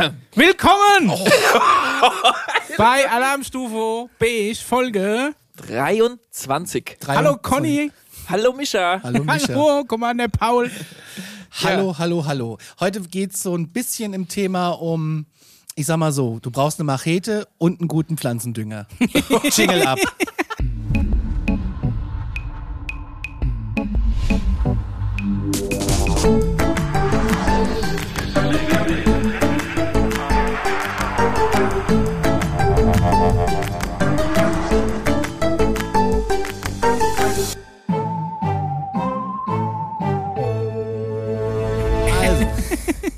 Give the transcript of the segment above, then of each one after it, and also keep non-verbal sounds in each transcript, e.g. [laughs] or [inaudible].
[coughs] Willkommen [coughs] bei Alarmstufe B Folge. 23. Hallo Conny. Hallo Mischa. Hallo Micha. Hallo, Commander Paul. Hallo, hallo, hallo. Heute geht es so ein bisschen im Thema um, ich sag mal so, du brauchst eine Machete und einen guten Pflanzendünger. [laughs] Jingle ab.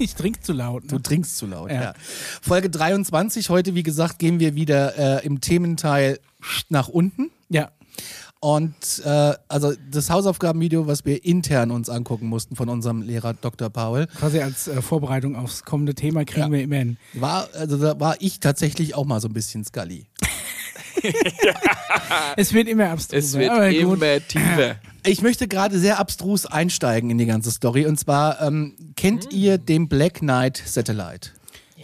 Ich trinke zu laut. du Ne? trinkst zu laut, Ja. ja. Folge 23. Heute, wie gesagt, gehen wir wieder äh, im Thementeil nach unten. Ja. Und äh, also das Hausaufgabenvideo, was wir intern uns angucken mussten von unserem Lehrer Dr. Paul, Quasi als äh, Vorbereitung aufs kommende Thema kriegen Ja. wir immer hin. war, also da war ich tatsächlich auch mal so ein bisschen Scully. [laughs] [laughs] Es wird immer abstruser. Es wird immer tiefer. Ich möchte gerade sehr abstrus einsteigen in die ganze Story. Und zwar, ähm, kennt ihr den Black Knight Satellite?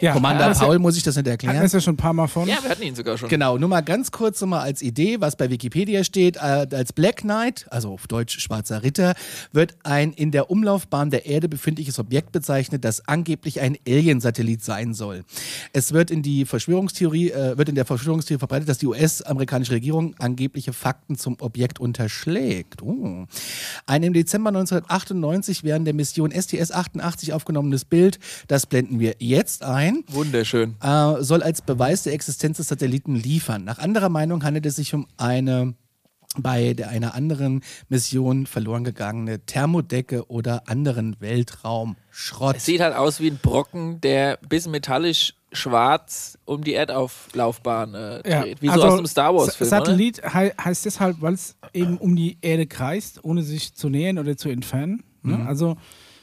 Ja, Commander Paul, muss ich das nicht Hatten wir erklären? es ja schon ein paar Mal von. Ja, wir hatten ihn sogar schon. Genau, nur mal ganz kurz nochmal als Idee, was bei Wikipedia steht. Äh, als Black Knight, also auf Deutsch schwarzer Ritter, wird ein in der Umlaufbahn der Erde befindliches Objekt bezeichnet, das angeblich ein Alien-Satellit sein soll. Es wird in die Verschwörungstheorie, äh, wird in der Verschwörungstheorie verbreitet, dass die US-amerikanische Regierung angebliche Fakten zum Objekt unterschlägt. Oh. Ein im Dezember 1998 während der Mission STS-88 aufgenommenes Bild, das blenden wir jetzt ein Wunderschön. äh, soll als Beweis der Existenz des Satelliten liefern. Nach anderer Meinung handelt es sich um eine bei der, einer anderen Mission verloren gegangene Thermodecke oder anderen Weltraumschrott. Es sieht halt aus wie ein Brocken, der bis metallisch schwarz um die Erdauflaufbahn äh, Ja, dreht. Wie also so aus einem Star Wars-Film. Satellit hei heißt deshalb, weil es eben um die Erde kreist, ohne sich zu nähern oder zu entfernen. Ne? Also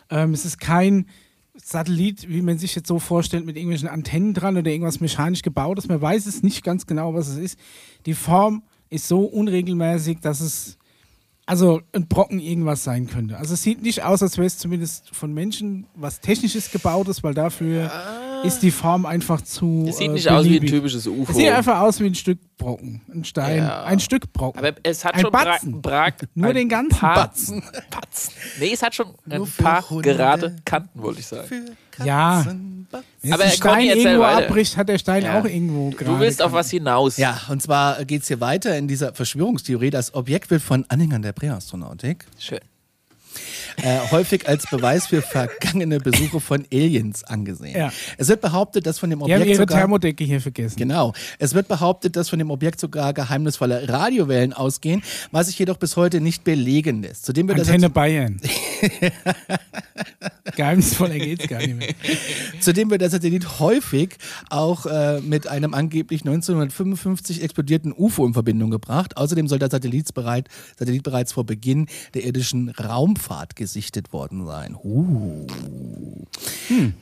ähm, es ist kein Satellit, wie man sich jetzt so vorstellt, mit irgendwelchen Antennen dran oder irgendwas mechanisch gebautes. Man weiß es nicht ganz genau, was es ist. Die Form ist so unregelmäßig, dass es also ein Brocken irgendwas sein könnte. Also es sieht nicht aus, als wäre es zumindest von Menschen was Technisches gebautes, weil dafür ist die Form einfach zu. Es sieht äh, nicht aus wie ein beliebig. typisches UFO. Es sieht einfach aus wie ein Stück Brocken. Ein Stein. Ja. Ein Stück Brocken. Aber es hat ein schon Batzen. Bra Bra [laughs] Nur ein den ganzen paar Batzen. Batzen. Nee, es hat schon ein Nur für paar Hunde. gerade Kanten, wollte ich sagen. Ja. Katzenbatzen. Wenn Aber Conny, Stein irgendwo weiter. abbricht, hat der Stein Ja. auch irgendwo gerade. Du willst auf was hinaus. Ja, und zwar geht es hier weiter in dieser Verschwörungstheorie. Das Objekt wird von Anhängern der Präastronautik Schön. äh, häufig als Beweis für vergangene Besuche von Aliens angesehen. Ja. Es wird behauptet, dass von dem Die haben Objekt ihre sogar Thermodecke hier vergessen. Genau. Es wird behauptet, dass von dem Objekt sogar geheimnisvolle Radiowellen ausgehen, was sich jedoch bis heute nicht belegen lässt. Zudem wird, das, Antenne Bayern. [laughs] [laughs] Geheimnisvoller geht's gar nicht mehr. [laughs] zudem wird der Satellit häufig auch äh, mit einem angeblich 1955 explodierten UFO in Verbindung gebracht. Außerdem soll der Satellit, bereit, Satellit bereits vor Beginn der irdischen Raumfahrt gesichtet worden sein. Uh.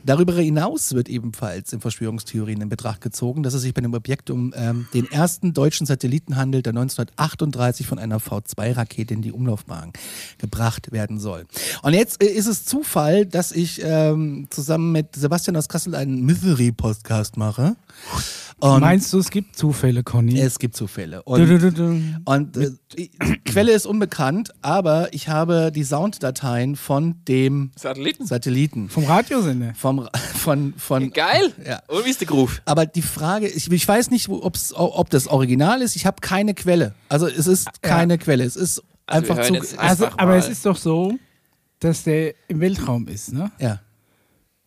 Darüber hinaus wird ebenfalls in Verschwörungstheorien in Betracht gezogen, dass es sich bei dem Objekt um ähm, den ersten deutschen Satelliten handelt, der 1938 von einer V2-Rakete in die Umlaufbahn gebracht werden soll. Und jetzt äh, ist es Zufall, dass ich ähm, zusammen mit Sebastian aus Kassel einen Misery-Podcast mache. Und Meinst du, es gibt Zufälle, Conny? es gibt Zufälle. Und du, du, du. und äh, die Quelle ist unbekannt, aber ich habe die Sounddateien von dem Satelliten. Satelliten. Vom Radiosender. Vom, von, von, Geil. Ja. Und wie ist der Groove? Aber die Frage, ich, ich weiß nicht, ob das Original ist. Ich habe keine Quelle. Also es ist keine Quelle. Es ist Also einfach zu. Also, aber es ist doch so, dass der im Weltraum ist, ne? ja,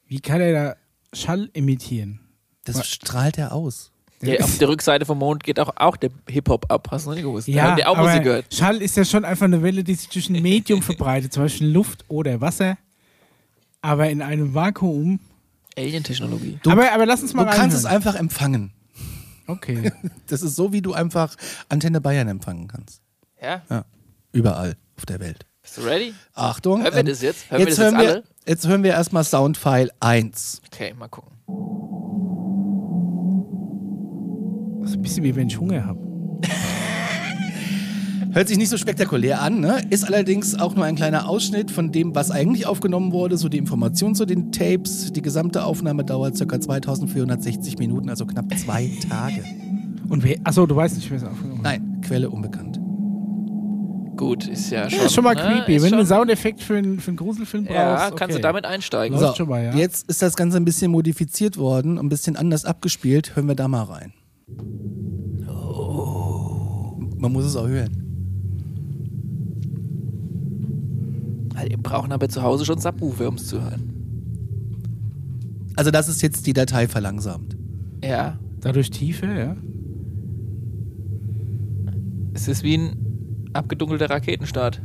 Wie kann er da Schall emittieren? das strahlt er aus. Ja, auf der Rückseite vom Mond geht auch, auch der Hip-Hop ab. Hast du noch nicht gewusst? Ja, Haben die auch aber Musik gehört? Schall ist ja schon einfach eine Welle, die sich durch ein Medium [laughs] verbreitet, zum Beispiel Luft oder Wasser. Aber in einem Vakuum. Alien-Technologie. aber, aber lass uns mal Du kannst es reinhören. einfach empfangen. Okay. [laughs] Das ist so, wie du einfach Antenne Bayern empfangen kannst. Ja? Ja. Überall auf der Welt. Bist du ready? Achtung. Hören wir ähm, das jetzt? Hören wir jetzt, das jetzt hören wir, alle? jetzt hören wir erstmal Soundfile 1. Okay, mal gucken. Das ist ein bisschen wie wenn ich Hunger habe. [laughs] Hört sich nicht so spektakulär an, ne? ist allerdings auch nur ein kleiner Ausschnitt von dem, was eigentlich aufgenommen wurde, so die Information zu den Tapes. Die gesamte Aufnahme dauert ca. 2460 Minuten, also knapp zwei Tage. Und wer, achso, du weißt nicht, wer es aufgenommen hat. Nein, Quelle unbekannt. Gut, ist ja schon. Ja, ist schon mal ne? creepy. Ist Wenn du einen Soundeffekt für einen, für einen Gruselfilm brauchst. Ja, okay. kannst du damit einsteigen. Schon mal, ja. Jetzt ist das Ganze ein bisschen modifiziert worden, ein bisschen anders abgespielt. Hören wir da mal rein. Man muss es auch hören. Also, Wir brauchen aber zu Hause schon Subwoofer, um es zu hören. Also das ist jetzt die Datei verlangsamt. Ja. Dadurch Tiefe, ja. Es ist wie ein abgedunkelter Raketenstart.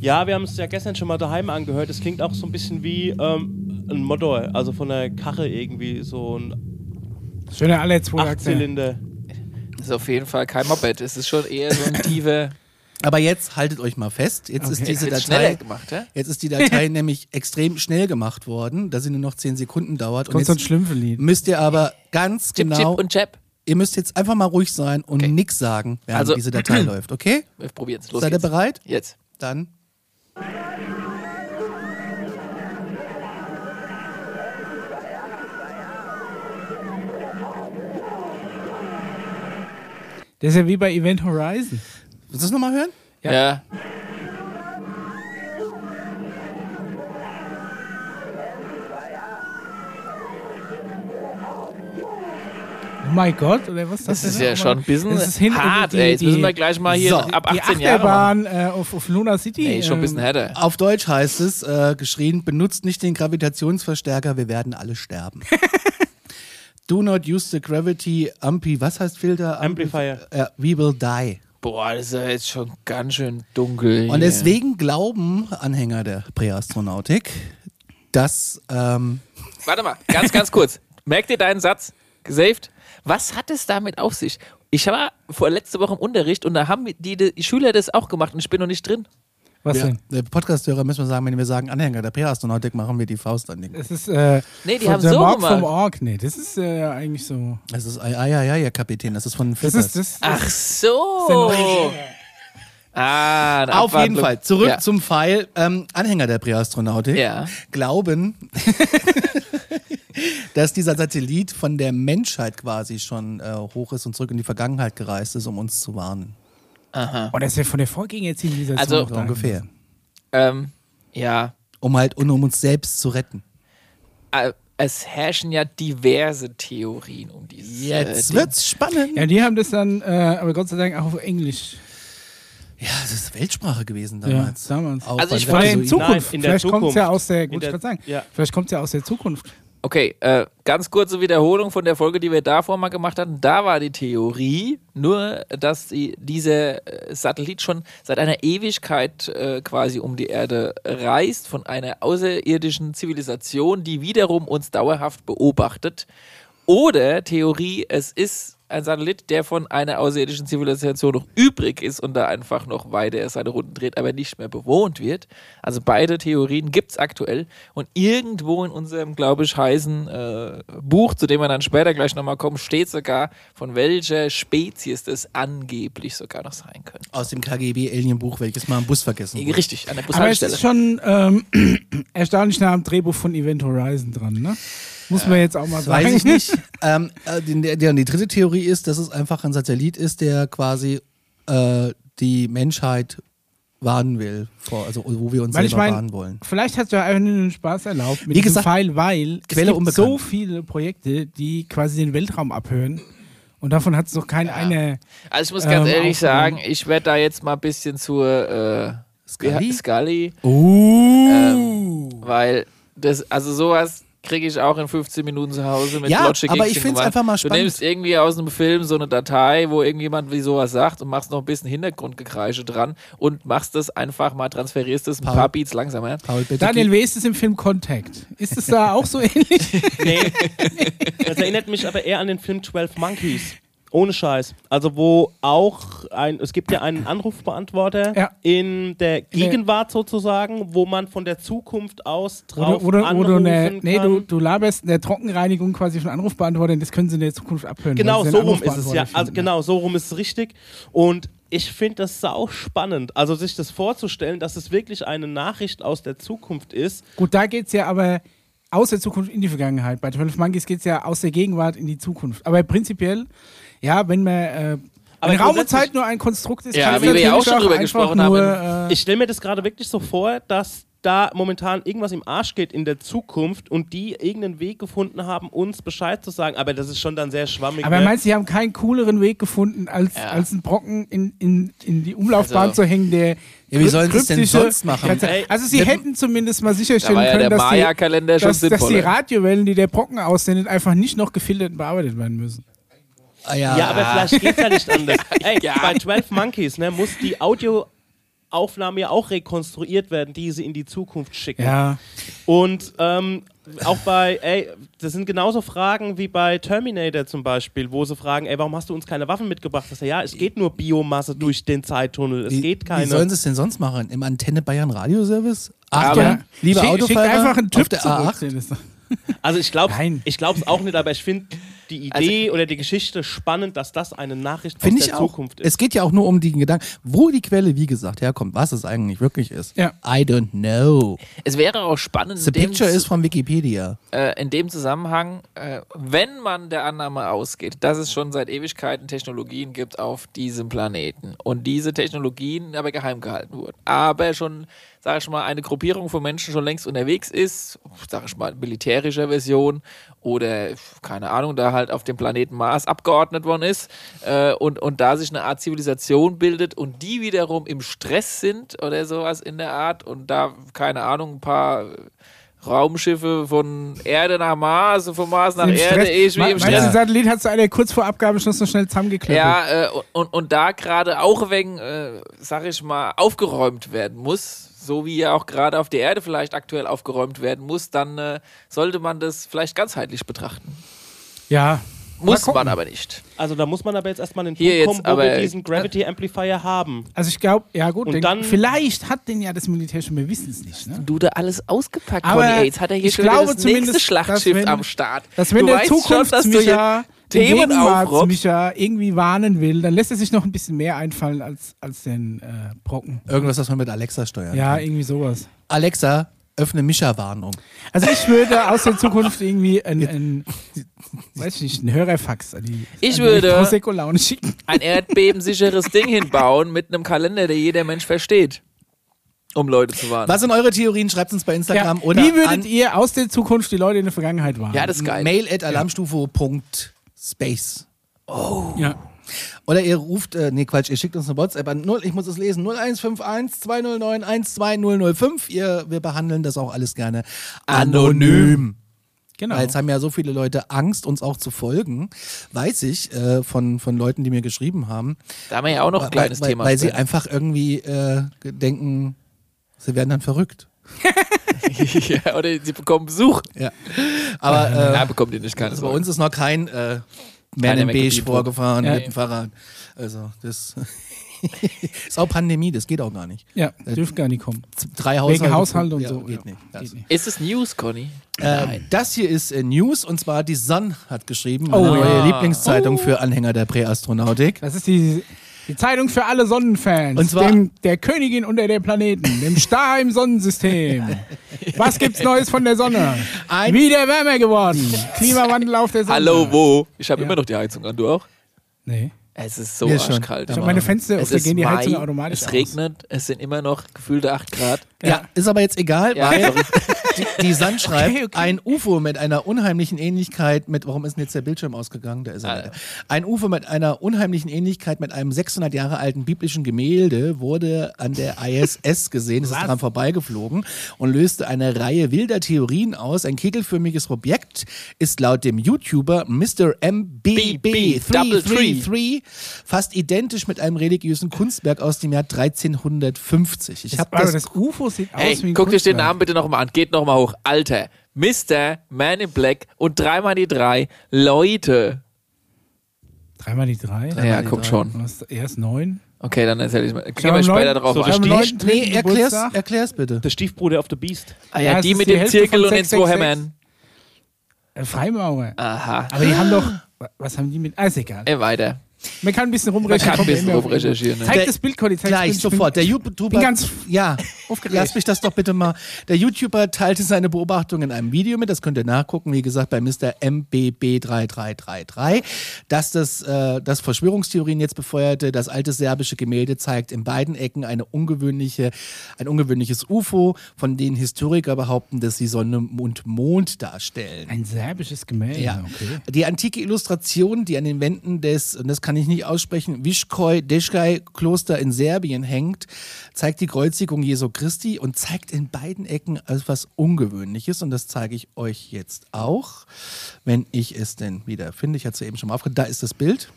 Ja, wir haben es ja gestern schon mal daheim angehört. Es klingt auch so ein bisschen wie ähm, ein Motor, also von der Karre irgendwie, so ein Schöne alle. Achtzylinder. Das ist auf jeden Fall kein Moped. Es ist schon eher so ein [laughs] tiefer. Aber jetzt haltet euch mal fest. Jetzt ist Okay. diese Jetzt Datei. gemacht, ja? Jetzt ist die Datei [laughs] nämlich extrem schnell gemacht worden, dass sie nur noch 10 Sekunden dauert. Und Kommt so ein jetzt Schlümpfelied. müsst ihr aber ganz Chip, genau, Chip und Chap. Ihr müsst jetzt einfach mal ruhig sein und Okay. nix sagen, während Also- diese Datei [clears throat] läuft, okay? Wir probieren es. Los Seid ihr bereit? Jetzt. Dann. Das ist ja wie bei Event Horizon. Willst du das nochmal hören? Ja. Ja. Mein Gott, oder was Das denn ist ja schon ein bisschen Das ist hin- hart, die- ey. Jetzt müssen wir gleich mal hier So, ab Die 18 Jahre machen. Achterbahn äh, auf, auf Luna City. Nee, schon ein bisschen ähm, härter. Auf Deutsch heißt es, äh, geschrien, benutzt nicht den Gravitationsverstärker, wir werden alle sterben. [laughs] Do not use the gravity ampi, was heißt Filter? Amplifier. Äh, we will die. Boah, das ist ja jetzt schon ganz schön dunkel. Und hier. deswegen glauben Anhänger der Präastronautik, dass ähm, Warte mal, ganz, ganz kurz. Merk dir deinen Satz. Gesaved. Was hat es damit auf sich? Ich war vor letzte Woche im Unterricht und da haben die, die Schüler das auch gemacht und ich bin noch nicht drin. Was wir, denn? der Podcast-Hörer müssen wir sagen, wenn wir sagen Anhänger der Präastronautik, machen wir die Faust an den. Das ist äh, Nee, die von haben der so Morg gemacht. vom Org. Nee, das ist äh, eigentlich so. Das ist, ah, ja, ja, ja, Kapitän, das ist von Das ist das. Ach so. Ah, Auf jeden. Fall, zurück ja. zum Pfeil. Ähm, Anhänger der Präastronautik Ja. glauben, [laughs] dass dieser Satellit von der Menschheit quasi schon äh, hoch ist und zurück in die Vergangenheit gereist ist, um uns zu warnen. Aha. Oh, das ist ja von der Vorgängerzivilisation. Also- So ungefähr. Ähm, ja. Um halt, und um uns selbst zu retten. Äh, Es herrschen ja diverse Theorien um dieses. Jetzt äh, wird's spannend. Ja, die haben das dann, äh, aber Gott sei Dank auch auf Englisch. Ja, das ist Weltsprache gewesen Ja, damals. damals. Auch Also ich Weil in Zukunft, Nein, in der vielleicht kommt es ja Zukunft. aus der, gut, ich der- grad sagen, ja. vielleicht kommt es ja aus der Zukunft. Okay, äh, ganz kurze Wiederholung von der Folge, die wir davor mal gemacht hatten. Da war die Theorie nur, dass die, dieser äh, Satellit schon seit einer Ewigkeit äh, quasi um die Erde reist, von einer außerirdischen Zivilisation, die wiederum uns dauerhaft beobachtet. Oder Theorie, es ist ein Satellit, der von einer außerirdischen Zivilisation noch übrig ist und da einfach noch weiter seine Runden dreht, aber nicht mehr bewohnt wird. Also beide Theorien gibt es aktuell. Und irgendwo in unserem, glaube ich, heißen äh, Buch, zu dem wir dann später gleich nochmal kommen, steht sogar, von welcher Spezies das angeblich sogar noch sein könnte. Aus dem KGB-Alien-Buch, welches mal am Bus vergessen wurde. Richtig, an der Aber es Bushaltestelle. ist schon ähm, [clears throat] erstaunlich nah am Drehbuch von Event Horizon dran, ne? Muss man jetzt auch mal sagen. Weiß ich nicht. [laughs] ähm, äh, die, die, die dritte Theorie ist, dass es einfach ein Satellit ist, der quasi äh, die Menschheit warnen will, vor, also wo wir uns Weil ich selber mein, warnen wollen. Vielleicht hat ja einfach nur den Spaß erlaubt mit Wie diesem gesagt, Pfeil, weil Quelle es gibt so unbekannt. viele Projekte, die quasi den Weltraum abhören. Und davon hat es noch keine eine. Also ich muss ganz Ähm, ehrlich sagen, ich werde da jetzt mal ein bisschen zur äh, Scully? Scully Uh. Ähm, weil das, also sowas kriege ich auch in 15 Minuten zu Hause mit Ja, Logic aber ich find's einfach mal Du spannend. nimmst irgendwie aus einem Film so eine Datei, wo irgendjemand wie sowas sagt und machst noch ein bisschen Hintergrundgekreische dran und machst das einfach mal, transferierst das ein Paul. paar Beats langsamer. Paul, bitte Daniel, wie ist es im Film Contact? Ist es da auch so ähnlich? [laughs] Nee. Das erinnert mich aber eher an den Film 12 Monkeys. Ohne Scheiß. Also wo auch ein, es gibt ja einen Anrufbeantworter Ja. in der Gegenwart sozusagen, wo man von der Zukunft aus drauf Oder, oder, oder anrufen nee, kann. du, du laberst eine Trockenreinigung quasi von Anrufbeantwortern, das können sie in der Zukunft abhören. Genau, so rum ist es ja. Also genau, so rum ist es richtig. Und ich finde das sau spannend. Also sich das vorzustellen, dass es wirklich eine Nachricht aus der Zukunft ist. Gut, da geht es ja aber aus der Zukunft in die Vergangenheit. Bei 12 Monkeys geht es ja aus der Gegenwart in die Zukunft. Aber prinzipiell, ja, wenn man. Äh, Aber wenn Raum und Zeit nur ein Konstrukt ist, Ja, kann wie wir ja auch schon drüber gesprochen nur, haben. Äh, Ich stelle mir das gerade wirklich so vor, dass da momentan irgendwas im Arsch geht in der Zukunft und die irgendeinen Weg gefunden haben, uns Bescheid zu sagen. Aber das ist schon dann sehr schwammig. aber ne? meinst du, sie haben keinen cooleren Weg gefunden, als, Ja. als einen Brocken in, in, in die Umlaufbahn Also- zu hängen, der. Ja, wie sollen sie es denn kryptische- sonst machen? Ey, Also, sie hätten zumindest mal sicherstellen ja können, dass die, dass, dass die. Radiowellen, die der Brocken aussendet, einfach nicht noch gefiltert und bearbeitet werden müssen. Ah, ja. Ja, aber vielleicht geht es ja nicht anders. [laughs] Ey, Ja. bei 12 Monkeys ne, muss die Audioaufnahme ja auch rekonstruiert werden, die sie in die Zukunft schicken. Ja. Und ähm, auch bei, ey, das sind genauso Fragen wie bei Terminator zum Beispiel, wo sie fragen, ey, warum hast du uns keine Waffen mitgebracht? Das ja, es geht nur Biomasse durch den Zeittunnel. Es wie, geht wie sollen keine. sie es denn sonst machen? Im Antenne Bayern Radioservice? Achtung, Aber- liebe Schick- schickt Autofahrer einfach einen auf Typ der zurück. A8. Den Also ich glaube es auch nicht, aber ich finde die Idee oder die Geschichte spannend, dass das eine Nachricht aus Finde der ich auch. Zukunft ist. Es geht ja auch nur um die Gedanken, wo die Quelle, wie gesagt, herkommt, was es eigentlich wirklich ist. Ja. I don't know. Es wäre auch spannend, The picture is from Wikipedia. äh, in dem Zusammenhang, äh, wenn man der Annahme ausgeht, dass es schon seit Ewigkeiten Technologien gibt auf diesem Planeten und diese Technologien aber geheim gehalten wurden, aber schon, sage ich mal, eine Gruppierung von Menschen schon längst unterwegs ist, sage ich mal, militärischer Version oder, keine Ahnung, da halt auf dem Planeten Mars abgeordnet worden ist äh, und, und da sich eine Art Zivilisation bildet und die wiederum im Stress sind oder sowas in der Art und da, keine Ahnung, ein paar Raumschiffe von Erde nach Mars, von Mars nach Im Erde, eh, wie im Stress. Satellit hat so einer kurz vor Abgabe schon so schnell zusammengeklebt? Ja, äh, und, und da gerade auch wegen, äh, sag ich mal, aufgeräumt werden muss, so wie ja auch gerade auf der Erde vielleicht aktuell aufgeräumt werden muss, dann äh, sollte man das vielleicht ganzheitlich betrachten. Ja. Muss man aber nicht. Also da muss man aber jetzt erstmal den Hier Punkt jetzt, kommen, wo wir aber- diesen Gravity Amplifier haben. Also ich glaube, ja gut, Und dann- vielleicht hat den ja das Militär schon, wir wissen es nicht. Ne? Du da alles ausgepackt, Aber Conny. Jetzt hat er hier ich schon wieder glaube das nächste Schlachtschiff wenn- am Start. Dass wenn du der weißt schon, dass du den Themen aufrobbst. Gegenwartsmicha irgendwie warnen will, dann lässt er sich noch ein bisschen mehr einfallen als, als den äh, Brocken. Irgendwas, was man mit Alexa steuern Ja, kann. irgendwie sowas. Alexa, öffne Mischa-Warnung. Also ich würde aus der Zukunft irgendwie ein, ein weiß ich nicht, ein Hörerfax an die, Ich an die würde- schicken. ein erdbebensicheres [laughs] Ding hinbauen mit einem Kalender, der jeder Mensch versteht. Um Leute zu warnen. Was sind eure Theorien? Schreibt uns bei Ja, Instagram oder wie würdet an ihr aus der Zukunft die Leute in der Vergangenheit warnen? Ja, das ist geil. mail at alarmstufe.space. ja. Oder ihr ruft, äh, nee Quatsch, ihr schickt uns eine WhatsApp an 0, ich muss es lesen, 0151 209 12005. Ihr, wir behandeln das auch alles gerne anonym. Genau. Weil jetzt haben ja so viele Leute Angst, uns auch zu folgen, weiß ich äh, von, von Leuten, die mir geschrieben haben. Da haben wir ja auch noch ein weil, kleines weil, Thema. Weil sie später. einfach irgendwie äh, denken, sie werden dann verrückt. [laughs] ja, oder sie bekommen Besuch. Ja. Aber [laughs] äh, Da bekommt ihr nicht keine also bei uns ist noch kein äh, Man in Beige vorgefahren Ja. mit dem Fahrrad. Also das [laughs] ist auch Pandemie, das geht auch gar nicht. ja, dürft gar nicht kommen. Drei Haushalte. Wegen Haushalt und ja, so. Geht ja. nicht. Das. Geht nicht. Ist es News, Conny? Äh, das hier ist äh, News und zwar die Sun hat geschrieben, Oh, meine neue ja. Lieblingszeitung für Anhänger der Präastronautik. Das ist die, die Zeitung für alle Sonnenfans. Und zwar- dem, der Königin unter der Planeten, dem Star im Sonnensystem. Was gibt's Neues von der Sonne? Ein- Wieder wärmer geworden. Klimawandel auf der Sonne. Hallo, wo? Ich habe Ja. immer noch die Heizung an. Du auch? Nee. Es ist so Mir schon. arschkalt. Ich meine Fenster es auf, ist gehen die Mai, Heizungen automatisch Es aus. regnet, es sind immer noch gefühlte 8 Grad. Ja. ist aber jetzt egal, Ja, weil [laughs] die, die Sun [laughs] schreibt, Okay, okay. ein UFO mit einer unheimlichen Ähnlichkeit mit, warum ist denn jetzt der Bildschirm ausgegangen? Da ist er Ah. Ein UFO mit einer unheimlichen Ähnlichkeit mit einem 600 Jahre alten biblischen Gemälde wurde an der ISS gesehen, es ist Was? dran vorbeigeflogen und löste eine Reihe wilder Theorien aus. Ein kegelförmiges Objekt ist laut dem YouTuber Mr. MBB333 fast identisch mit einem religiösen Kunstwerk aus dem Jahr 1350. Ich habe das, das das UFO sieht aus wie ein guck dich den. Namen bitte nochmal an. Geht nochmal hoch. Alter, Mr. Man in Black und dreimal die drei Leute. Dreimal die drei. ja, die guck drei. schon. Er ist neun. Okay, dann erzähl ich mal. Gehen Ich wir später neun- drauf so, neun- Nee, erklär's, erklär's bitte. Der Stiefbruder of the Beast. Ah Ja, ja, die mit die dem Hälfte Zirkel und den zwei 666. Hämmern. Freimaurer. Aha. Aber die haben doch. wa- Was haben die mit. Ah, ist egal. Ey, weiter. Man kann ein bisschen Man rumrecherchieren. kann ein bisschen rumrecherchieren. Ne? Zeig das Bild, Conny. zeig das Gleich sofort. Der YouTuber. bin ganz ja, aufgeregt. lass mich das doch bitte mal. Der YouTuber teilte seine Beobachtung in einem Video mit. Das könnt ihr nachgucken, wie gesagt, bei Mr. MBB3333. Dass das, äh, das Verschwörungstheorien jetzt befeuerte, das alte serbische Gemälde zeigt in beiden Ecken eine ungewöhnliche, ein ungewöhnliches UFO, von denen Historiker behaupten, dass sie Sonne und Mond darstellen. Ein serbisches Gemälde. Ja. Okay. Die antike Illustration, die an den Wänden des, und das kann ich nicht aussprechen, Viškoj Deškaj Kloster in Serbien hängt, zeigt die Kreuzigung Jesu Christi und zeigt in beiden Ecken etwas Ungewöhnliches. Und das zeige ich euch jetzt auch, wenn ich es denn wieder finde. Ich hatte es ja eben schon mal aufgehört. Da ist das Bild.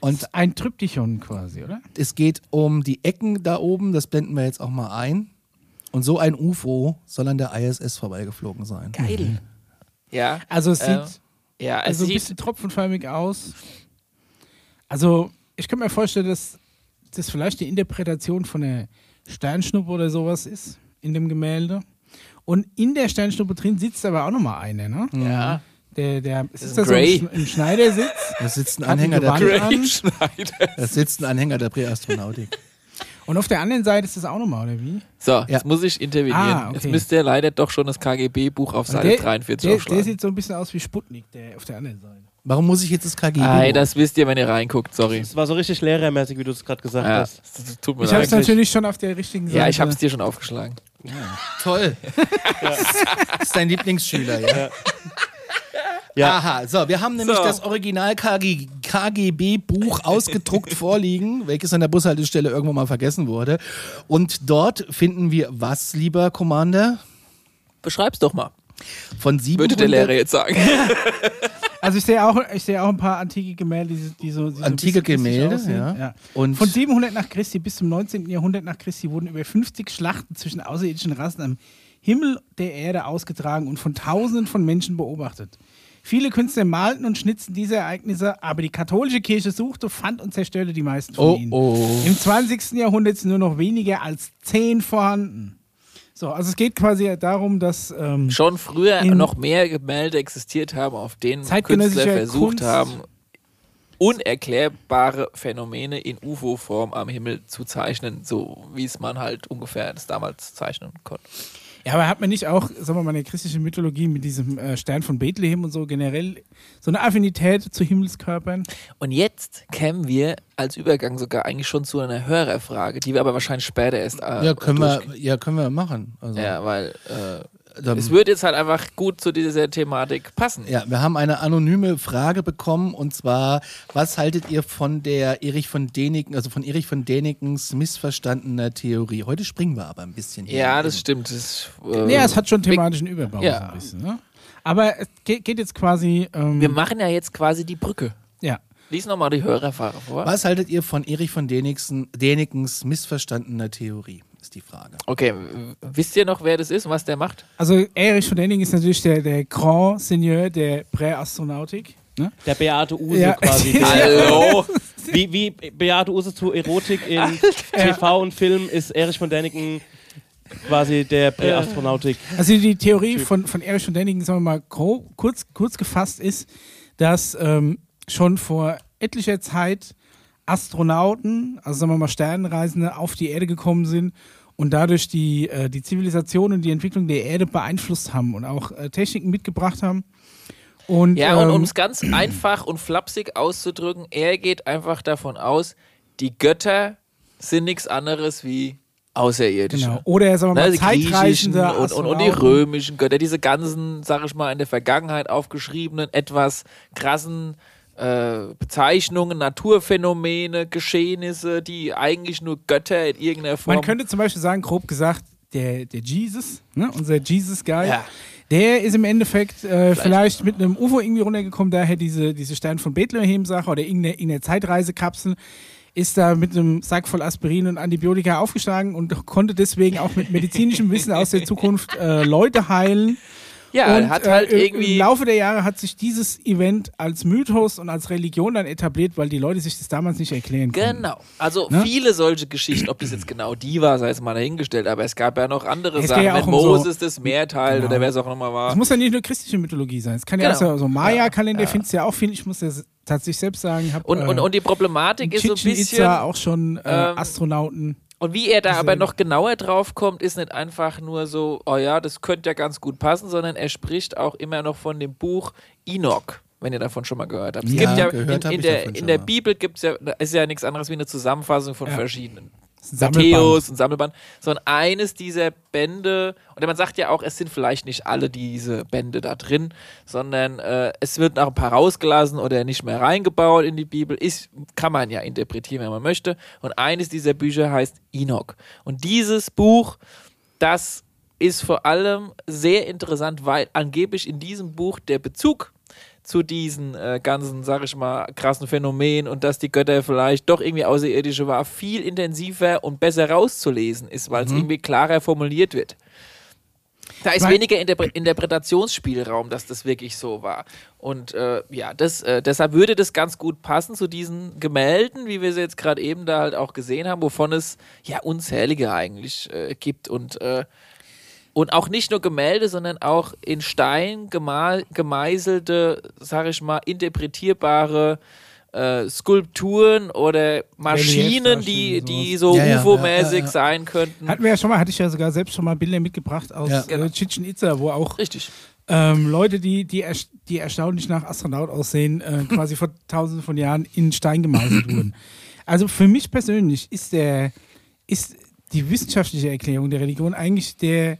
Und Ein Tryptychon quasi, oder? es geht um die Ecken da oben, das blenden wir jetzt auch mal ein. Und so ein UFO soll an der ISS vorbeigeflogen sein. Geil. Ja. Also es sieht ähm, ja, es also ein sieht, bisschen tropfenförmig aus. Also ich kann mir vorstellen, dass das vielleicht die Interpretation von der Sternschnuppe oder sowas ist in dem Gemälde. Und in der Sternschnuppe drin sitzt aber auch nochmal einer, ne? ja. Der, der, ist ist das so ein Schneidersitz? Da sitzt ein Anhänger der, Schneider. da sitzt ein Anhänger der Präastronautik. Und auf der anderen Seite ist das auch nochmal, oder wie? So, jetzt muss ich intervenieren. Ah, okay. Jetzt müsste ihr leider doch schon das KGB-Buch auf Seite der, 43 der, der aufschlagen. sieht so ein bisschen aus wie Sputnik, der auf der anderen Seite. Warum muss ich jetzt das KGB? Ei, das wisst ihr, wenn ihr reinguckt, sorry. Es war so richtig lehrermäßig, wie du es gerade gesagt Ja, hast. das, das tut mir Ich habe es natürlich schon auf der richtigen Seite. Ja, ich hab's dir schon aufgeschlagen. Toll. [laughs] Das ist dein Lieblingsschüler, ja? Ja. Aha, so, wir haben nämlich So. das Original KG, KGB-Buch ausgedruckt [laughs] vorliegen, welches an der Bushaltestelle irgendwann mal vergessen wurde. Und dort finden wir was, lieber Commander? Beschreib's doch mal, Von 700, würde der Lehrer jetzt sagen. [laughs] Also ich sehe auch, ich sehe auch ein paar antike Gemälde, die, die so, die so Antike Gemälde, aussehen. ja. Und Von 700 nach Christi bis zum 19. Jahrhundert nach Christi wurden über 50 Schlachten zwischen außerirdischen Rassen am Himmel der Erde ausgetragen und von Tausenden von Menschen beobachtet. Viele Künstler malten und schnitzten diese Ereignisse, aber die katholische Kirche suchte, fand und zerstörte die meisten von Oh, ihnen. oh. Im 20. Jahrhundert sind nur noch weniger als zehn vorhanden. So, also es geht quasi darum, dass ähm, Schon früher noch mehr Gemälde existiert haben, auf denen Künstler versucht Kunst. haben, unerklärbare Phänomene in UFO-Form am Himmel zu zeichnen, so wie es man halt ungefähr das damals zeichnen konnte. Ja, aber hat man nicht auch, sagen wir mal, in der christlichen Mythologie mit diesem äh, Stern von Bethlehem und so generell so eine Affinität zu Himmelskörpern? Und jetzt kämen wir als Übergang sogar eigentlich schon zu einer Hörerfrage, die wir aber wahrscheinlich später erst äh, ja, können wir, ja, können wir machen. Also, Ja, weil äh, dann- es würde jetzt halt einfach gut zu dieser Thematik passen. Ja, wir haben eine anonyme Frage bekommen und zwar, was haltet ihr von der Erich von Däniken, also von Erich von Dänikens missverstandener Theorie? Heute springen wir aber ein bisschen hier. Ja, das stimmt. Das, äh, Ja, es hat schon thematischen Überbau Ja. so ein bisschen. Ne? Aber es geht, geht jetzt quasi. Ähm, wir machen ja jetzt quasi die Brücke. ja. Lies nochmal die Hörerfrage vor. Was haltet ihr von Erich von Dänikens missverstandener Theorie? Ist die Frage. Okay, wisst ihr noch, wer das ist und was der macht? Also Erich von Däniken ist natürlich der, der Grand Seigneur der Präastronautik. Ne? Der Beate Use Ja. quasi. [laughs] Hallo! wie, wie Beate Use zu Erotik in TV und Film ist Erich von Däniken quasi der Präastronautik. Also die Theorie von, von Erich von Däniken, sagen wir mal grob, kurz, kurz gefasst ist, dass ähm, schon vor etlicher Zeit Astronauten, also sagen wir mal Sternenreisende, auf die Erde gekommen sind und dadurch die, äh, die Zivilisation und die Entwicklung der Erde beeinflusst haben und auch äh, Techniken mitgebracht haben. Und, Ja, und ähm, um es ganz einfach und flapsig auszudrücken, er geht einfach davon aus, die Götter sind nichts anderes wie Außerirdische. genau. Oder sagen wir mal Ne, die griechischen Zeitreisende und, und, und die römischen Götter, diese ganzen, sag ich mal, in der Vergangenheit aufgeschriebenen, etwas krassen äh, Bezeichnungen, Naturphänomene, Geschehnisse, die eigentlich nur Götter in irgendeiner Form. Man könnte zum Beispiel sagen, grob gesagt, der, der Jesus, ne, unser Jesus-Guy, Ja. der ist im Endeffekt äh, vielleicht. mit einem UFO irgendwie runtergekommen, daher diese, diese Stern von Bethlehem-Sache oder irgendeine, irgendeine Zeitreisekapsel, ist da mit einem Sack voll Aspirin und Antibiotika aufgeschlagen und konnte deswegen auch mit [laughs] medizinischem Wissen aus der Zukunft äh, Leute heilen. Ja, und, hat halt äh, irgendwie- Im Laufe der Jahre hat sich dieses Event als Mythos und als Religion dann etabliert, weil die Leute sich das damals nicht erklären konnten. Genau. Also Ne? viele solche Geschichten, ob das jetzt genau die war, sei es mal dahingestellt, aber es gab ja noch andere Es Sachen, ja auch wenn um so- Moses das Meer teilt Genau. oder wer es auch nochmal war. Es muss ja nicht nur christliche Mythologie sein. Es kann ja Genau. auch so, so Maya-Kalender, findest du ja auch viel. Ich muss ja tatsächlich selbst sagen, ich habe Und, und, und die Problematik ist so ein bisschen, Itza auch schon äh, ähm, Astronauten. Und wie er da aber noch genauer drauf kommt, ist nicht einfach nur so, oh ja, das könnte ja ganz gut passen, sondern er spricht auch immer noch von dem Buch Enoch. Wenn ihr davon schon mal gehört habt. Es Ja, gibt ja gehört in, in der, in der. Bibel gibt's ja, ist ja nichts anderes wie eine Zusammenfassung von Ja. verschiedenen. Matthäus und Sammelband, sondern eines dieser Bände, und man sagt ja auch, es sind vielleicht nicht alle diese Bände da drin, sondern äh, es wird noch ein paar rausgelassen oder nicht mehr reingebaut in die Bibel. Ist, kann man ja interpretieren, wenn man möchte. Und eines dieser Bücher heißt Enoch. Und dieses Buch, das ist vor allem sehr interessant, weil angeblich in diesem Buch der Bezug zu diesen äh, ganzen, sag ich mal, krassen Phänomenen und dass die Götter vielleicht doch irgendwie außerirdische war, viel intensiver und besser rauszulesen ist, weil es irgendwie klarer formuliert wird. Da ist Weil- weniger Interpre Interpretationsspielraum, dass das wirklich so war. Und äh, ja, das, äh, deshalb würde das ganz gut passen zu diesen Gemälden, wie wir sie jetzt gerade eben da halt auch gesehen haben, wovon es ja unzählige eigentlich äh, gibt. Und äh, und auch nicht nur Gemälde, sondern auch in Stein gemal, gemeißelte, sag ich mal, interpretierbare äh, Skulpturen oder Maschinen, die, die so Ja, UFO-mäßig ja, ja, ja. sein könnten. Hatten wir ja schon mal, hatte ich ja sogar selbst schon mal Bilder mitgebracht aus Ja. äh, Chichen Itza, wo auch Richtig. ähm, Leute, die, die, die erstaunlich nach Astronaut aussehen, äh, [laughs] quasi vor tausenden von Jahren in Stein gemeißelt wurden. Also für mich persönlich ist der, ist die wissenschaftliche Erklärung der Religion eigentlich der,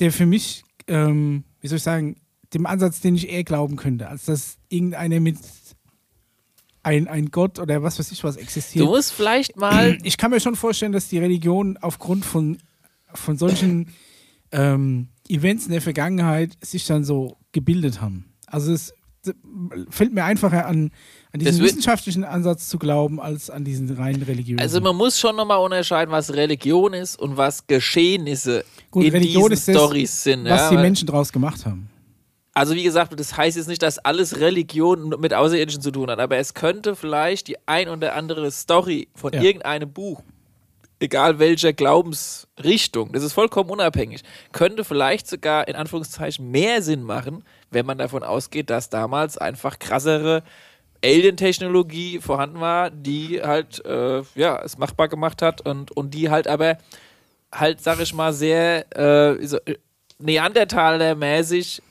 der für mich, ähm, wie soll ich sagen, dem Ansatz, den ich eher glauben könnte, als dass irgendeiner mit ein, ein Gott oder was weiß ich was existiert. Du musst vielleicht mal. [clears throat] Ich kann mir schon vorstellen, dass die Religionen aufgrund von, von solchen [clears throat] ähm, Events in der Vergangenheit sich dann so gebildet haben. Also es fällt mir einfacher an, an diesen wird- wissenschaftlichen Ansatz zu glauben, als an diesen rein religiösen. Also man muss schon nochmal unterscheiden, was Religion ist und was Geschehnisse Gut, in Religion diesen Stories sind. was ja, die Menschen draus gemacht haben. Also wie gesagt, das heißt jetzt nicht, dass alles Religion mit Außerirdischen zu tun hat, aber es könnte vielleicht die ein oder andere Story von Ja. irgendeinem Buch, egal welcher Glaubensrichtung, das ist vollkommen unabhängig, könnte vielleicht sogar in Anführungszeichen mehr Sinn machen, wenn man davon ausgeht, dass damals einfach krassere Alien-Technologie vorhanden war, die halt äh, ja es machbar gemacht hat und, und die halt aber halt, sag ich mal, sehr äh, so, äh, Neandertaler-mäßig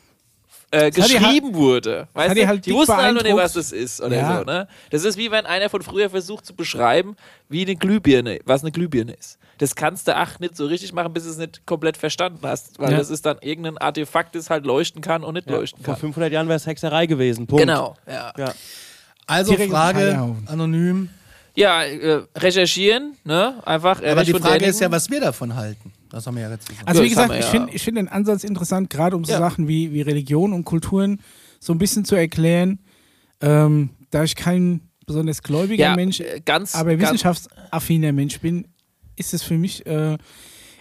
äh, hat die geschrieben wurde. Weißt hat du? die halt die wussten halt noch nicht, was das ist oder Ja. so. Ne? Das ist wie wenn einer von früher versucht zu beschreiben, wie eine Glühbirne, was eine Glühbirne ist. Das kannst du ach nicht so richtig machen, bis du es nicht komplett verstanden hast, weil Ja. das ist dann irgendein Artefakt, das halt leuchten kann und nicht leuchten Vor kann. 500 Jahren wäre es Hexerei gewesen. Punkt. Genau, ja. Ja. Also Direkt Frage anonym. Ja, äh, recherchieren, ne? Einfach. äh, Aber die Frage ist ja, was wir davon halten. Das haben wir ja jetzt gesagt. Also Ja, wie gesagt, wir ich ja. finde ich find den Ansatz interessant, gerade um so Ja. Sachen wie, wie Religion und Kulturen so ein bisschen zu erklären. Ähm, da ich kein besonders gläubiger ja, Mensch, äh, ganz, aber ganz, wissenschaftsaffiner Mensch bin, ist es für mich, äh,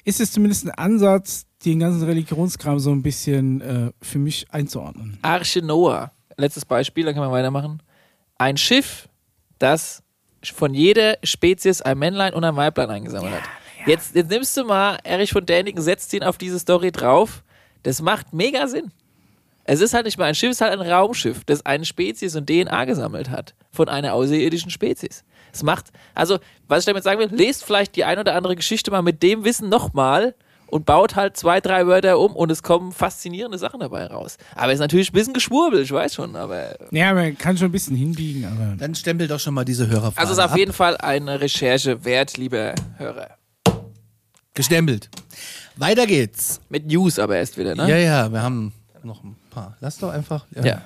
ist es zumindest ein Ansatz, den ganzen Religionskram so ein bisschen äh, für mich einzuordnen. Arche Noah. Letztes Beispiel, dann kann man weitermachen. Ein Schiff, das von jeder Spezies ein Männlein und ein Weiblein eingesammelt hat. Jetzt, jetzt nimmst du mal Erich von Däniken, setzt ihn auf diese Story drauf. Das macht mega Sinn. Es ist halt nicht mal ein Schiff, es ist halt ein Raumschiff, das eine Spezies und DNA gesammelt hat von einer außerirdischen Spezies. Es macht, also, was ich damit sagen will, lest vielleicht die ein oder andere Geschichte mal mit dem Wissen nochmal und baut halt zwei, drei Wörter um und es kommen faszinierende Sachen dabei raus. Aber es ist natürlich ein bisschen geschwurbelt, ich weiß schon, aber. Ja, man kann schon ein bisschen hinbiegen, aber Dann stempel doch schon mal diese Hörerfrage Also es ist auf ab. jeden Fall eine Recherche wert, liebe Hörer. Gestempelt. Weiter geht's. Mit News aber erst wieder, ne? Ja, ja, wir haben noch ein paar. Lass doch einfach. Ja.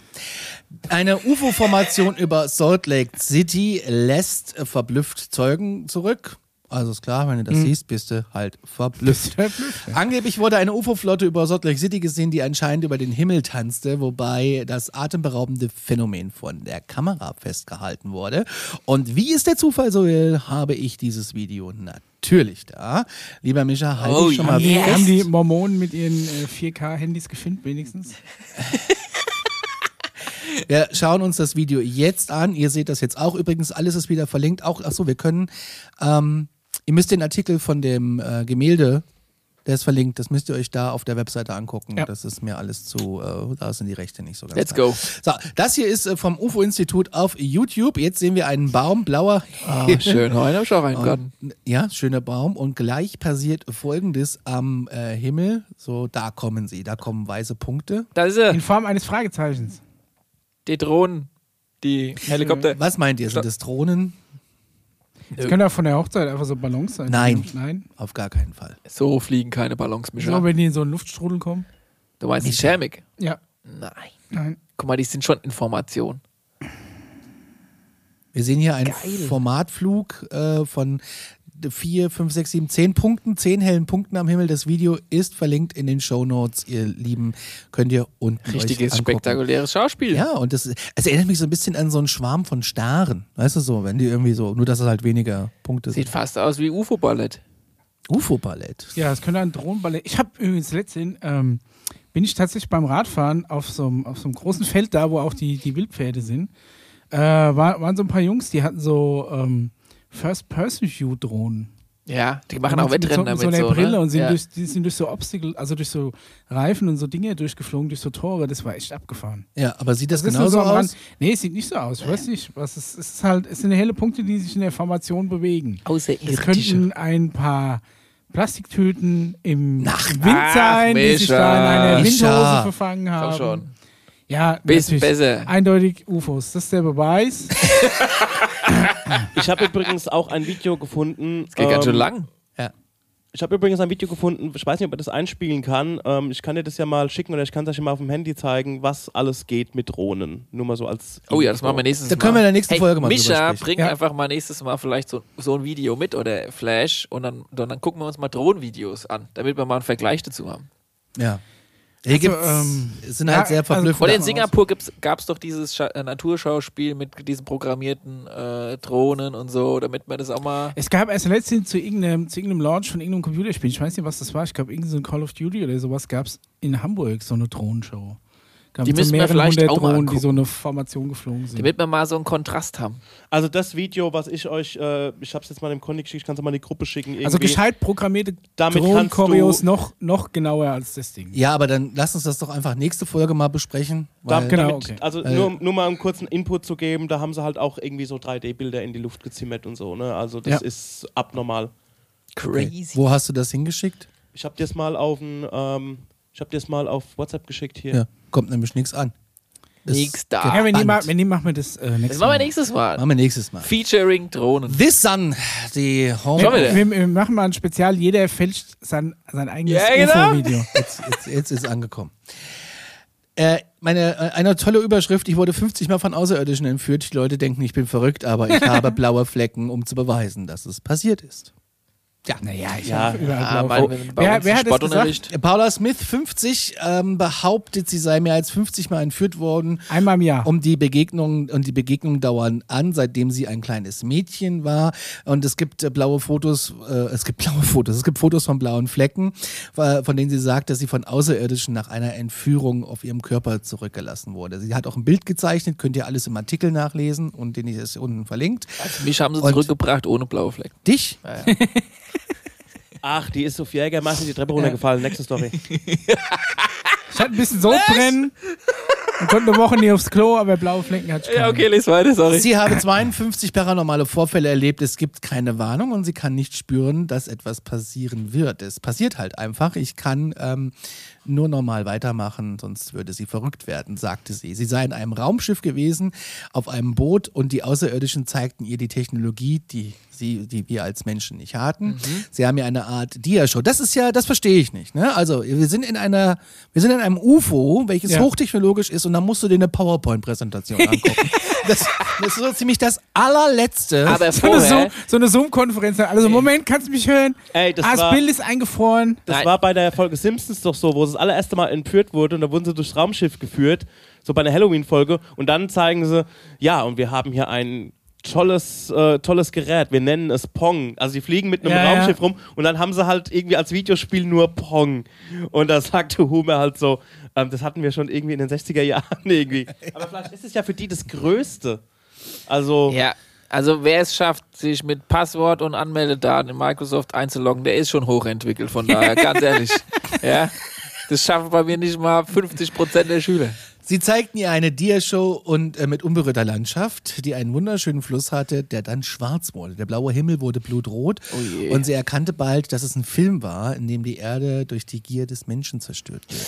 Eine UFO-Formation [laughs] über Salt Lake City lässt äh, verblüfft Zeugen zurück. Also ist klar, wenn du das siehst, bist du halt verblüfft. Verblüfft, ja. Angeblich wurde eine UFO-Flotte über Salt Lake City gesehen, die anscheinend über den Himmel tanzte, wobei das atemberaubende Phänomen von der Kamera festgehalten wurde. Und wie es der Zufall so will, habe ich dieses Video natürlich da. Lieber Mischa, halte Oh, ich schon mal yes. fest. Haben die Mormonen mit ihren äh, 4K-Handys gefilmt, wenigstens? [laughs] Wir schauen uns das Video jetzt an. Ihr seht das jetzt auch. Übrigens, alles ist wieder verlinkt. Auch, achso, wir können, ähm, ihr müsst den Artikel von dem äh, Gemälde, der ist verlinkt, das müsst ihr euch da auf der Webseite angucken. Ja. Das ist mir alles zu, äh, da sind die Rechte nicht so ganz. Let's klar. go. So, das hier ist äh, vom UFO-Institut auf YouTube. Jetzt sehen wir einen Baum, blauer. Ah, [laughs] schön. Heute hab ich auch einen Garten. Und, ja, schöner Baum. Und gleich passiert folgendes am äh, Himmel. So, da kommen sie, da kommen weiße Punkte. Da ist In er. Form eines Fragezeichens. Die Drohnen. Die Helikopter. Was meint ihr? Sind das Drohnen? Das können auch von der Hochzeit einfach so Ballons sein. Nein. Nein. Auf gar keinen Fall. So fliegen keine Ballons, So, Mischa. wenn die in so einen Luftstrudel kommen? Du meinst die Thermik? Ja. Nein. Nein. Guck mal, die sind schon Information. Wir sehen hier einen Formatflug äh, von vier, fünf, sechs, sieben, zehn Punkten, zehn hellen Punkten am Himmel. Das Video ist verlinkt in den Show Notes, ihr Lieben. Könnt ihr unten Richtiges, euch angucken. spektakuläres Schauspiel. Ja, und das, es erinnert mich so ein bisschen an so einen Schwarm von Staren. Weißt du so, wenn die irgendwie so, nur dass es halt weniger Punkte Sieht sind. fast aus wie UFO-Ballett. UFO-Ballett. Ja, das könnte ein Drohnenballett. Ich habe übrigens letztens, ähm, bin ich tatsächlich beim Radfahren auf so einem, auf so einem großen Feld da, wo auch die, die Wildpferde sind. Äh, war, waren so ein paar Jungs, die hatten so ähm, First-Person-View-Drohnen. Ja, die machen auch Wettrennen mit damit. so, mit so einer so, Brille ne? und sind, ja. durch, die sind durch so Obstacle, also durch so Reifen und so Dinge durchgeflogen, durch so Tore. Das war echt abgefahren. Ja, aber sieht das, Das ist genauso so aus? Rand. Nee, es sieht nicht so aus. Ich weiß nicht, was es, es ist halt, es sind helle Punkte, die sich in der Formation bewegen. Es Außerirdische. könnten ein paar Plastiktüten im Ach, Wind ach, sein, die sich da in einer. Windhose verfangen Komm haben. schon. Ja, natürlich. besser. Eindeutig UFOs. Das ist der Beweis. [laughs] Ich habe übrigens auch ein Video gefunden. Das geht ganz schön ähm, lang. Ja. Ich habe übrigens ein Video gefunden, ich weiß nicht, ob man das einspielen kann. Ähm, ich kann dir das ja mal schicken oder ich kann es euch mal auf dem Handy zeigen, was alles geht mit Drohnen. Nur mal so als. Oh ja, das machen wir nächstes Da Mal. können wir in der nächsten hey, Folge mal Mischa, sprechen. bring Ja. einfach mal nächstes Mal vielleicht so, so ein Video mit oder Flash und dann, dann, dann gucken wir uns mal Drohnenvideos an, damit wir mal einen Vergleich dazu haben. Ja. Hier Also, gibt's, ähm, es sind ja, halt sehr also verblüffend. Und in. Singapur gab es doch dieses Scha äh, Naturschauspiel mit diesen programmierten äh, Drohnen und so, damit man das auch mal. Es gab erst letztens zu irgendeinem, zu irgendeinem Launch von irgendeinem Computerspiel, ich weiß nicht, was das war, ich glaube, irgendein so ein Call of Duty oder sowas gab es in Hamburg, so eine Drohnenshow. Gab Die so müssen wir mehrere vielleicht hundert auch mal Drohnen, die so eine Formation geflogen sind. Damit wir mal so einen Kontrast haben. Also das Video, was ich euch, äh, ich habe es jetzt mal dem Conny geschickt, ich kann es mal in die Gruppe schicken. Irgendwie. Also gescheit programmierte Damit Drohnen-Choreos noch, noch genauer als das Ding. Ja, aber dann lass uns das doch einfach nächste Folge mal besprechen. Da, genau, damit, okay. Also Äh, nur, nur mal einen kurzen Input zu geben, da haben sie halt auch irgendwie so 3D-Bilder in die Luft gezimmert und so. Ne? Also das Ja. ist abnormal. okay. Wo hast du das hingeschickt? Ich habe dir das mal auf ein, ähm, ich habe dir das mal auf WhatsApp geschickt hier. Ja, kommt nämlich nichts an. Nix da. Ja, wenn die machen wir das äh, Das nächstes machen wir Mal. nächstes Mal. Machen wir nächstes Mal. Featuring Drohnen. This Sun, die Home. Wieder. Wir, wir machen mal ein Spezial, jeder fälscht sein, sein eigenes Ja, genau. UFO-Video. [laughs] Jetzt, jetzt, jetzt ist es angekommen. Äh, meine, äh, eine tolle Überschrift, ich wurde 50 Mal von Außerirdischen entführt. Die Leute denken, ich bin verrückt, aber ich [laughs] habe blaue Flecken, um zu beweisen, dass es passiert ist. Ja. Naja, ich Ja, habe überall mein, Flecken. bei Wer, uns wer im hat das gesagt? Sportunterricht. Paula Smith, 50, ähm, behauptet, sie sei mehr als 50 Mal entführt worden. Einmal im Jahr. Um die Begegnungen und die Begegnungen dauern an, seitdem sie ein kleines Mädchen war. Und es gibt äh, blaue Fotos, äh, es gibt [laughs] blaue Fotos, es gibt Fotos von blauen Flecken, äh, von denen sie sagt, dass sie von Außerirdischen nach einer Entführung auf ihrem Körper zurückgelassen wurde. Sie hat auch ein Bild gezeichnet, könnt ihr alles im Artikel nachlesen und den ist unten verlinkt. Also mich haben sie Und- zurückgebracht ohne blaue Flecken. Dich? Ja, ja. Ach, die ist auf Jägermeister die Treppe runtergefallen. Nächste Story. Ich hatte ein bisschen Sodbrennen und konnte eine Woche nie aufs Klo, aber blaue Flecken keine. ja, okay, les weiter, sorry. Sie habe 52 paranormale Vorfälle erlebt. Es gibt keine Warnung und sie kann nicht spüren, dass etwas passieren wird. Es passiert halt einfach. Ich kann ähm, nur normal weitermachen, sonst würde sie verrückt werden, sagte sie. Sie sei in einem Raumschiff gewesen, auf einem Boot und die Außerirdischen zeigten ihr die Technologie, die sie, die wir als Menschen nicht hatten. Sie haben ja eine Art Dia-Show. Das ist ja, das verstehe ich nicht. Ne? Also wir sind in einer, wir sind in einem UFO, welches Ja. hochtechnologisch ist und dann musst du dir eine PowerPoint-Präsentation angucken. [laughs] das, das ist so ziemlich das allerletzte. Aber So eine, vorher, Zoom, so eine Zoom-Konferenz. Also, Moment, kannst du mich hören? Ey, das ah, das war- Bild ist eingefroren. Das Nein. war bei der Folge Simpsons doch so, wo es das allererste Mal entführt wurde und da wurden sie durchs Raumschiff geführt, so bei einer Halloween-Folge und dann zeigen sie, ja, und wir haben hier ein tolles, äh, tolles Gerät, wir nennen es Pong. Also die fliegen mit einem Ja, ja. Raumschiff rum und dann haben sie halt irgendwie als Videospiel nur Pong. Und da sagte Homer halt so, ähm, das hatten wir schon irgendwie in den 60er Jahren [laughs] irgendwie. Aber vielleicht ist es ja für die das Größte. Also, ja, also wer es schafft, sich mit Passwort und Anmeldedaten in Microsoft einzuloggen, der ist schon hochentwickelt. Von daher, [laughs] ganz ehrlich. Ja, das schaffen bei mir nicht mal 50 Prozent der Schüler. Sie zeigten ihr eine Dia-Show und äh, mit unberührter Landschaft, die einen wunderschönen Fluss hatte, der dann schwarz wurde. Der blaue Himmel wurde blutrot Oh und sie erkannte bald, dass es ein Film war, in dem die Erde durch die Gier des Menschen zerstört wird.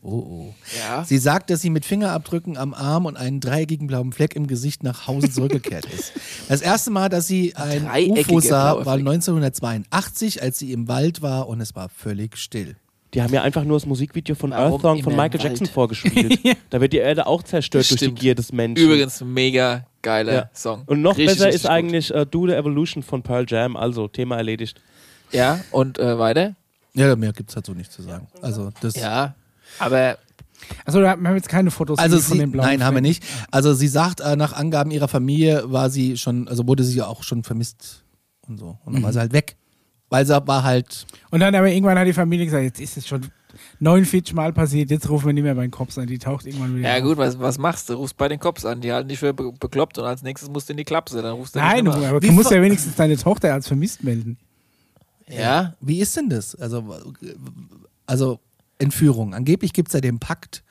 Oh oh. Ja. Sie sagt, dass sie mit Fingerabdrücken am Arm und einen dreieckigen blauen Fleck im Gesicht nach Hause zurückgekehrt [laughs] ist. Das erste Mal, dass sie ein UFO sah, war Fleck. 1982, als sie im Wald war und es war völlig still. Die haben ja einfach nur das Musikvideo von Warum Earth Song von Michael Jackson Wald? vorgespielt. [laughs] Da wird die Erde auch zerstört durch die Stimmt. Gier des Menschen. Übrigens, mega geiler Ja. Song. Und noch Richtig, besser richtig ist gut. eigentlich äh, Do the Evolution von Pearl Jam. Also, Thema erledigt. Ja, und äh, weiter? Ja, mehr gibt es so nicht zu sagen. Also, das. Ja, aber Also, wir haben jetzt keine Fotos Also von sie, den blauen nein, haben wir Flecken. nicht. Also sie sagt, äh, nach Angaben ihrer Familie war sie schon, also wurde sie ja auch schon vermisst und so. Und dann war sie halt weg. Weil sie war halt, Und dann aber irgendwann hat die Familie gesagt, jetzt ist es schon 49 Mal passiert, jetzt rufen wir nicht mehr meinen Kopf an, die taucht irgendwann wieder ja auf. gut, was, was machst du? Rufst bei den Cops an, die halten dich für be bekloppt und als nächstes musst du in die Klapse, dann rufst du Nein, nicht aber du musst ja wenigstens deine Tochter als vermisst melden. Ja, wie ist denn das? Also, also Entführung. Angeblich gibt es ja den Pakt,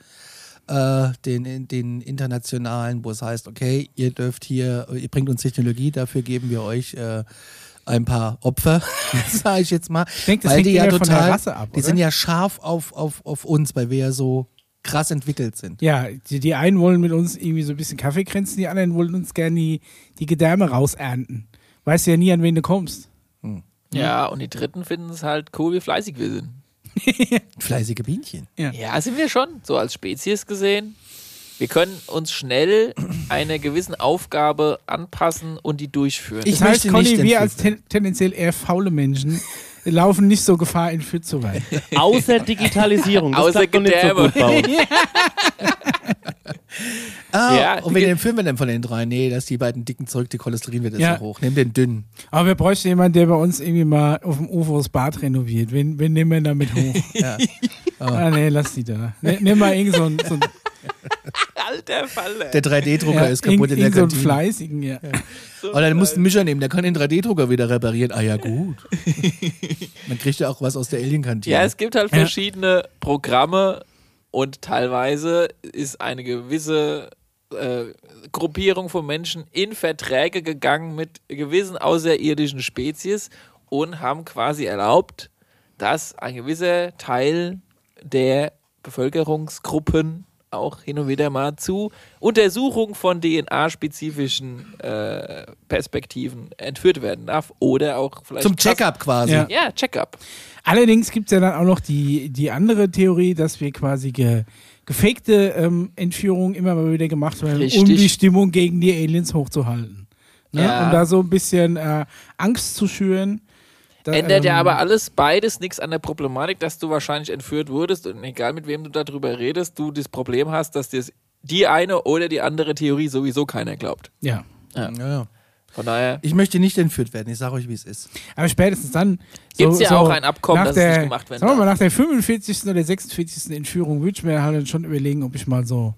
äh, den, den internationalen, wo es heißt, okay, ihr dürft hier, ihr bringt uns Technologie, dafür geben wir euch äh, ein paar Opfer, [laughs] sage ich jetzt mal. Ich denke, das weil hängt die ja immer von der total, Rasse ab, die oder? sind ja scharf auf, auf, auf uns, weil wir ja so krass entwickelt sind. Ja, die, die einen wollen mit uns irgendwie so ein bisschen Kaffee kränzen, die anderen wollen uns gerne die, die Gedärme rausernten. Weißt du ja nie, an wen du kommst. ja, und die Dritten finden es halt cool, wie fleißig wir sind. [laughs] Fleißige Bienchen. Ja, sind wir schon, so als Spezies gesehen. Wir können uns schnell einer gewissen Aufgabe anpassen und die durchführen. Ich Das heißt, möchte Conny, nicht wir als ten, tendenziell eher faule Menschen laufen nicht so Gefahr, entführt zu werden. [laughs] Außer Digitalisierung. Das Außer so Gedärme. gut bei uns. [laughs] Ah, Ja, und wen empfehlen wir denn von den drei? Nee, dass die beiden dicken zurück, die Cholesterinwert ist Ja. so hoch. Nimm den dünnen. Aber wir bräuchten jemanden, der bei uns irgendwie mal auf dem UFO das Bad renoviert. Wen, wen nehmen wir damit hoch? [laughs] Ja. Ah, nee, lass die da. Ne, nimm mal irgend so ein, so ein, [laughs] Alter Falle. Der 3D-Drucker ja, ist kaputt in irgend- der so Kantine. fleißigen, ja. Oder dann musst du einen Mischer nehmen, der kann den 3D-Drucker wieder reparieren. Ah ja, gut. [laughs] Dann kriegt er auch was aus der Alien-Kantine. Ja, es gibt halt Ja. verschiedene Programme und teilweise ist eine gewisse äh, Gruppierung von Menschen in Verträge gegangen mit gewissen außerirdischen Spezies und haben quasi erlaubt, dass ein gewisser Teil der Bevölkerungsgruppen auch hin und wieder mal zu Untersuchung von DNA-spezifischen äh, Perspektiven entführt werden darf oder auch vielleicht Zum Check-up quasi. Ja. Ja, Check-up. Allerdings gibt es ja dann auch noch die, die andere Theorie, dass wir quasi ge, gefakte ähm, Entführungen immer mal wieder gemacht werden, um Richtig. die Stimmung gegen die Aliens hochzuhalten. Ne? Ja. Um da so ein bisschen äh, Angst zu schüren. Da, Ändert ja ähm, aber alles beides nichts an der Problematik, dass du wahrscheinlich entführt wurdest und egal mit wem du darüber redest, du das Problem hast, dass dir die eine oder die andere Theorie sowieso keiner glaubt. Ja. Ja, ja. Von daher Ich möchte nicht entführt werden, ich sage euch, wie es ist. Aber spätestens dann. Gibt's ja auch ein Abkommen, dass es der, nicht gemacht werden Sagen wir mal, darf. nach der 45. oder 46. Entführung würde ich mir halt dann schon überlegen, ob ich mal so.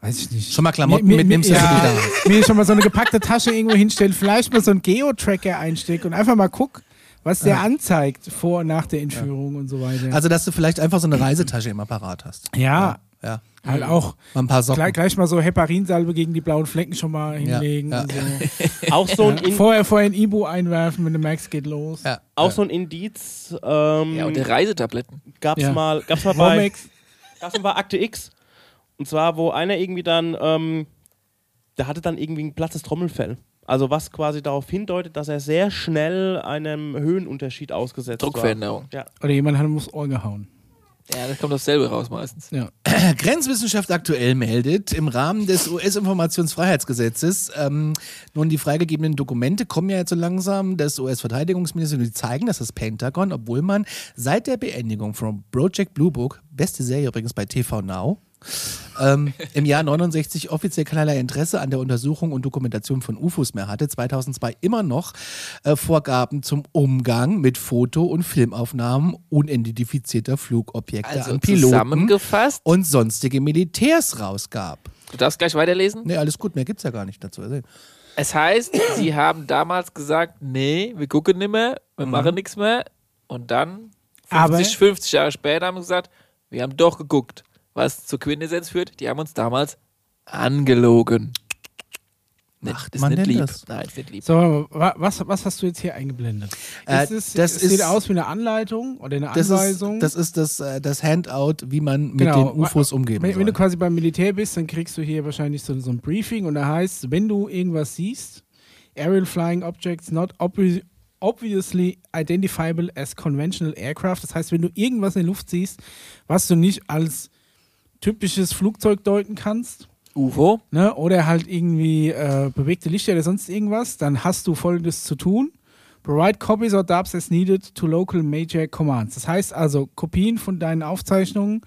Weiß ich nicht. Schon mal Klamotten mir, mir, mitnimmst, ja, die da hast. mir schon mal so eine gepackte Tasche irgendwo hinstellen, vielleicht mal so einen Geo-Tracker einstecken und einfach mal guck, was der anzeigt vor und nach der Entführung und so weiter. Also, dass du vielleicht einfach so eine Reisetasche im Apparat hast. ja, Ja. halt auch Mal ein paar Socken. gleich, gleich mal so Heparinsalbe gegen die blauen Flecken schon mal hinlegen. ja. Und so. [laughs] Auch so ein, In Vorher, vorher ein Ibu einwerfen, wenn du merkst, geht los. Ja. auch so ein Indiz ähm, ja, und die Reisetabletten. gab's Ja. mal, gab's mal bei, Romex. gab's mal bei Akte X. Und zwar, wo einer irgendwie dann, ähm, der hatte dann irgendwie ein plattes Trommelfell. Also was quasi darauf hindeutet, dass er sehr schnell einem Höhenunterschied ausgesetzt Druckveränderung. war. Ja. Oder jemand hat ihm Ohr gehauen. Ja, da kommt dasselbe raus meistens. Ja. [clears throat] Grenzwissenschaft aktuell meldet, im Rahmen des US-Informationsfreiheitsgesetzes, ähm, nun die freigegebenen Dokumente kommen ja jetzt so langsam des US-Verteidigungsministeriums, die zeigen, dass das Pentagon, obwohl man seit der Beendigung von Project Blue Book, beste Serie übrigens bei TV Now, ähm, im Jahr 69 offiziell keinerlei Interesse an der Untersuchung und Dokumentation von UFOs mehr hatte, 2002 immer noch äh, Vorgaben zum Umgang mit Foto- und Filmaufnahmen unidentifizierter Flugobjekte Also an Piloten und sonstige Militärs rausgab. du darfst gleich weiterlesen. Nee, alles gut, mehr gibt's ja gar nicht dazu. Also, Es heißt, sie haben damals gesagt, nee, wir gucken nicht mehr, wir machen nichts mehr. Und dann, 50, Aber- 50 Jahre später, haben sie gesagt, wir haben doch geguckt. Was zur Quintessenz führt, die haben uns damals angelogen. Macht ist man nicht denn lieb. das? Nein, ist nicht lieb. So, wa- was, was hast du jetzt hier eingeblendet? Äh, ist es, das es ist- sieht aus wie eine Anleitung oder eine Das Anweisung. ist, das ist das, äh, das Handout, wie man mit Genau. den UFOs umgehen wenn, wenn du quasi beim Militär bist, dann kriegst du hier wahrscheinlich so, so ein Briefing und da heißt, wenn du irgendwas siehst, Aerial Flying Objects not obvi obviously identifiable as conventional aircraft. Das heißt, wenn du irgendwas in der Luft siehst, was du nicht als typisches Flugzeug deuten kannst, UFO, ne, oder halt irgendwie äh, bewegte Lichter oder sonst irgendwas, dann hast du folgendes zu tun. Provide copies or dubs as needed to local major commands. Das heißt also Kopien von deinen Aufzeichnungen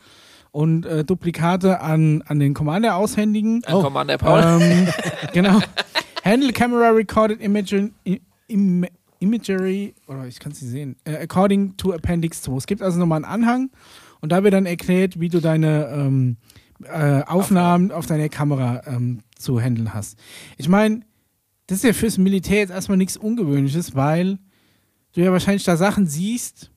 und äh, Duplikate an, an den Commander aushändigen. ein Commander Paul. Ähm, [laughs] genau. Handle camera recorded imagery, im, imagery oder ich kann es nicht sehen, äh, according to Appendix 2. Es gibt also nochmal einen Anhang und da wird dann erklärt, wie du deine ähm, äh, Aufnahmen auf deiner Kamera ähm, zu handeln hast. Ich meine, das ist ja fürs Militär jetzt erstmal nichts Ungewöhnliches, weil du ja wahrscheinlich da Sachen siehst,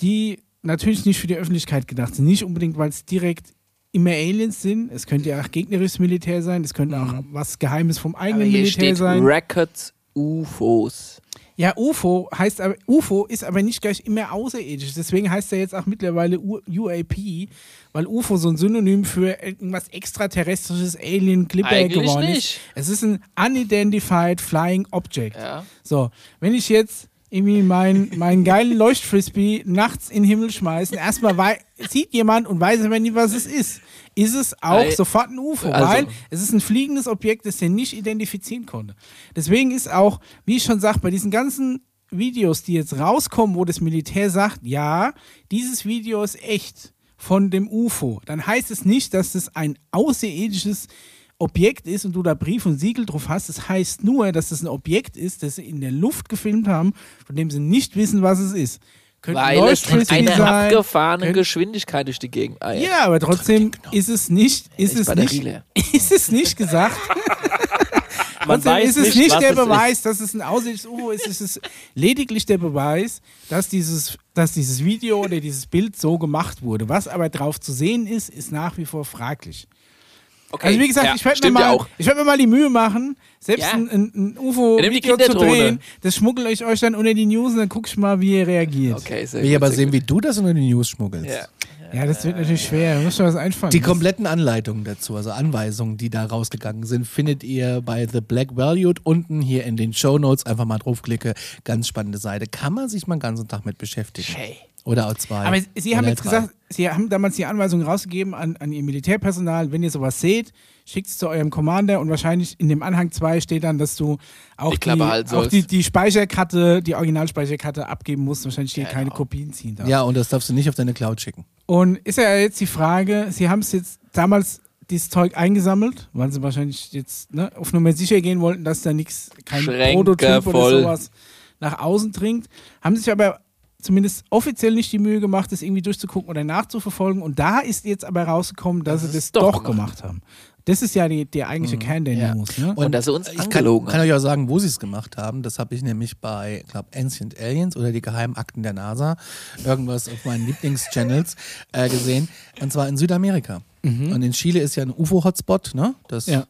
die natürlich nicht für die Öffentlichkeit gedacht sind. Nicht unbedingt, weil es direkt immer Aliens sind. Es könnte ja auch gegnerisches Militär sein. Es könnte auch was Geheimes vom eigenen Militär sein. Records UFOs. Ja, UFO heißt aber, UFO ist aber nicht gleich immer außerirdisch. Deswegen heißt er jetzt auch mittlerweile UAP, weil UFO so ein Synonym für irgendwas extraterrestrisches Alien Eigentlich geworden nicht. ist. Es ist ein Unidentified Flying Object. Ja. So, wenn ich jetzt irgendwie meinen mein geilen Leuchtfrisbee nachts in den Himmel schmeißen, erstmal wei- sieht jemand und weiß aber nie, was es ist. Ist es auch Weil- sofort ein UFO, also- weil es ist ein fliegendes Objekt, das er nicht identifizieren konnte. Deswegen ist auch, wie ich schon sagte, bei diesen ganzen Videos, die jetzt rauskommen, wo das Militär sagt, ja, dieses Video ist echt von dem UFO, dann heißt es nicht, dass es ein außerirdisches Objekt ist und du da Brief und Siegel drauf hast. Es heißt nur, dass es ein Objekt ist, das sie in der Luft gefilmt haben, von dem sie nicht wissen, was es ist. Könnte ein Weil es in einer sein, abgefahrenen könnte- Geschwindigkeit durch die Gegend eiert. ja, aber trotzdem ist es nicht, ist, ist es nicht, [laughs] ist es nicht gesagt. [laughs] Man Trotzdem weiß ist es nicht der Beweis, dass es ein außerirdisches UFO ist. Es ist lediglich der Beweis, dass dieses, dass dieses Video oder dieses Bild so gemacht wurde. Was aber drauf zu sehen ist, ist nach wie vor fraglich. Okay. Also wie gesagt, ja, ich werde mir, mal- ich werd mir mal die Mühe machen, selbst Ja. ein, ein, die UFO-Video zu drehen. Das schmuggel ich euch dann unter die News und dann guck ich mal, wie ihr reagiert. Okay, sehr Will ich gut, aber sehr sehen, gut. wie du das unter die News schmuggelst. Ja. Ja, das wird natürlich schwer. Da muss schon was einfallen. Die kompletten Anleitungen dazu, also Anweisungen, die da rausgegangen sind, findet ihr bei The Black Valued unten hier in den Show Notes. Einfach mal draufklicke. Ganz spannende Seite. Kann man sich mal den ganzen Tag mit beschäftigen. Hey. Oder auch zwei. Aber Sie haben jetzt drei. gesagt, Sie haben damals die Anweisung rausgegeben an, an Ihr Militärpersonal, wenn ihr sowas seht, schickt es zu eurem Commander und wahrscheinlich in dem Anhang 2 steht dann, dass du auch, Die halten auch die, die Speicherkarte, die Originalspeicherkarte abgeben musst, wahrscheinlich hier Genau. keine Kopien ziehen darfst. Ja, und das darfst du nicht auf deine Cloud schicken. Und ist ja jetzt die Frage, Sie haben es jetzt damals dieses Zeug eingesammelt, weil Sie wahrscheinlich jetzt ne, auf Nummer sicher gehen wollten, dass da nichts, kein Schränke Prototyp voll. oder sowas nach außen dringt. Haben sich aber zumindest offiziell nicht die Mühe gemacht, das irgendwie durchzugucken oder nachzuverfolgen. Und da ist jetzt aber rausgekommen, dass Das sie das doch doch gemacht haben. Das ist ja die, der eigentliche Kern der Ja. News. Ne? Und dass sie uns ich kann, angelogen kann euch auch sagen, wo sie es gemacht haben. Das habe ich nämlich bei, ich glaube, Ancient Aliens oder die Geheimakten der NASA, irgendwas auf meinen Lieblingschannels [laughs] äh, gesehen. Und zwar in Südamerika. Und in Chile ist ja ein UFO-Hotspot, ne? Das Mhm. Ja. Ist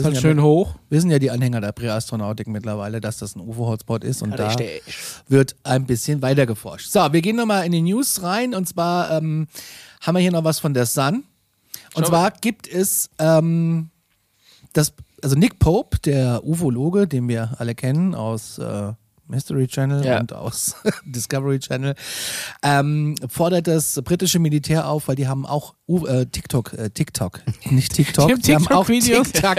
wissen halt ja, schön hoch. wissen ja die Anhänger der Präastronautik mittlerweile, dass das ein UFO-Hotspot ist. Und da Richtig. wird ein bisschen weiter geforscht. So, wir gehen nochmal in die News rein. Und zwar ähm, haben wir hier noch was von der Sun. Und Schau zwar gibt es ähm, das also Nick Pope, der Ufologe, den wir alle kennen aus äh, Mystery Channel Ja. und aus [laughs] Discovery Channel, ähm, fordert das britische Militär auf, weil die haben auch U äh, TikTok, äh, TikTok, nicht TikTok, [laughs] Die die haben auch TikTok-Videos. TikTok,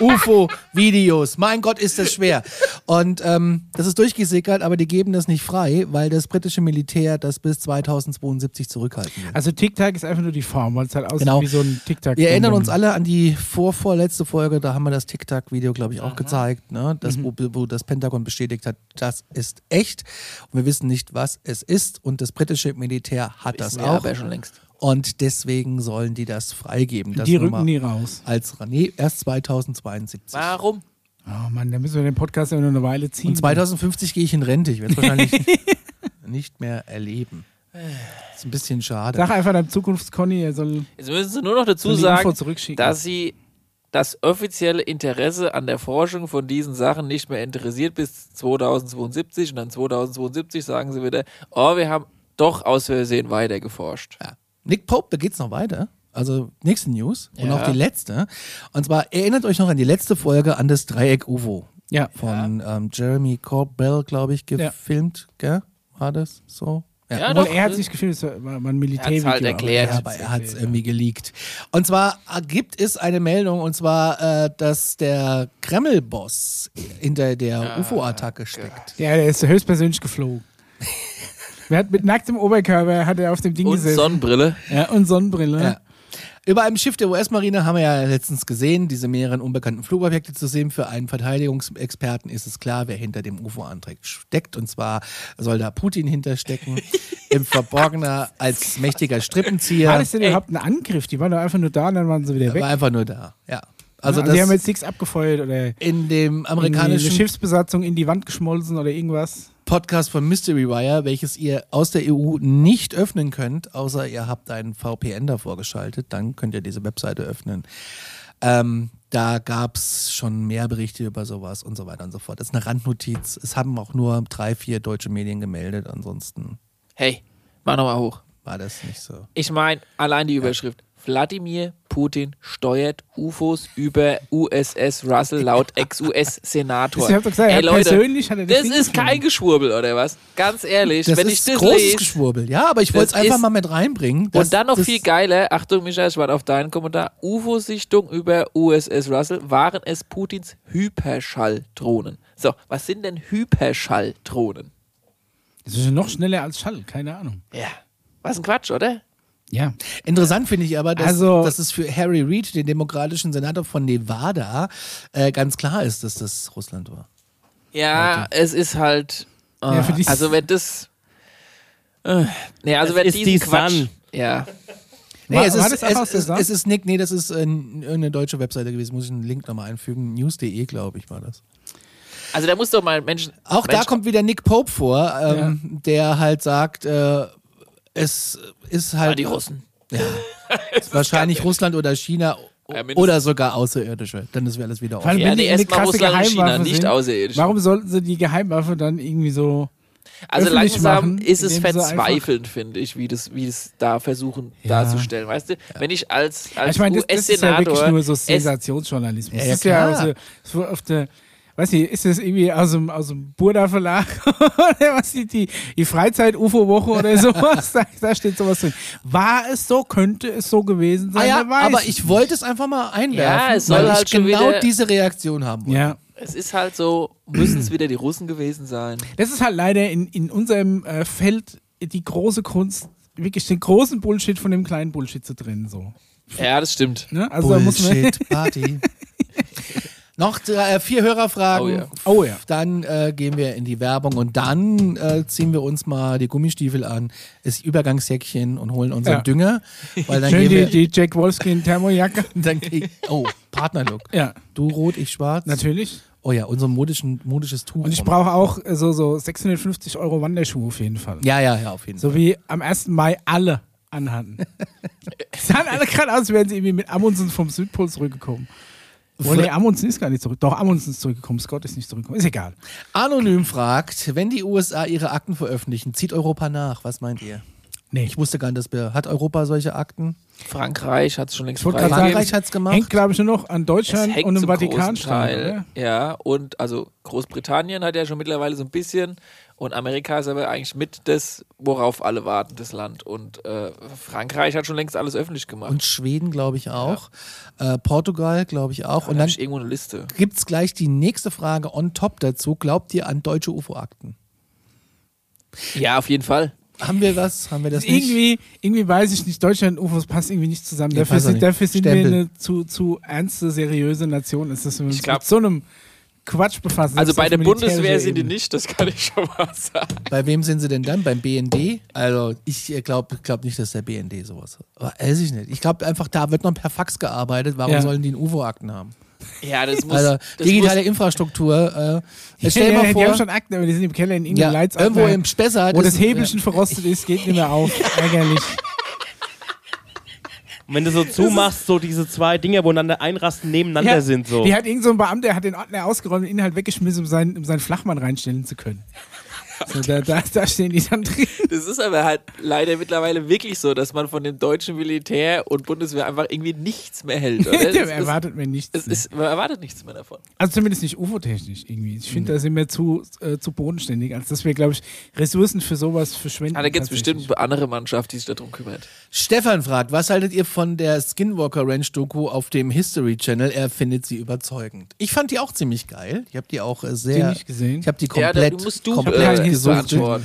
[laughs] UFO-Videos. Mein Gott, ist das schwer. Und ähm, das ist durchgesickert, aber die geben das nicht frei, weil das britische Militär das bis 2072 zurückhalten will. Also TikTok ist einfach nur die Form, weil es halt aussieht Genau. wie so ein TikTok. Wir erinnern uns alle an die vorvorletzte Folge, da haben wir das TikTok-Video, glaube ich, auch gezeigt, ne? das, Mhm. wo, wo das Pentagon bestätigt hat, das ist echt. Und wir wissen nicht, was es ist. Und das britische Militär hat das auch. aber schon längst. Und deswegen sollen die das freigeben. Das Die rücken nie raus. Als nee, erst 2072. Warum? Oh Mann, da müssen wir den Podcast ja nur eine Weile ziehen. Und 2050 gehe ich in Rente. Ich werde es wahrscheinlich [laughs] nicht mehr erleben. ist ein bisschen schade. Sag einfach deinem Zukunftsconny, er soll Jetzt müssen Sie nur noch dazu sagen, dass Sie das offizielle Interesse an der Forschung von diesen Sachen nicht mehr interessiert bis 2072 und dann 2072 sagen Sie wieder, oh, wir haben doch aus Versehen weiter geforscht. Ja. Nick Pope, da geht's noch weiter. Also nächste News und Ja. auch die letzte. Und zwar erinnert euch noch an die letzte Folge an das Dreieck UFO ja. von ähm, Jeremy Corbell, glaube ich, Ja. gefilmt. Gell? War das so? Ja, Obwohl doch. er hat sich gefühlt, es war ein Militärvideo. Er hat's halt erklärt. Ja, aber er hat es irgendwie geleakt. Und zwar gibt es eine Meldung, und zwar, äh, dass der Kreml-Boss hinter der UFO-Attacke steckt. Ja, der ist höchstpersönlich geflogen. [laughs] Wer hat mit nacktem Oberkörper hat er auf dem Ding Und gesessen. Sonnenbrille. ja, und Sonnenbrille. Ja. Über einem Schiff der US-Marine haben wir ja letztens gesehen, diese mehreren unbekannten Flugobjekte zu sehen. Für einen Verteidigungsexperten ist es klar, wer hinter dem UFO-Antrag steckt. Und zwar soll da Putin hinterstecken, [laughs] im Verborgener als mächtiger Strippenzieher. War das denn überhaupt ein Angriff? Die waren doch einfach nur da und dann waren sie wieder Er weg. war einfach nur da. Ja. Also, Also die haben jetzt nichts abgefeuert oder in dem amerikanischen Schiffsbesatzung in die Wand geschmolzen oder irgendwas. Podcast von Mystery Wire, welches ihr aus der EU nicht öffnen könnt, außer ihr habt einen VPN davor geschaltet, dann könnt ihr diese Webseite öffnen. Ähm, da gab es schon mehr Berichte über sowas und so weiter und so fort. Das ist eine Randnotiz. Es haben auch nur drei, vier deutsche Medien gemeldet. Ansonsten Hey, mach nochmal hoch. war das nicht so. Ich meine, allein die Überschrift. Wladimir Putin steuert UFOs über USS Russell laut [laughs] Ex-US-Senator. Ich hab doch gesagt, er Ey hat Leute, persönlich hat er das das Ding ist kein. Geschwurbel, oder was? Ganz ehrlich, Das wenn ist ich das großes lese. Geschwurbel. Ja, aber ich wollte es einfach mal mit reinbringen. dass Und dann noch viel geiler, Achtung Michael, ich warte auf deinen Kommentar, UFO-Sichtung über USS Russell, waren es Putins Hyperschalldrohnen. So, was sind denn Hyperschalldrohnen? Das ist ja noch schneller als Schall, keine Ahnung. Ja, was ein Quatsch, oder? Ja. Interessant finde ich aber, dass, Also- dass es für Harry Reid, den demokratischen Senator von Nevada, äh, ganz klar ist, dass das Russland war. Ja, es ist halt. ah, Ja, die- also wenn das. Äh, nee, also wenn ist diesen die Quatsch. Sun. Ja. Nee, War- es, war ist, es, es, es ist Nick, nee, das ist äh, irgendeine deutsche Webseite gewesen. Muss ich einen Link nochmal einfügen. News.de, glaube ich, war das. Also da muss doch mal Menschen. Auch da Menschen, kommt wieder Nick Pope vor, ähm, der halt sagt, äh, es ist halt die Russen. [laughs] wahrscheinlich Russland oder China Ja, oder sogar Außerirdische. Dann ist alles wieder offen. Ja, wenn die eine krasse Russland und China, nicht sind, außerirdisch. Warum sollten sie die Geheimwaffe dann irgendwie so Also langsam machen, ist es verzweifelnd, finde ich, wie das, wie das da versuchen Ja. darzustellen. Weißt du, wenn ich als, als ich meine, das, das ist ja wirklich nur so Sensationsjournalismus. Ja, das ja, ist ja also, so auf der, weiß nicht, ist das irgendwie aus dem, aus dem Burda Verlag [laughs] oder was die, die, die Freizeit-UFO-Woche oder [laughs] sowas? da, da steht sowas drin. War es so, könnte es so gewesen sein? Ah ja, aber ich wollte es einfach mal einwerfen, Ja, es soll weil halt ich schon genau wieder- diese Reaktion haben wollte. Ja. es ist halt so, müssen es wieder die Russen gewesen sein. Das ist halt leider in, in unserem äh, Feld die große Kunst, wirklich den großen Bullshit von dem kleinen Bullshit zu trennen. So. Ja, das stimmt. Ne? Also da muss man. Bullshit Party. [laughs] Noch drei, äh, vier Hörerfragen. Oh ja. Oh ja. Dann äh, gehen wir in die Werbung und dann äh, ziehen wir uns mal die Gummistiefel an, das Übergangsjäckchen und holen unseren Ja. Dünger. Weil dann Schön die, die Jack Wolfskin Thermojacke. [laughs] Dann, oh, Partnerlook. Ja, Du rot, ich schwarz. natürlich. Oh ja, unser modischen, modisches Tuch. Und ich brauche auch äh, so, so 650 Euro Wanderschuhe auf jeden Fall. Ja, ja, ja, auf jeden Fall. So wie am 1. Mai alle anhatten. [laughs] Sahen alle gerade aus, als wären sie irgendwie mit Amundsen vom Südpol zurückgekommen. Oh, nee, Amundsen ist gar nicht zurück. Doch, Amundsen ist zurückgekommen. Scott ist nicht zurückgekommen. Ist egal. Anonym fragt, wenn die USA ihre Akten veröffentlichen, zieht Europa nach. Was meint ihr? Nee. Ich wusste gar nicht, dass wir, hat Europa solche Akten? Frankreich hat es schon längst freigegeben. Frankreich hat's gemacht. Hängt, glaube ich, nur noch an Es Deutschland hängt und großen Vatikanstaat. Ja, und also Großbritannien hat ja schon mittlerweile so ein bisschen und Amerika ist aber eigentlich mit das, worauf alle warten, das Land. Und äh, Frankreich hat schon längst alles öffentlich gemacht. Und Schweden, glaube ich, auch. Äh, Portugal, glaube ich, auch. und Und dann dann habe ich irgendwo eine Liste. gibt es gleich die nächste Frage on top dazu. Glaubt ihr an deutsche UFO-Akten? Ja, auf jeden Fall. Haben wir was? Haben wir das nicht? Irgendwie, irgendwie weiß ich nicht, Deutschland und UFOs passt irgendwie nicht zusammen. Dafür sind, nicht. dafür sind wir eine zu, zu ernste, seriöse Nation. Ist das, Ich glaub- mit so einem Quatsch befassen. Also bei der Bundeswehr sind die nicht, das kann ich schon mal sagen. Bei wem sind sie denn dann? Beim BND? Also ich glaube glaub nicht, dass der BND sowas hat. Aber weiß ich nicht. Ich glaube einfach, da wird noch per Fax gearbeitet. Warum Ja. sollen die einen UFO-Akten haben? Ja, das [laughs] muss. Also das digitale muss, Infrastruktur. Äh, Ja, stell dir ja, mal Die vor, haben schon Akten, aber die sind im Keller in ja, irgendeinem Leitsatz. irgendwo im Spessart. wo ist- das Hebelchen verrostet ist, geht nicht mehr auf. Ärgerlich. [laughs] Und wenn du so zumachst, so diese zwei Dinge, wo dann einrasten, nebeneinander Ja, sind so. Die hat irgend so ein Beamter, der hat den Ordner ausgeräumt und den Inhalt weggeschmissen, um seinen, um seinen Flachmann reinstellen zu können. So, da, da, da stehen die dann drin. das ist aber halt leider mittlerweile wirklich so, dass man von dem deutschen Militär und Bundeswehr einfach irgendwie nichts mehr hält. Oder? [laughs] Ist- erwartet mir nichts. Es ist, man erwartet nichts mehr davon. Also zumindest nicht UFO-technisch irgendwie. Ich Mhm. finde, da sind wir zu, äh, zu bodenständig, als dass wir, glaube ich, Ressourcen für sowas verschwenden. Ah, da gibt es bestimmt eine andere Mannschaft, die sich darum kümmert. Stefan fragt, was haltet ihr von der Skinwalker Ranch Doku auf dem History Channel? Er findet sie überzeugend. Ich fand die auch ziemlich geil. Ich habe die auch äh, sehr. nicht gesehen. Ich habe die Ja, komplett, da du musst du komplett äh, gesuchtet.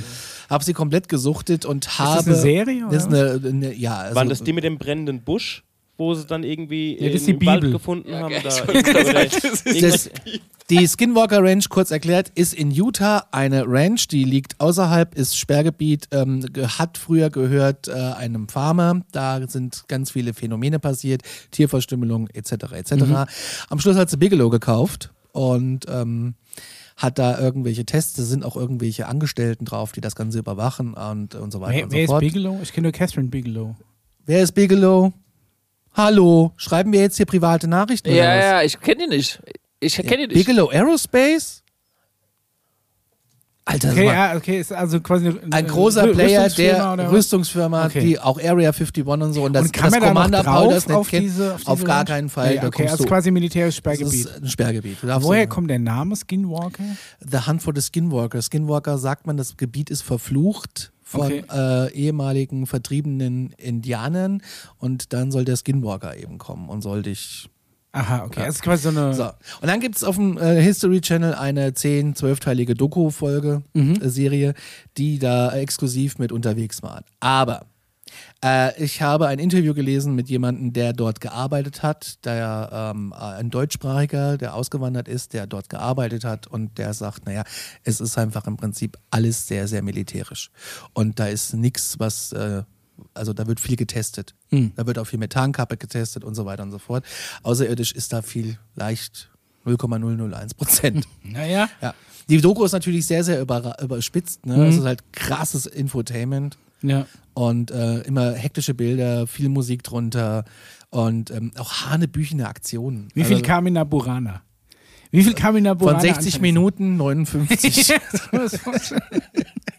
Habe sie komplett gesuchtet und habe. das eine Serie, Das ist oder eine, eine ja. Also, Waren das die mit dem brennenden Busch, wo sie dann irgendwie Ja, das ist im die Wald gefunden haben? Ja, Da, oder [laughs] das ist- irgendwas- Das, die Skinwalker Ranch, kurz erklärt, ist in Utah eine Ranch, die liegt außerhalb, ist Sperrgebiet, ähm, hat früher gehört äh, einem Farmer. Da sind ganz viele Phänomene passiert, Tierverstümmelung etc. etc. Am Schluss hat sie Bigelow gekauft und ähm, hat da irgendwelche Tests, da sind auch irgendwelche Angestellten drauf, die das Ganze überwachen und, und so weiter Wer, und wer so ist fort. Bigelow? Ich kenne nur Catherine Bigelow. Wer ist Bigelow? Hallo, schreiben wir jetzt hier private Nachrichten? oder Ja, was? ja, ich kenne die nicht. Ich kenne die nicht. Bigelow Aerospace? Alter, Okay, ja, okay, ist also quasi eine, ein großer Rü- Player der oder? Rüstungsfirma, Okay. die auch Area 51 und so und das, Und kann das da Commander Paul das nicht auf kennt, diese, auf, auf diese gar Ranch? keinen Fall. Nee, da okay, also quasi militärisches das Sperrgebiet. ist ein Sperrgebiet. Woher da- kommt der Name Skinwalker? The Hunt for the Skinwalker. Skinwalker sagt man, das Gebiet ist verflucht von Okay. äh, ehemaligen vertriebenen Indianern und dann soll der Skinwalker eben kommen und soll dich Aha, okay. Das ist quasi so eine. So. Und dann gibt es auf dem äh, History Channel eine 10-, 12-teilige Doku-Folge, äh, Serie, die da exklusiv mit unterwegs waren. Aber äh, ich habe ein Interview gelesen mit jemandem, der dort gearbeitet hat, der ähm, ein Deutschsprachiger, der ausgewandert ist, der dort gearbeitet hat und der sagt, naja, es ist einfach im Prinzip alles sehr, sehr militärisch. Und da ist nichts, was, äh, also da wird viel getestet. Da wird auch viel Methankappe getestet und so weiter und so fort. Außerirdisch ist da viel leicht 0,001 Prozent. Naja. Ja. Die Doku ist natürlich sehr, sehr überra- überspitzt. Ne? Es ist halt krasses Infotainment Ja. und äh, immer hektische Bilder, viel Musik drunter und ähm, auch hanebüchene Aktionen. Wie viel Also kam in der Burana? Wie viel kam in der Burana? Von 60 Minuten 59. [laughs] [laughs]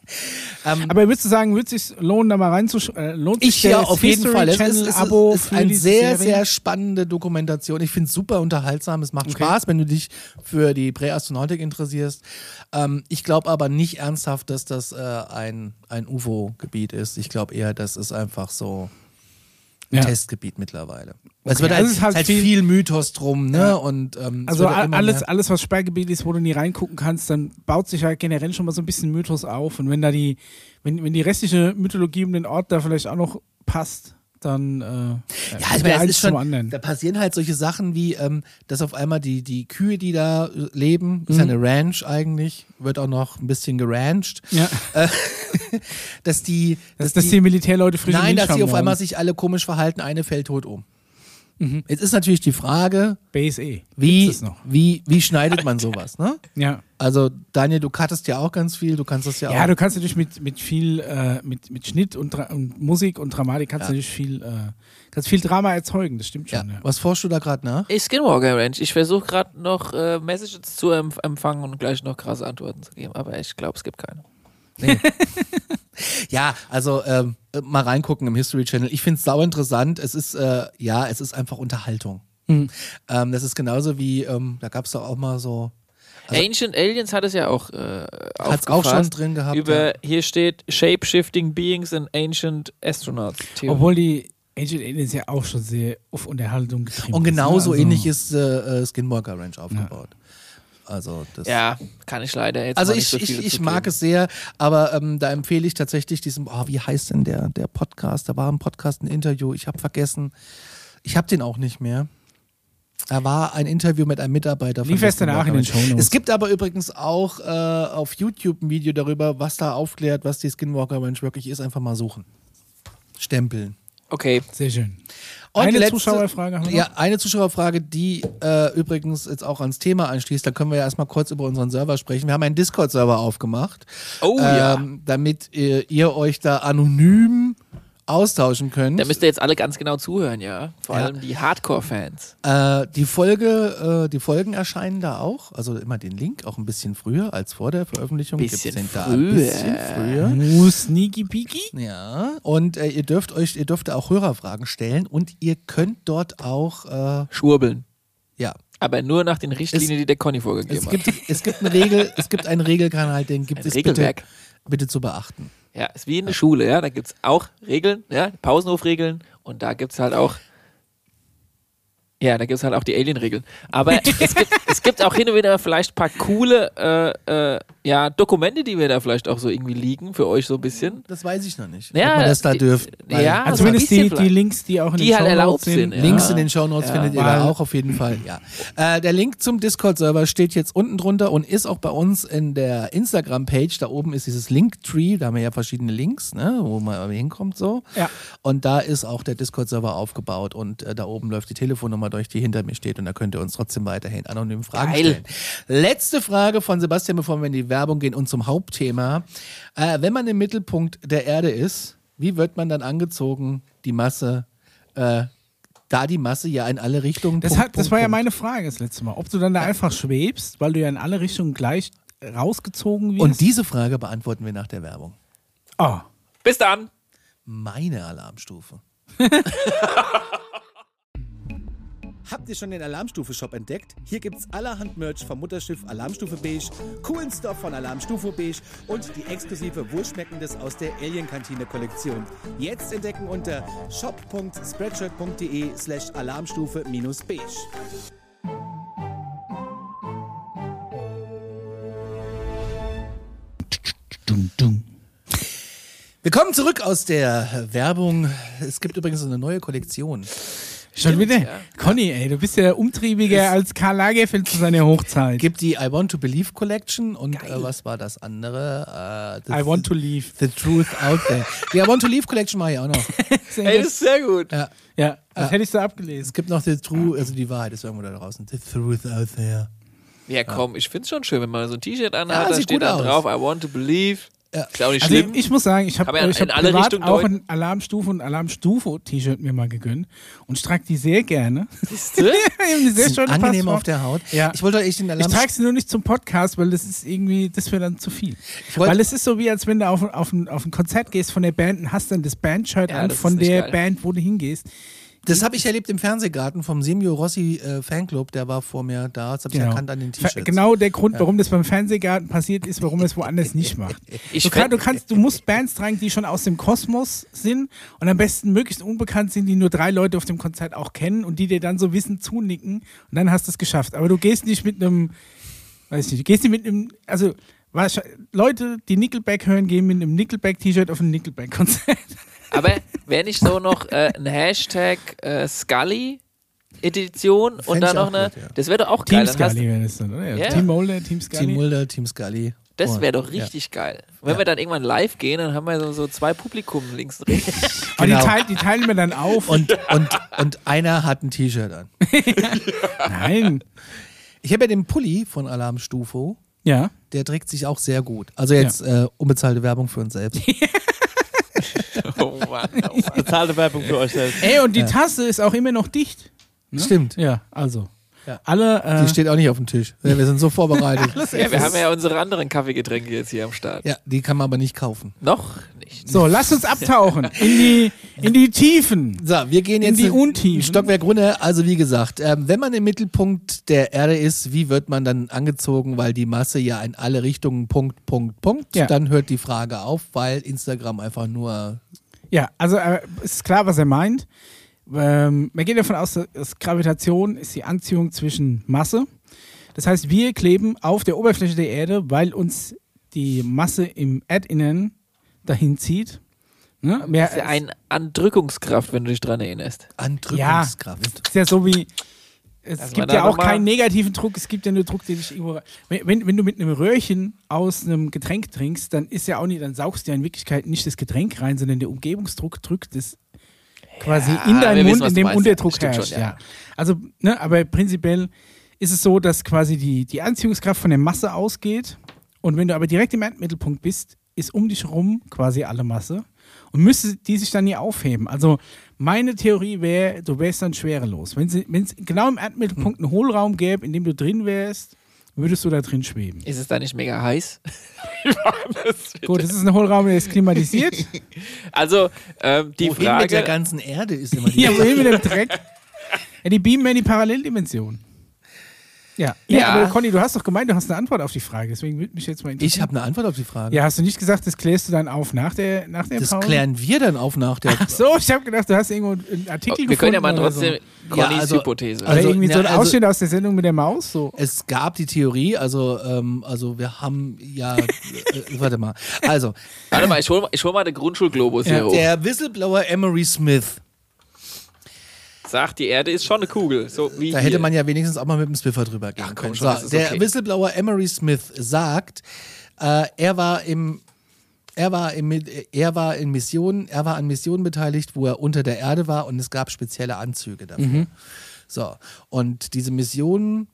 ähm, Aber würdest du sagen, würde es sich lohnen, da mal reinzuschauen? Äh, ich ja, auf jeden Fall. Es ist, ist, Abo ist eine sehr, Serie? sehr spannende Dokumentation. Ich finde es super unterhaltsam. Es macht Okay. Spaß, wenn du dich für die Präastronautik interessierst. Ähm, ich glaube aber nicht ernsthaft, dass das äh, ein, ein UFO-Gebiet ist. Ich glaube eher, das ist einfach so Ja. Testgebiet mittlerweile. es Okay, halt, also es ist halt halt viel- viel, Mythos drum, ne? Ja. Und, ähm, Also immer alles, mehr- alles, was Sperrgebiet ist, wo du nie reingucken kannst, dann baut sich halt generell schon mal so ein bisschen Mythos auf. Und wenn da die, wenn, wenn die restliche Mythologie um den Ort da vielleicht auch noch passt, dann äh, Ja, ist ich der ist schon, anderen. da passieren halt solche Sachen wie, ähm, dass auf einmal die, die Kühe, die da äh, leben, ist Mhm. ja eine Ranch eigentlich, wird auch noch ein bisschen gerancht, Ja, [laughs] dass die, dass, dass die Militärleute frisch nein, dass die auf einmal sich alle komisch verhalten, eine fällt tot um. Mhm. Jetzt ist natürlich die Frage, BSE. wie, Gibt's das noch? wie, wie schneidet man sowas, ne? Ja. Also, Daniel, du cuttest ja auch ganz viel, du kannst das ja, Ja, auch. du kannst natürlich mit, mit viel, äh, mit, mit Schnitt und, und Musik und Dramatik kannst Ja. natürlich viel, äh, kannst viel Drama erzeugen, das stimmt ja. schon. Ja. Was forschst du da gerade nach? Ich Skinwalker Ranch. Ich versuche gerade noch äh, Messages zu empf empfangen und gleich noch krasse Antworten zu geben, aber ich glaube, es gibt keine. [laughs] Ja, also ähm, äh, mal reingucken im History Channel. Ich finde es sau interessant. Es ist, äh, ja, es ist einfach Unterhaltung. Mhm. Ähm, das ist genauso wie, ähm, da gab es doch auch mal so, Also- Ancient Aliens hat es ja auch äh, hat es auch schon drin gehabt. Über, ja. hier steht Shape-Shifting Beings and Ancient Astronauts. Theory. Obwohl die Ancient Aliens ja auch schon sehr auf Unterhaltung getrimmt Und ist, genauso ne? Also- ähnlich ist äh, äh, Skinwalker Ranch aufgebaut. Also das. ja, kann ich leider jetzt Also ich, so ich, ich mag es sehr, aber ähm, da empfehle ich tatsächlich diesen, oh, wie heißt denn der, der Podcast? Da war im Podcast ein Interview, ich habe vergessen. Ich habe den auch nicht mehr. Da war ein Interview mit einem Mitarbeiter von Lief der danach in den. Shownotes. Es gibt aber übrigens auch äh, auf YouTube ein Video darüber, was da aufklärt, was die Skinwalker Ranch wirklich ist. Einfach mal suchen. Stempeln. Okay, Sehr schön. Und Eine letzte- Zuschauerfrage haben wir? Ja, eine Zuschauerfrage, die äh, übrigens jetzt auch ans Thema anschließt. Da können wir ja erstmal kurz über unseren Server sprechen. Wir haben einen Discord-Server aufgemacht, Oh ja. ähm, damit ihr, ihr euch da anonym austauschen könnt. da müsst ihr jetzt alle ganz genau zuhören, ja. Vor Ja. allem die Hardcore-Fans. Äh, die Folge, äh, die Folgen erscheinen da auch. Also immer den Link, auch ein bisschen früher als vor der Veröffentlichung. Bisschen Gibt's den da früher. Ein bisschen früher. Sneaky peaky. Ja. Und äh, ihr dürft euch, ihr dürft auch Hörerfragen stellen und ihr könnt dort auch, äh, Schwurbeln. ja, Aber nur nach den Richtlinien, die der Conny vorgegeben Es hat. gibt, es gibt eine Regel, es gibt einen Regelkanal, den [laughs] gibt Ein es bitte, Regelwerk. bitte zu beachten. Ja, ist wie in der Schule, ja. Da gibt es auch Regeln, ja, Pausenhofregeln und da gibt es halt auch. Ja, da gibt es halt auch die Alien-Regeln. Aber [laughs] es, gibt, es gibt auch hin und wieder vielleicht ein paar coole äh, äh, ja, Dokumente, die wir da vielleicht auch so irgendwie liegen, für euch so ein bisschen. Das weiß ich noch nicht, Ja, ob man das da die- dürft. ja, Also zumindest die, die. Links, die auch in Die den halt Shownotes erlaubt sind, ja. Links in den Shownotes Ja. findet ihr da auch auf jeden Fall. Ja. Äh, der Link zum Discord-Server steht jetzt unten drunter und ist auch bei uns in der Instagram-Page. Da oben ist dieses Linktree, da haben wir ja verschiedene Links, ne, wo man hinkommt so. Ja. Und da ist auch der Discord-Server aufgebaut und äh, da oben läuft die Telefonnummer durch, die hinter mir steht und da könnt ihr uns trotzdem weiterhin anonym Fragen Geil. stellen. Letzte Frage von Sebastian, bevor wir in die Werbung gehen und zum Hauptthema. Äh, wenn man im Mittelpunkt der Erde ist, wie wird man dann angezogen, die Masse, äh, da die Masse ja in alle Richtungen. Das, Punkt, hat, das Punkt, war ja meine Frage das letzte Mal. Ob du dann da einfach schwebst, weil du ja in alle Richtungen gleich rausgezogen wirst. Und diese Frage beantworten wir nach der Werbung. oh, Bis dann! Meine Alarmstufe. [laughs] Habt ihr schon den Alarmstufe-Shop entdeckt? Hier gibt's allerhand Merch vom Mutterschiff Alarmstufe Beige, coolen Stuff von Alarmstufe Beige und die exklusive Wohlschmeckendes aus der Alien-Kantine-Kollektion. Jetzt entdecken unter shop.spreadshirt.de slash alarmstufe-beige. dum, dum. Wir kommen zurück aus der Werbung. Es gibt übrigens eine neue Kollektion. Schon wieder? ja. Conny, ey, du bist ja umtriebiger als Karl Lagerfeld zu seiner Hochzeit. gibt die I Want to Believe Collection und äh, was war das andere? Äh, I want to leave. The Truth Out There. [laughs] Die I Want to Leave Collection mache ich auch noch. [laughs] Ey, das ist sehr gut. Ja. ja, das hätte ich so abgelesen. Es gibt noch The True, also die Wahrheit ist irgendwo da draußen. The Truth Out There. Ja, komm, ich find's schon schön, wenn man so ein T-Shirt Ja, anhat, da sieht steht dann aus. drauf, I want to believe. Ja. Ist ja auch nicht Also schlimm. ich muss sagen, ich habe ich hab alle privat auch ein Alarmstufe und Alarmstufe-T-Shirt mir mal gegönnt und ich trage die sehr gerne. [laughs] Ich hab eine sehr Sind schöne angenehm auf der Haut. Ja. Ich wollte euch den Ich trage sie nur nicht zum Podcast, weil das ist irgendwie, das wäre dann zu viel. Weil es ist so wie, als wenn du auf, auf, ein, auf ein Konzert gehst von der Band und hast dann das Bandshirt Ja, an von der geil. Band, wo du hingehst. Das habe ich erlebt im Fernsehgarten vom Semio Rossi äh, Fanclub. Der war vor mir da. Das habe ich erkannt an den T-Shirts. Genau der Grund, warum das beim Fernsehgarten passiert ist, warum es woanders nicht macht. [laughs] Ich Du, kann, du, kannst, du musst Bands tragen, die schon aus dem Kosmos sind und am besten möglichst unbekannt sind, die nur drei Leute auf dem Konzert auch kennen und die dir dann so wissen zunicken und dann hast du es geschafft. Aber du gehst nicht mit einem, weiß ich nicht, du gehst nicht mit einem, also Leute, die Nickelback hören, gehen mit einem Nickelback-T-Shirt auf ein Nickelback-Konzert. [laughs] Aber wäre nicht so noch äh, ein Hashtag äh, Scully Edition und Fänd dann ich noch eine. gut, ja. Das wäre doch auch Team geil. Dann hast, Scully wäre das dann, oder? Ja. Team Mulder, Team Scully. Team Mulder, Team Scully. das wäre doch richtig geil. Wenn wir dann irgendwann live gehen, dann haben wir so, so zwei Publikum links und rechts. [laughs] Aber Genau. die, teil, die teilen wir dann auf. Und, und, und einer hat ein T-Shirt an. [laughs] Nein. Ich habe ja den Pulli von Alarmstufo. Ja. Der trägt sich auch sehr gut. Also jetzt äh, unbezahlte Werbung für uns selbst. [laughs] [laughs] oh Mann, oh Mann. Bezahlte Werbung für euch selbst. Ey, und die Tasse ist auch immer noch dicht. Stimmt. Ja, also. Ja. Alle. Äh, Die steht auch nicht auf dem Tisch. Ja, wir sind so vorbereitet. [laughs] Ja, wir haben ja unsere anderen Kaffeegetränke jetzt hier am Start. ja, die kann man aber nicht kaufen. Noch? Nicht. So, lass uns abtauchen [laughs] in die, in die Tiefen. So, wir gehen In jetzt die ein Untiefen. Stockwerk runter. Also wie gesagt, ähm, wenn man im Mittelpunkt der Erde ist, wie wird man dann angezogen, weil die Masse ja in alle Richtungen Punkt, Punkt, Punkt. Ja. Dann hört die Frage auf, weil Instagram einfach nur Ja, also äh, es ist klar, was er meint. Ähm, man geht davon aus, dass Gravitation ist die Anziehung zwischen Masse. Das heißt, wir kleben auf der Oberfläche der Erde, weil uns die Masse im Erdinnern dahin zieht. Ne? Mehr, Das ist ja eine Andrückungskraft, wenn du dich dran erinnerst. Andrückungskraft. ist ja so wie. Es man gibt ja auch keinen negativen Druck, es gibt ja nur Druck, den dich irgendwo. Wenn, wenn, du mit einem Röhrchen aus einem Getränk trinkst, dann ist ja auch nicht, dann saugst du ja in Wirklichkeit nicht das Getränk rein, sondern der Umgebungsdruck drückt es quasi Ja, in deinen wissen, Mund, was in dem. Unterdruck herrscht. schon, ja. ja. Also, ne, aber prinzipiell ist es so, dass quasi die, die Anziehungskraft von der Masse ausgeht. Und wenn du aber direkt im Erdmittelpunkt bist, ist um dich rum quasi alle Masse. Und müsste die sich dann nie aufheben. Also meine Theorie wäre, du wärst dann schwerelos. Wenn es genau im Erdmittelpunkt einen Hohlraum gäbe, in dem du drin wärst, würdest du da drin schweben. Ist es da nicht mega heiß? [laughs] [laughs] Gut, das ist ein Hohlraum, der ist klimatisiert. [laughs] Also, ähm, die Wohin mit der Frage. ganzen Erde ist immer die Ja, wohin mit dem Dreck? Ja, die beamen ja in die Paralleldimension. Ja. ja. Ja. aber Conny, du hast doch gemeint, du hast eine Antwort auf die Frage. Deswegen würde mich jetzt mal interessieren. Ich habe eine Antwort auf die Frage. Ja, hast du nicht gesagt, das klärst du dann auf nach der, nach der Das Pause? klären wir dann auf nach der. Ach so, ich habe gedacht, du hast irgendwo einen Artikel Wir gefunden. können ja mal oder trotzdem So. Connys Ja, also- Hypothese. Oder Also, irgendwie so na, ein also- Ausschnitt aus der Sendung mit der Maus. So. Es gab die Theorie, also, ähm, also wir haben ja, äh, [laughs] warte mal, also Warte mal, ich hol, ich hol mal den Grundschulglobus Ja, hier hoch. der Whistleblower Emery Smith, Sagt, die Erde ist schon eine Kugel. So wie da hier. hätte man ja wenigstens auch mal mit dem Swiffer drüber gehen Ach, komm können. schon, so, der okay. Whistleblower Emery Smith sagt, äh, er war im er war, im, er war in Missionen, er war an Missionen beteiligt, wo er unter der Erde war und es gab spezielle Anzüge dafür. Mhm. So, und diese Missionen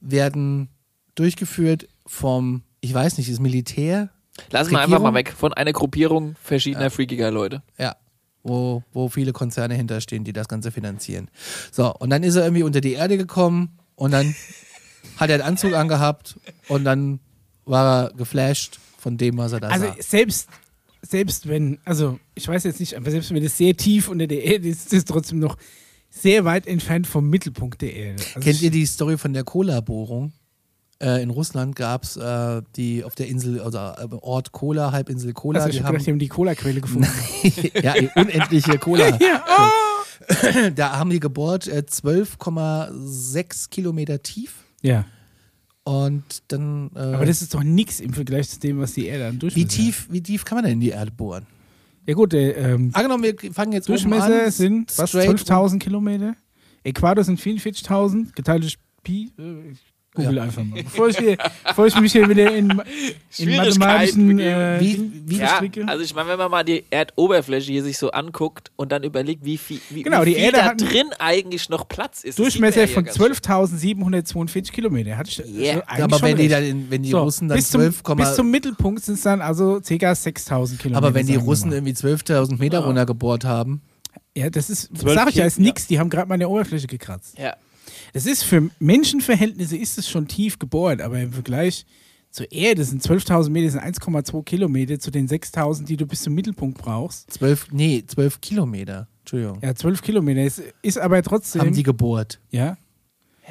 werden durchgeführt vom, ich weiß nicht, das Militär, Lass mal einfach mal weg von einer Gruppierung verschiedener freakiger Leute. Ja. Wo, wo viele Konzerne hinterstehen, die das Ganze finanzieren. So, und dann ist er irgendwie unter die Erde gekommen und dann [laughs] hat er den Anzug angehabt und dann war er geflasht von dem, was er da Also sah. selbst, selbst wenn, also ich weiß jetzt nicht, aber selbst wenn es sehr tief unter der Erde ist, ist es trotzdem noch sehr weit entfernt vom Mittelpunkt der Erde. Also Kennt ihr die Story von der Cola-Bohrung? Äh, in Russland gab es äh, die auf der Insel, also äh, Ort Kola, Halbinsel Kola, also ich die hab haben gedacht, die haben die Cola-Quelle gefunden. [laughs] ja, die unendliche Cola. [laughs] ja, oh. [laughs] Da haben die gebohrt äh, 12,6 Kilometer tief ja, und dann. Äh, aber das ist doch nichts im Vergleich zu dem, was die Erde an wie Durchmesser tief, wie tief kann man denn in die Erde bohren? Ja gut, der ähm, Angenommen, wir fangen jetzt Durchmesser an, sind was, straight 12.000 Kilometer. Äquator sind 44.000, geteilt durch Pi. Ich Google einfach mal. Bevor ich, hier, bevor ich mich hier wieder in, in mathematischen äh, Wie- wie- Ja, also ich meine, wenn man mal die Erdoberfläche hier sich so anguckt und dann überlegt, wie viel, wie, Genau, wie die viel Erde da drin eigentlich noch Platz ist. Durchmesser ja von hier ganz 12.742 Kilometer. Hatte ich Yeah. also Ja, aber schon wenn die, dann, in- wenn die So, Russen dann bis, zum, 12, bis zum Mittelpunkt sind es dann also ca. 6.000 Kilometer. aber wenn die Russen irgendwie 12.000 Meter runtergebohrt haben, Ja, das ist, sag ich ja, ist nix. Die haben gerade mal an der Oberfläche gekratzt. Ja. Das ist für Menschenverhältnisse ist es schon tief gebohrt, aber im Vergleich zur Erde sind 12.000 Meter sind 1,2 Kilometer zu den 6.000, die du bis zum Mittelpunkt brauchst. 12, nee, 12 Kilometer, Entschuldigung, Ja, 12 Kilometer ist, ist aber trotzdem, haben die gebohrt. ja,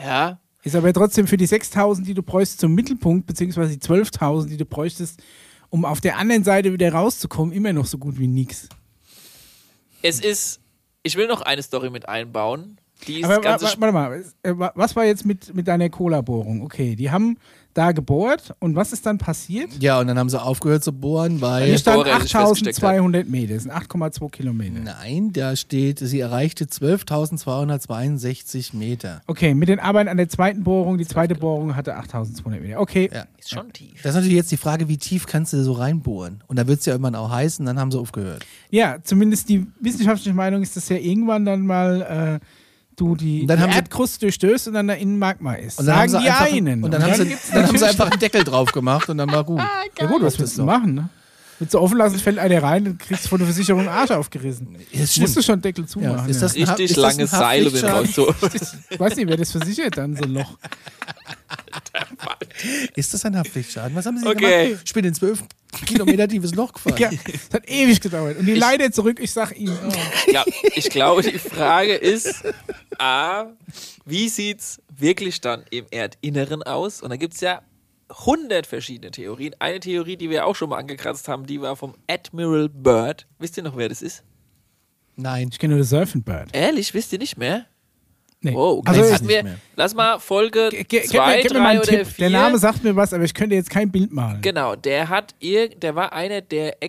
Ja. ist aber trotzdem für die 6.000, die du bräuchst zum Mittelpunkt, beziehungsweise die 12.000, die du bräuchtest, um auf der anderen Seite wieder rauszukommen, immer noch so gut wie nix. Es ist, ich will noch eine Story mit einbauen. Die ist Aber wa- warte mal, äh, wa- was war jetzt mit, mit deiner Cola-Bohrung? Okay, die haben da gebohrt und was ist dann passiert? Ja, und dann haben sie aufgehört zu bohren, weil. Hier stand Bohrer sich festgesteckt 8200 Meter, das sind 8,2 Kilometer. Nein, da steht, sie erreichte 12.262 Meter. Okay, mit den Arbeiten an der zweiten Bohrung, die zweite Bohrung hatte 8200 Meter. Okay, Ja. ist schon tief. Das ist natürlich jetzt die Frage, wie tief kannst du so reinbohren? Und da wird es ja irgendwann auch heißen, dann haben sie aufgehört. ja, zumindest die wissenschaftliche Meinung ist, dass ja irgendwann dann mal äh, du die, Und dann die haben sie- Erdkruste durchstößt und dann da innen Magma ist. Und dann Sagen die einfach, einen. Und dann, haben, sie, dann haben sie einfach einen Deckel drauf gemacht und dann war gut. Ja gut, was willst du machen, ne? Willst du offen lassen, fällt einer rein und kriegst von der Versicherung den Arsch aufgerissen. Das Musst du schon Deckel zumachen. Ja, ist das ein Ha- Richtig das ein lange Seile, wenn Haftpflichtschaden? raus so. Ich weiß nicht, wer das versichert dann, so ein Loch. Ist das ein Haftpflichtschaden? Was haben Sie Okay. gemacht? Ich bin in zwölf Kilometer tiefes Loch gefallen. Ja, das hat ewig gedauert. Und die Leine zurück, ich sag Ihnen. Oh. Ja, ich glaube, die Frage ist, A, wie sieht's wirklich dann im Erdinneren aus? Und da gibt es ja 100 verschiedene Theorien. Eine Theorie, die wir auch schon mal angekratzt haben, die war vom Admiral Byrd. Wisst ihr noch, wer das ist? Nein. Ich kenne nur das Surfing Bird. Ehrlich, wisst ihr nicht mehr? Nee. Wow, also, okay. weiß hatten wir, mehr. lass mal Folge ge- ge- gib 2, mir, gib mir mal 3 einen oder Tipp. 4. Der Name sagt mir was, aber ich könnte jetzt kein Bild malen. Genau, der hat ir der war einer, der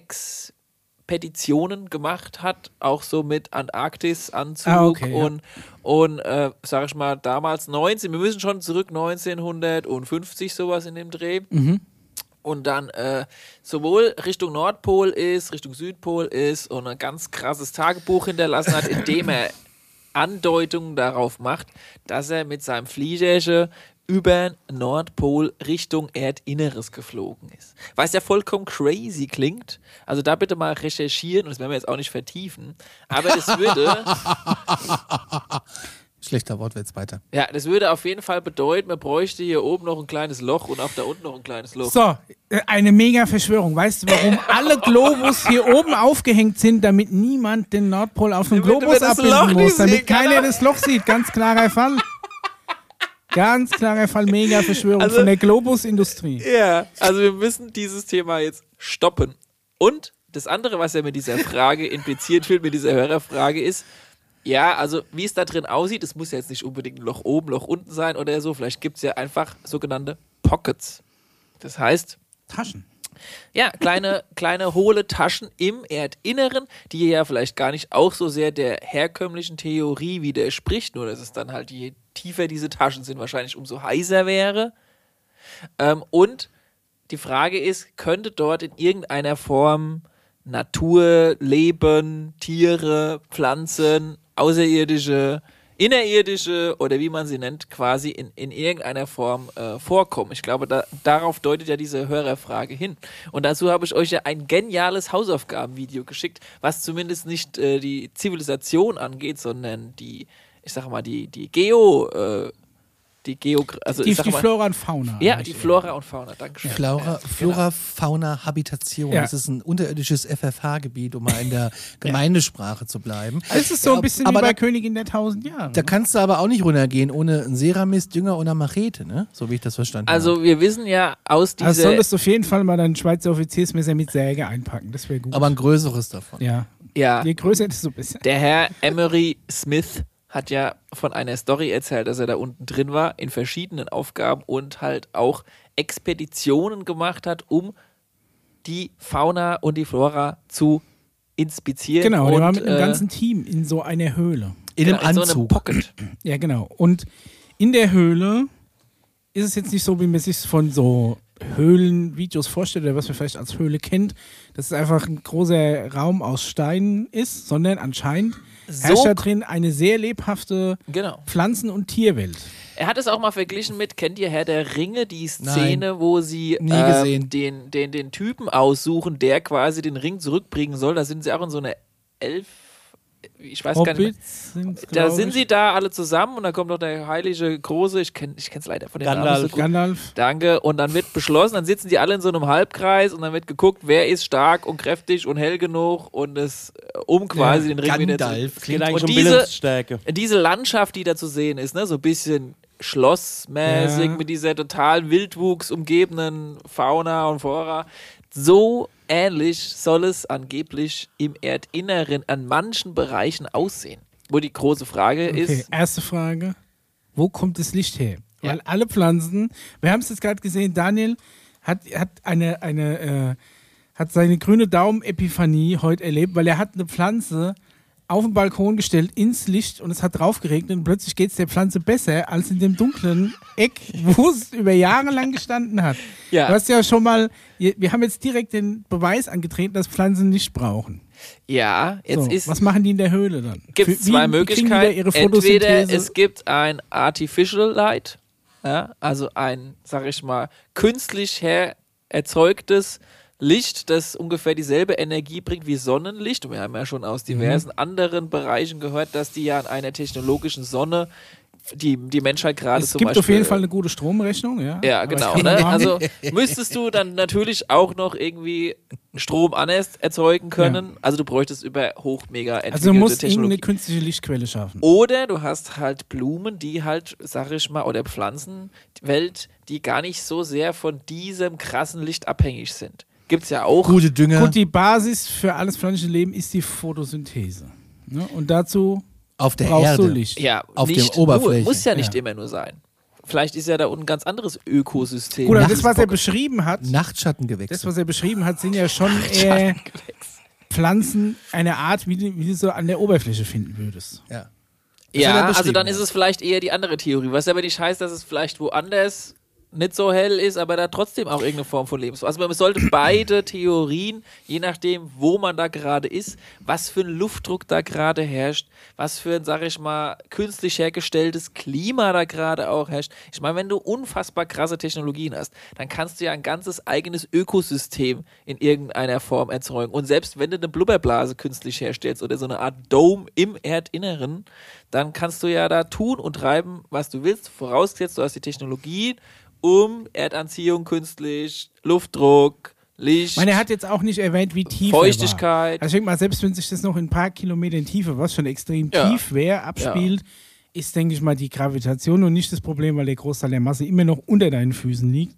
Expeditionen gemacht hat, auch so mit Antarktis-Anzug Ah, okay, ja. und, und äh, sag ich mal, damals 19, wir müssen schon zurück 1950 sowas in dem Dreh. Mhm. Und dann äh, sowohl Richtung Nordpol ist, Richtung Südpol ist und ein ganz krasses Tagebuch hinterlassen hat, in dem er [laughs] Andeutungen darauf macht, dass er mit seinem Fliegerche über Nordpol Richtung Erdinneres geflogen ist. Was ja vollkommen crazy klingt. Also da bitte mal recherchieren und das werden wir jetzt auch nicht vertiefen. Aber das würde, [laughs] Schlechter Wortwitz weiter. ja, das würde auf jeden Fall bedeuten, man bräuchte hier oben noch ein kleines Loch und auch da unten noch ein kleines Loch. So, äh, eine mega Verschwörung. Weißt du, warum [laughs] alle Globus hier oben aufgehängt sind, damit niemand den Nordpol auf dem Globus abbilden muss, damit keiner das Loch sieht. Ganz klarer Fall. [laughs] Ganz klarer Fall, mega Verschwörung Also- von der Globusindustrie. Ja, also wir müssen dieses Thema jetzt stoppen. Und das andere, was ja mit dieser Frage impliziert wird, mit dieser Hörerfrage ist, ja, also wie es da drin aussieht, es muss ja jetzt nicht unbedingt ein Loch oben, Loch unten sein oder so, vielleicht gibt es ja einfach sogenannte Pockets. Das heißt, Taschen. ja, kleine, kleine hohle Taschen im Erdinneren, die ja vielleicht gar nicht auch so sehr der herkömmlichen Theorie widerspricht, nur dass es dann halt, je tiefer diese Taschen sind, wahrscheinlich umso heißer wäre. Ähm, und die Frage ist, könnte dort in irgendeiner Form Natur, Leben, Tiere, Pflanzen, außerirdische, innerirdische oder wie man sie nennt, quasi in, in irgendeiner Form äh, vorkommen. Ich glaube, da, darauf deutet ja diese Hörerfrage hin. Und dazu habe ich euch ja ein geniales Hausaufgabenvideo geschickt, was zumindest nicht äh, die Zivilisation angeht, sondern die, ich sag mal, die, die Geo, äh, die Geo, also Die, ich sag die mal, Flora und Fauna. ja, die Flora und Fauna, Dankeschön. Flora, Ja, Flora Fauna, Habitation. Ja. Das ist ein unterirdisches FFH-Gebiet, um mal in der [laughs] Gemeindesprache zu bleiben. Es ist so ein bisschen aber wie bei da, Königin der tausend Jahre. da kannst du aber auch nicht runtergehen ohne einen Ceramis, Dünger eine Machete, ne? So wie ich das verstanden habe. Also wir wissen ja aus also dieser, solltest du auf jeden Fall mal dein Schweizer Offiziersmesser mit Säge einpacken. Das wäre gut. Aber ein größeres davon. ja. ja, Je größer, desto besser. der Herr Emery Smith hat ja von einer Story erzählt, dass er da unten drin war, in verschiedenen Aufgaben und halt auch Expeditionen gemacht hat, um die Fauna und die Flora zu inspizieren. Genau, und, der war mit einem äh, ganzen Team in so einer Höhle. In genau, einem in so einem Anzug. Pocket. [clears throat] Ja, genau. Und in der Höhle ist es jetzt nicht so, wie man sich von so Höhlenvideos vorstellt oder was man vielleicht als Höhle kennt, dass es einfach ein großer Raum aus Steinen ist, sondern anscheinend So- herrscht da drin eine sehr lebhafte Genau. Pflanzen- und Tierwelt. Er hat es auch mal verglichen mit, kennt ihr Herr der Ringe, die Szene, Nein. wo sie Nie ähm, gesehen. Den, den, den Typen aussuchen, der quasi den Ring zurückbringen soll. Da sind sie auch in so einer Elf. Ich weiß gar nicht. Mehr. Hobbits sind's, Da sind ich. sie da alle zusammen und dann kommt noch der heilige große, ich kenne ich es leider von den Namen Gandalf. so gut. Gandalf. Danke. Und dann wird beschlossen, dann sitzen die alle in so einem Halbkreis und dann wird geguckt, wer ist stark und kräftig und hell genug und es, äh, um quasi den Ring wieder zu. Gandalf klingt eigentlich Und um diese-. Diese Landschaft, die da zu sehen ist, ne, so ein bisschen schlossmäßig Ja. mit dieser total Wildwuchs umgebenen Fauna und Flora. So ähnlich soll es angeblich im Erdinneren an manchen Bereichen aussehen. Wo die große Frage Okay, ist, erste Frage. Wo kommt das Licht her? Weil alle Pflanzen, wir haben es jetzt gerade gesehen, Daniel hat, hat eine, eine äh, hat seine grüne Daumen-Epiphanie heute erlebt, weil er hat eine Pflanze auf den Balkon gestellt, ins Licht und es hat drauf geregnet und plötzlich geht es der Pflanze besser als in dem dunklen Eck, wo [laughs] es über Jahre lang gestanden hat. Ja. Du hast ja schon mal, wir haben jetzt direkt den Beweis angetreten, dass Pflanzen Licht brauchen. ja, jetzt so, ist was machen die in der Höhle dann? gibt es zwei Möglichkeiten. ihre Entweder es gibt ein Artificial Light, ja, also ein, sag ich mal, künstlich her erzeugtes Licht, das ungefähr dieselbe Energie bringt wie Sonnenlicht. Und wir haben ja schon aus diversen anderen Bereichen gehört, dass die ja an einer technologischen Sonne die, die Menschheit gerade Es zum gibt Beispiel. auf jeden Fall eine gute Stromrechnung, ja. Ja, genau. Ne? Also [laughs] müsstest du dann natürlich auch noch irgendwie Strom anders erzeugen können. Also du bräuchtest über hoch mega entwickelte also du musst irgendeine künstliche Lichtquelle schaffen. Oder du hast halt Blumen, die halt, sag ich mal, oder Pflanzenwelt, die gar nicht so sehr von diesem krassen Licht abhängig sind. Gibt's ja auch. Gute Dünger Gut, die Basis für alles pflanzliche Leben ist die Photosynthese. Ne? Und dazu auf der brauchst Erde. du Licht. Ja, Auf der Oberfläche. Nur, muss ja nicht Ja. immer nur sein. Vielleicht ist ja da unten ein ganz anderes Ökosystem. Gut, das, was er beschrieben hat, Nachtschattengewächse. das, was er beschrieben hat, sind ja schon eher Pflanzen, eine Art, wie du, wie du so an der Oberfläche finden würdest. ja. hat Ja, also dann ist es vielleicht eher die andere Theorie, was aber nicht heißt, dass es vielleicht woanders nicht so hell ist, aber da trotzdem auch irgendeine Form von Leben ist. Also man sollte beide Theorien, je nachdem, wo man da gerade ist, was für ein Luftdruck da gerade herrscht, was für ein, sag ich mal, künstlich hergestelltes Klima da gerade auch herrscht. Ich meine, wenn du unfassbar krasse Technologien hast, dann kannst du ja ein ganzes eigenes Ökosystem in irgendeiner Form erzeugen. Und selbst wenn du eine Blubberblase künstlich herstellst oder so eine Art Dome im Erdinneren, dann kannst du ja da tun und treiben, was du willst, vorausgesetzt, du hast die Technologien, um Erdanziehung künstlich, Luftdruck, Licht, Ich meine, er hat jetzt auch nicht erwähnt, wie tief er war. Feuchtigkeit. Also ich denke mal, selbst wenn sich das noch in ein paar Kilometern Tiefe, was schon extrem Ja. tief wäre, abspielt, ist, denke ich mal, die Gravitation und nicht das Problem, weil der Großteil der Masse immer noch unter deinen Füßen liegt.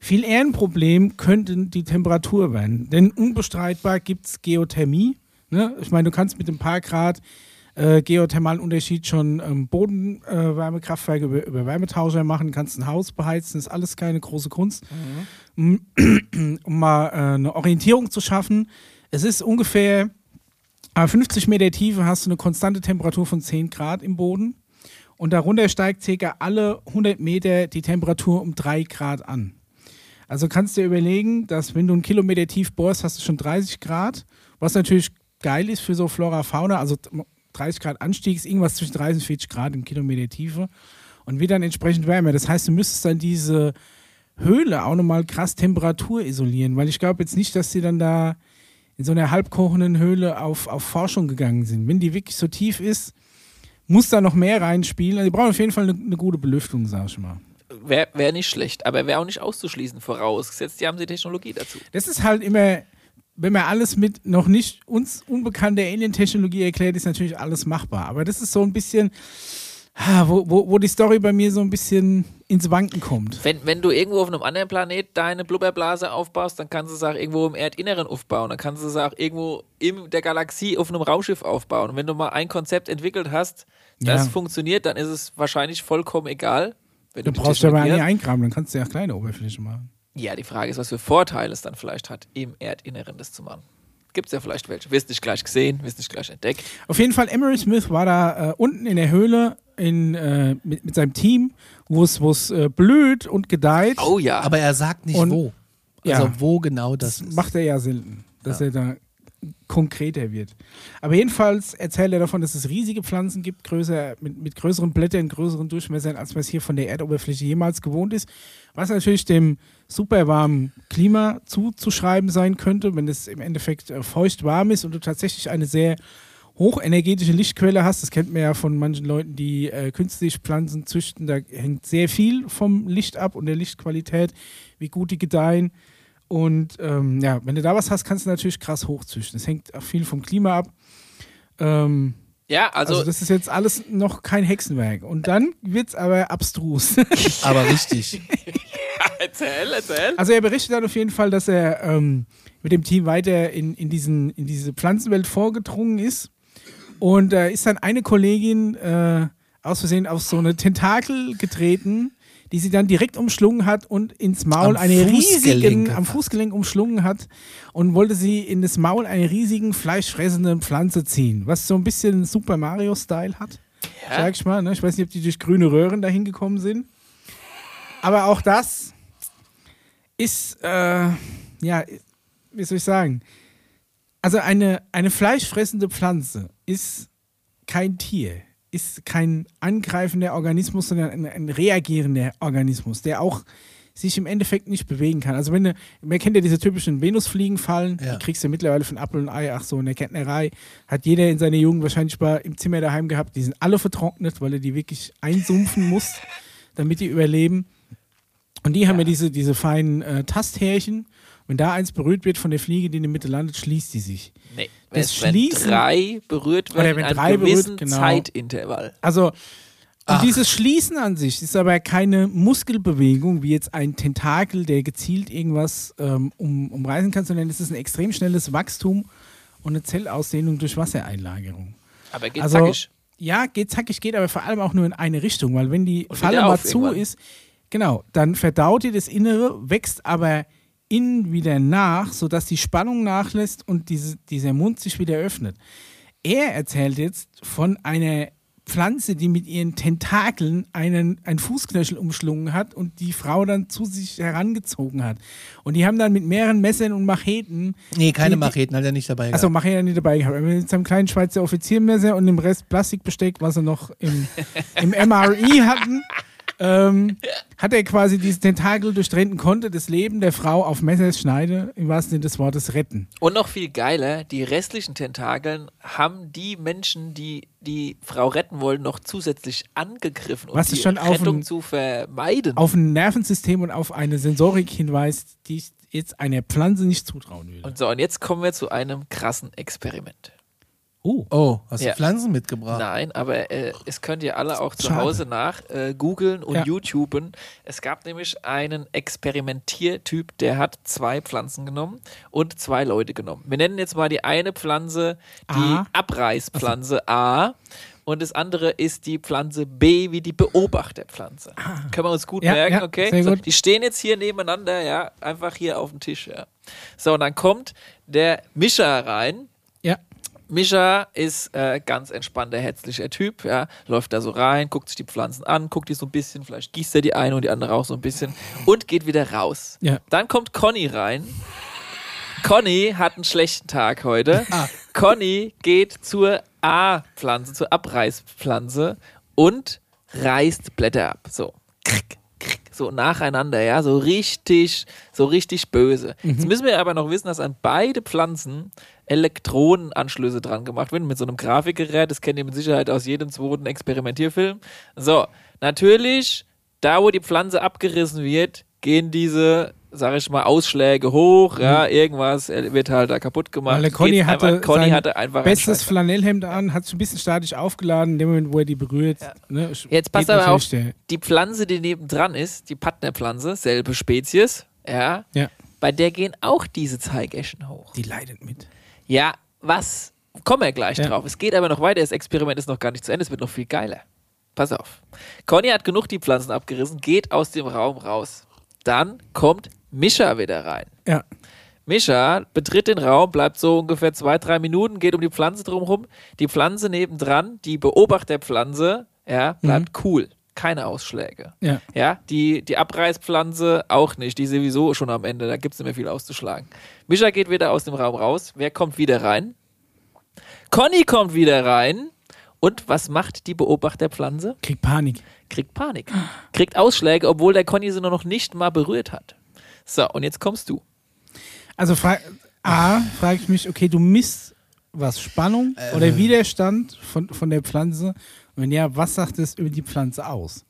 Viel eher ein Problem könnte die Temperatur werden. Denn unbestreitbar gibt es Geothermie. Ne? Ich meine, du kannst mit ein paar Grad äh, geothermalen Unterschied schon ähm, Bodenwärmekraftwerke über, über Wärmetauscher machen, kannst ein Haus beheizen, ist alles keine große Kunst. Um, [clears throat] um mal äh, eine Orientierung zu schaffen, es ist ungefähr äh, 50 Meter Tiefe hast du eine konstante Temperatur von 10 Grad im Boden und darunter steigt circa alle 100 Meter die Temperatur um 3 Grad an. Also kannst du dir überlegen, dass wenn du einen Kilometer tief bohrst, hast du schon 30 Grad, was natürlich geil ist für so Flora, Fauna, also 30 Grad Anstieg ist irgendwas zwischen 30 und 40 Grad im Kilometer Tiefe und wird dann entsprechend wärmer. Das heißt, du müsstest dann diese Höhle auch nochmal krass Temperatur isolieren, weil ich glaube jetzt nicht, dass sie dann da in so einer halbkochenden Höhle auf, auf Forschung gegangen sind. Wenn die wirklich so tief ist, muss da noch mehr reinspielen. Also die brauchen auf jeden Fall eine, eine gute Belüftung, sag ich mal. Wäre wär nicht schlecht, aber wäre auch nicht auszuschließen, vorausgesetzt, die haben die Technologie dazu. Das ist halt immer, wenn man alles mit noch nicht uns unbekannter Alien-Technologie erklärt, ist natürlich alles machbar. Aber das ist so ein bisschen, wo, wo, wo die Story bei mir so ein bisschen ins Wanken kommt. Wenn, wenn du irgendwo auf einem anderen Planet deine Blubberblase aufbaust, dann kannst du es auch irgendwo im Erdinneren aufbauen. Dann kannst du es auch irgendwo in der Galaxie auf einem Raumschiff aufbauen. Und wenn du mal ein Konzept entwickelt hast, das Ja. funktioniert, dann ist es wahrscheinlich vollkommen egal. Wenn Du die brauchst ja Technologie nie eingraben, dann kannst du ja kleine Oberfläche machen. Ja, die Frage ist, was für Vorteile es dann vielleicht hat, im Erdinneren das zu machen. Gibt es ja vielleicht welche. Wirst nicht gleich gesehen, wirst nicht gleich entdeckt. Auf jeden Fall, Emery Smith war da äh, unten in der Höhle in, äh, mit, mit seinem Team, wo es wo es, äh, blüht und gedeiht. Oh ja. Aber er sagt nicht Und- wo. Also Ja. wo genau das, Das ist. macht er ja selten, dass er da konkreter wird. Aber jedenfalls erzählt er davon, dass es riesige Pflanzen gibt, größer, mit, mit größeren Blättern, größeren Durchmessern, als man es hier von der Erdoberfläche jemals gewohnt ist. Was natürlich dem super warmen Klima zuzuschreiben sein könnte, wenn es im Endeffekt äh, feucht warm ist und du tatsächlich eine sehr hochenergetische Lichtquelle hast. Das kennt man ja von manchen Leuten, die äh, künstlich Pflanzen züchten. Da hängt sehr viel vom Licht ab und der Lichtqualität, wie gut die gedeihen. Und ähm, ja, wenn du da was hast, kannst du natürlich krass hochzüchten. Das hängt auch viel vom Klima ab. Ähm, ja, also, also, das ist jetzt alles noch kein Hexenwerk. Und dann wird es aber abstrus. [laughs] Aber richtig. [laughs] erzähl, erzähl. Also er berichtet dann auf jeden Fall, dass er ähm, mit dem Team weiter in, in, diesen, in diese Pflanzenwelt vorgedrungen ist. Und da ist dann eine Kollegin äh, aus Versehen auf so eine Tentakel getreten, die sie dann direkt umschlungen hat und ins Maul Am eine Fußgelenk riesigen, am. Fußgelenk umschlungen hat und wollte sie in das Maul einer riesigen fleischfressenden Pflanze ziehen, was so ein bisschen Super Mario-Style hat, Ja. sag ich mal. Ne? Ich weiß nicht, ob die durch grüne Röhren dahin gekommen sind. Aber auch das ist, äh, ja, wie soll ich sagen? Also eine, eine fleischfressende Pflanze ist kein Tier, ist kein angreifender Organismus, sondern ein, ein reagierender Organismus, der auch sich im Endeffekt nicht bewegen kann. Also wenn du, man kennt ja diese typischen Venusfliegenfallen, Ja. die kriegst du mittlerweile von Apfel und Ei, ach so, in der Gärtnerei hat jeder in seiner Jugend wahrscheinlich mal im Zimmer daheim gehabt, die sind alle vertrocknet, weil er die wirklich einsumpfen muss, [laughs] damit die überleben. Und die haben ja diese, diese feinen äh, Tasthärchen. Wenn da eins berührt wird von der Fliege, die in der Mitte landet, schließt die sich. Nee, Das wenn, Schließen- drei berührt Oder werden wenn in einem berührt, genau. Zeitintervall. Also, und dieses Schließen an sich ist aber keine Muskelbewegung, wie jetzt ein Tentakel, der gezielt irgendwas ähm, um, umreißen kann, sondern es ist ein extrem schnelles Wachstum und eine Zellausdehnung durch Wassereinlagerung. Aber geht Also, zackig. ja, geht zackig, geht aber vor allem auch nur in eine Richtung, weil wenn die Und Falle mal zu irgendwann. ist, genau, dann verdaut ihr das Innere, wächst aber innen wieder nach, sodass die Spannung nachlässt und diese, dieser Mund sich wieder öffnet. Er erzählt jetzt von einer Pflanze, die mit ihren Tentakeln einen, einen Fußknöchel umschlungen hat und die Frau dann zu sich herangezogen hat. Und die haben dann mit mehreren Messern und Macheten Nee, keine Die- Macheten hat er nicht dabei Achso, gehabt. mach ich ja nicht dabei gehabt. Mit seinem kleinen Schweizer Offiziermesser und dem Rest Plastikbesteck, was sie noch im, im MRI hatten, ähm, hat er quasi dieses Tentakel durchtrennen und konnte das Leben der Frau auf Messers Schneide im wahrsten Sinne des Wortes retten. Und noch viel geiler, die restlichen Tentakeln haben die Menschen, die die Frau retten wollen, noch zusätzlich angegriffen, um Was die schon auf Rettung ein- zu vermeiden. Auf ein Nervensystem und auf eine Sensorik hinweist, die ich jetzt einer Pflanze nicht zutrauen würde. Und so, und jetzt kommen wir zu einem krassen Experiment. Oh, Oh, hast Ja. du Pflanzen mitgebracht? Nein, aber äh, es könnt ihr alle auch zu Schade. Hause nach äh, googeln und Ja. YouTuben. Es gab nämlich einen Experimentiertyp, der hat zwei Pflanzen genommen und zwei Leute genommen. Wir nennen jetzt mal die eine Pflanze die A. Abreißpflanze A. Und das andere ist die Pflanze B wie die Beobachterpflanze. Können wir uns gut Ah. Ja, merken, ja, okay? So, gut. die stehen jetzt hier nebeneinander, ja, einfach hier auf dem Tisch, ja. So, und dann kommt der Mischer rein. Mischa ist äh, ganz entspannter, herzlicher Typ, ja, läuft da so rein, guckt sich die Pflanzen an, guckt die so ein bisschen, vielleicht gießt er die eine und die andere auch so ein bisschen und geht wieder raus. Ja. Dann kommt Conny rein. Conny hat einen schlechten Tag heute. Ah. Conny geht zur A-Pflanze, zur Abreißpflanze und reißt Blätter ab. So. Krick, so nacheinander, ja, so richtig, so richtig böse. Mhm. Jetzt müssen wir aber noch wissen, dass an beide Pflanzen Elektronenanschlüsse dran gemacht werden mit so einem Grafikgerät. Das kennt ihr mit Sicherheit aus jedem zweiten Experimentierfilm. So, natürlich, da wo die Pflanze abgerissen wird, gehen diese, sag ich mal, Ausschläge hoch, ja, irgendwas wird halt da kaputt gemacht. Mhm. Weil der Conny hatte, einfach, Conny sein hatte einfach bestes. Flanellhemd an, hat sich ein bisschen statisch aufgeladen, in dem Moment, wo er die berührt. Ne, Jetzt passt aber auf, der- die Pflanze, die nebendran ist, die Partnerpflanze, selbe Spezies, ja, Ja, bei der gehen auch diese Zeigeschen hoch. die leidet mit. Ja, was? Kommen wir gleich Ja. drauf. Es geht aber noch weiter. Das Experiment ist noch gar nicht zu Ende. Es wird noch viel geiler. Pass auf. Conny hat genug die Pflanzen abgerissen, geht aus dem Raum raus. Dann kommt Mischa wieder rein. Ja. Mischa betritt den Raum, bleibt so ungefähr zwei, drei Minuten, geht um die Pflanze drumherum. Die Pflanze nebendran, die Beobachterpflanze, ja, bleibt cool. Keine Ausschläge. Ja. Ja, die, die Abreißpflanze auch nicht. Die ist sowieso schon am Ende. Da gibt es nicht mehr viel auszuschlagen. Mischa geht wieder aus dem Raum raus. Wer kommt wieder rein? Conny kommt wieder rein. Und was macht die Beobachterpflanze? Krieg Panik. Kriegt Panik. Kriegt Ausschläge, obwohl der Conny sie nur noch nicht mal berührt hat. So, und jetzt kommst du. Also fra A, frage ich mich, okay, du misst was, Spannung Äh. oder Widerstand von, von der Pflanze? Und wenn ja, was sagt es über die Pflanze aus?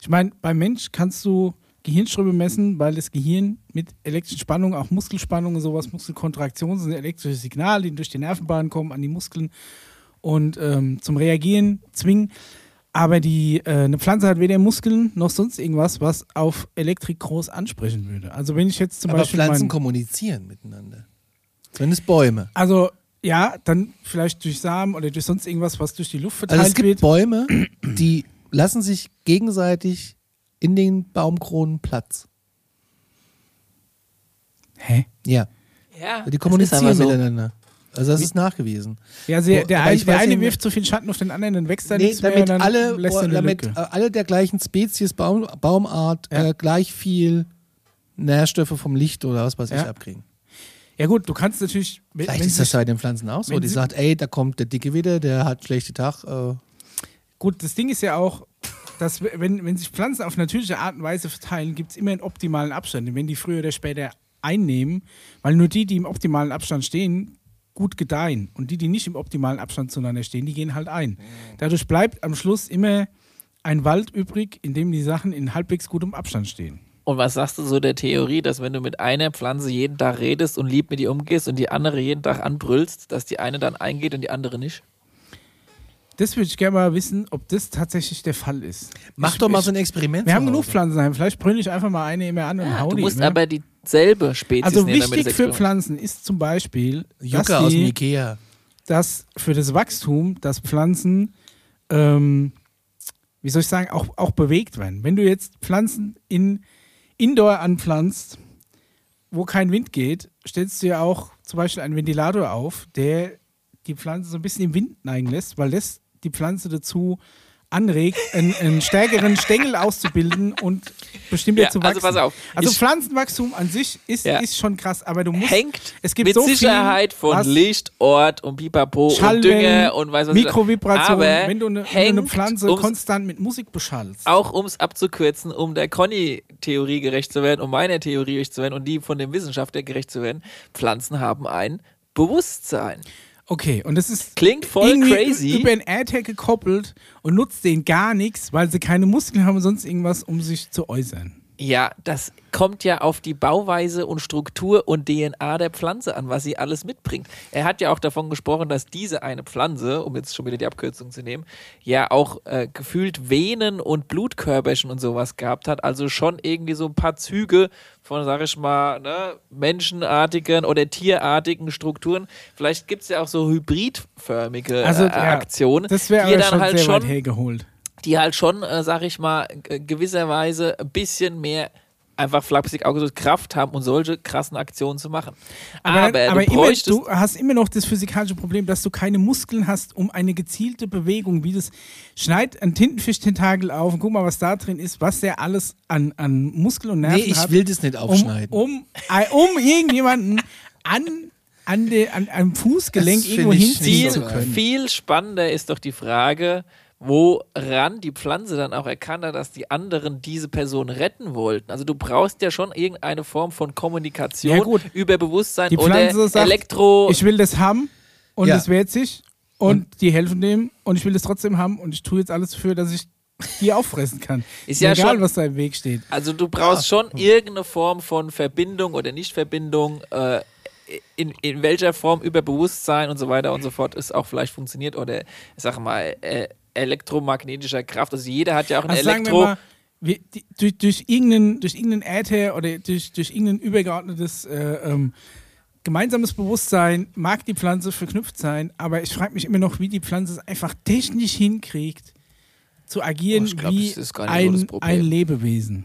Ich meine, beim Mensch kannst du Gehirnströme messen, weil das Gehirn mit elektrischen Spannungen, auch Muskelspannungen und sowas, Muskelkontraktionen sind elektrische Signale, die durch die Nervenbahnen kommen an die Muskeln und ähm, zum Reagieren zwingen. Aber die, äh, eine Pflanze hat weder Muskeln noch sonst irgendwas, was auf Elektrik groß ansprechen würde. Also wenn ich jetzt zum Aber Beispiel Pflanzen mein, kommunizieren miteinander. Zumindest Bäume. Also, ja, dann vielleicht durch Samen oder durch sonst irgendwas, was durch die Luft verteilt Also es gibt wird. Bäume, die lassen sich gegenseitig in den Baumkronen Platz. Hä? Ja, Ja, die kommunizieren so. miteinander. Also das ist nachgewiesen. Ja, also der, der, ein, ich der eine wirft so viel Schatten auf den anderen, dann wächst da Nee, nichts mehr damit dann alle, er damit Lücke. alle der gleichen Spezies, Baum, Baumart, Ja. äh, gleich viel Nährstoffe vom Licht oder was weiß ich Ja. abkriegen. Ja gut, du kannst natürlich... Vielleicht ist das bei den Pflanzen auch so. Die sagt, ey, da kommt der Dicke wieder, der hat schlechte Tag. Äh, Gut, das Ding ist ja auch, dass wenn, wenn sich Pflanzen auf natürliche Art und Weise verteilen, gibt es immer einen optimalen Abstand. Und wenn die früher oder später einnehmen, weil nur die, die im optimalen Abstand stehen, gut gedeihen. Und die, die nicht im optimalen Abstand zueinander stehen, die gehen halt ein. Dadurch bleibt am Schluss immer ein Wald übrig, in dem die Sachen in halbwegs gutem Abstand stehen. Und was sagst du so der Theorie, dass wenn du mit einer Pflanze jeden Tag redest und lieb mit ihr umgehst und die andere jeden Tag anbrüllst, dass die eine dann eingeht und die andere nicht? Das würde ich gerne mal wissen, ob das tatsächlich der Fall ist. Mach ich, doch mal ich, so ein Experiment. Wir haben genug Hause. Pflanzen daheim. Vielleicht brülle ich einfach mal eine immer an und Ja, hau du die musst immer. aber dieselbe Spezies Also wichtig für Pflanzen ist zum Beispiel, Jucke dass, aus dem Ikea. dass für das Wachstum, dass Pflanzen, ähm, wie soll ich sagen, auch, auch bewegt werden. Wenn du jetzt Pflanzen in Indoor anpflanzt, wo kein Wind geht, stellst du ja auch zum Beispiel einen Ventilator auf, der die Pflanze so ein bisschen im Wind neigen lässt, weil das die Pflanze dazu anregt, einen, einen stärkeren Stängel auszubilden und bestimmter Ja, zu also wachsen. pass auf. Also Pflanzenwachstum an sich ist, Ja. ist schon krass, aber du musst hängt es gibt mit so viel, Sicherheit von was- Licht, Ort und Pipapo und Schallwellen, Dünger und weiß was Mikrovibration, Aber wenn du eine, wenn du eine Pflanze ums- konstant mit Musik beschallst. auch um es abzukürzen, um der Conny-Theorie gerecht zu werden, um meiner Theorie gerecht zu werden und die von dem Wissenschaftler gerecht zu werden, Pflanzen haben ein Bewusstsein. Okay, und das ist Klingt voll crazy. über einen AirTag gekoppelt und nutzt den gar nichts, weil sie keine Muskeln haben und sonst irgendwas, um sich zu äußern. Ja, das kommt ja auf die Bauweise und Struktur und DNA der Pflanze an, was sie alles mitbringt. Er hat ja auch davon gesprochen, dass diese eine Pflanze, um jetzt schon wieder die Abkürzung zu nehmen, ja auch äh, gefühlt Venen und Blutkörperchen und sowas gehabt hat. Also schon irgendwie so ein paar Züge von, sag ich mal, ne, menschenartigen oder tierartigen Strukturen. Vielleicht gibt es ja auch so hybridförmige Also, äh, ja, Aktionen, Das wäre die dann schon halt sehr schon weit hergeholt. Die halt schon, äh, sag ich mal, g- gewisserweise ein bisschen mehr einfach flapsig auch gesagt, Kraft haben, um solche krassen Aktionen zu machen. Aber, Aber, aber du immer, bräuchtest du hast immer noch das physikalische Problem, dass du keine Muskeln hast, um eine gezielte Bewegung, wie das schneid ein Tintenfisch-Tentakel auf und guck mal, was da drin ist, was der alles an, an Muskel und Nerven Nee, ich hat. will das nicht um, aufschneiden. um, äh, um irgendjemanden an, an, de, an einem Fußgelenk Das irgendwo hinziehen zu können. viel spannender ist doch die Frage, woran die Pflanze dann auch erkannt hat, dass die anderen diese Person retten wollten. Also du brauchst ja schon irgendeine Form von Kommunikation Ja, gut. über Bewusstsein Die oder Pflanze sagt, Elektro. Ich will das haben und Ja. es wehrt sich und, die helfen dem und ich will das trotzdem haben und ich tue jetzt alles dafür, dass ich die auffressen kann. [laughs] Ist ja egal, schon- was da im Weg steht. Also du brauchst schon irgendeine Form von Verbindung oder Nichtverbindung, äh, in, in welcher Form über Bewusstsein und so weiter und so fort es auch vielleicht funktioniert oder ich sag mal äh, elektromagnetischer Kraft. Also jeder hat ja auch ein Also Elektro. mal, wir, die, durch, durch irgendeinen, durch irgendeinen Äther oder durch, durch irgendein übergeordnetes äh, ähm, gemeinsames Bewusstsein mag die Pflanze verknüpft sein, aber ich frage mich immer noch, wie die Pflanze es einfach technisch hinkriegt, zu agieren Oh, glaub, wie nicht so ein, ein Lebewesen.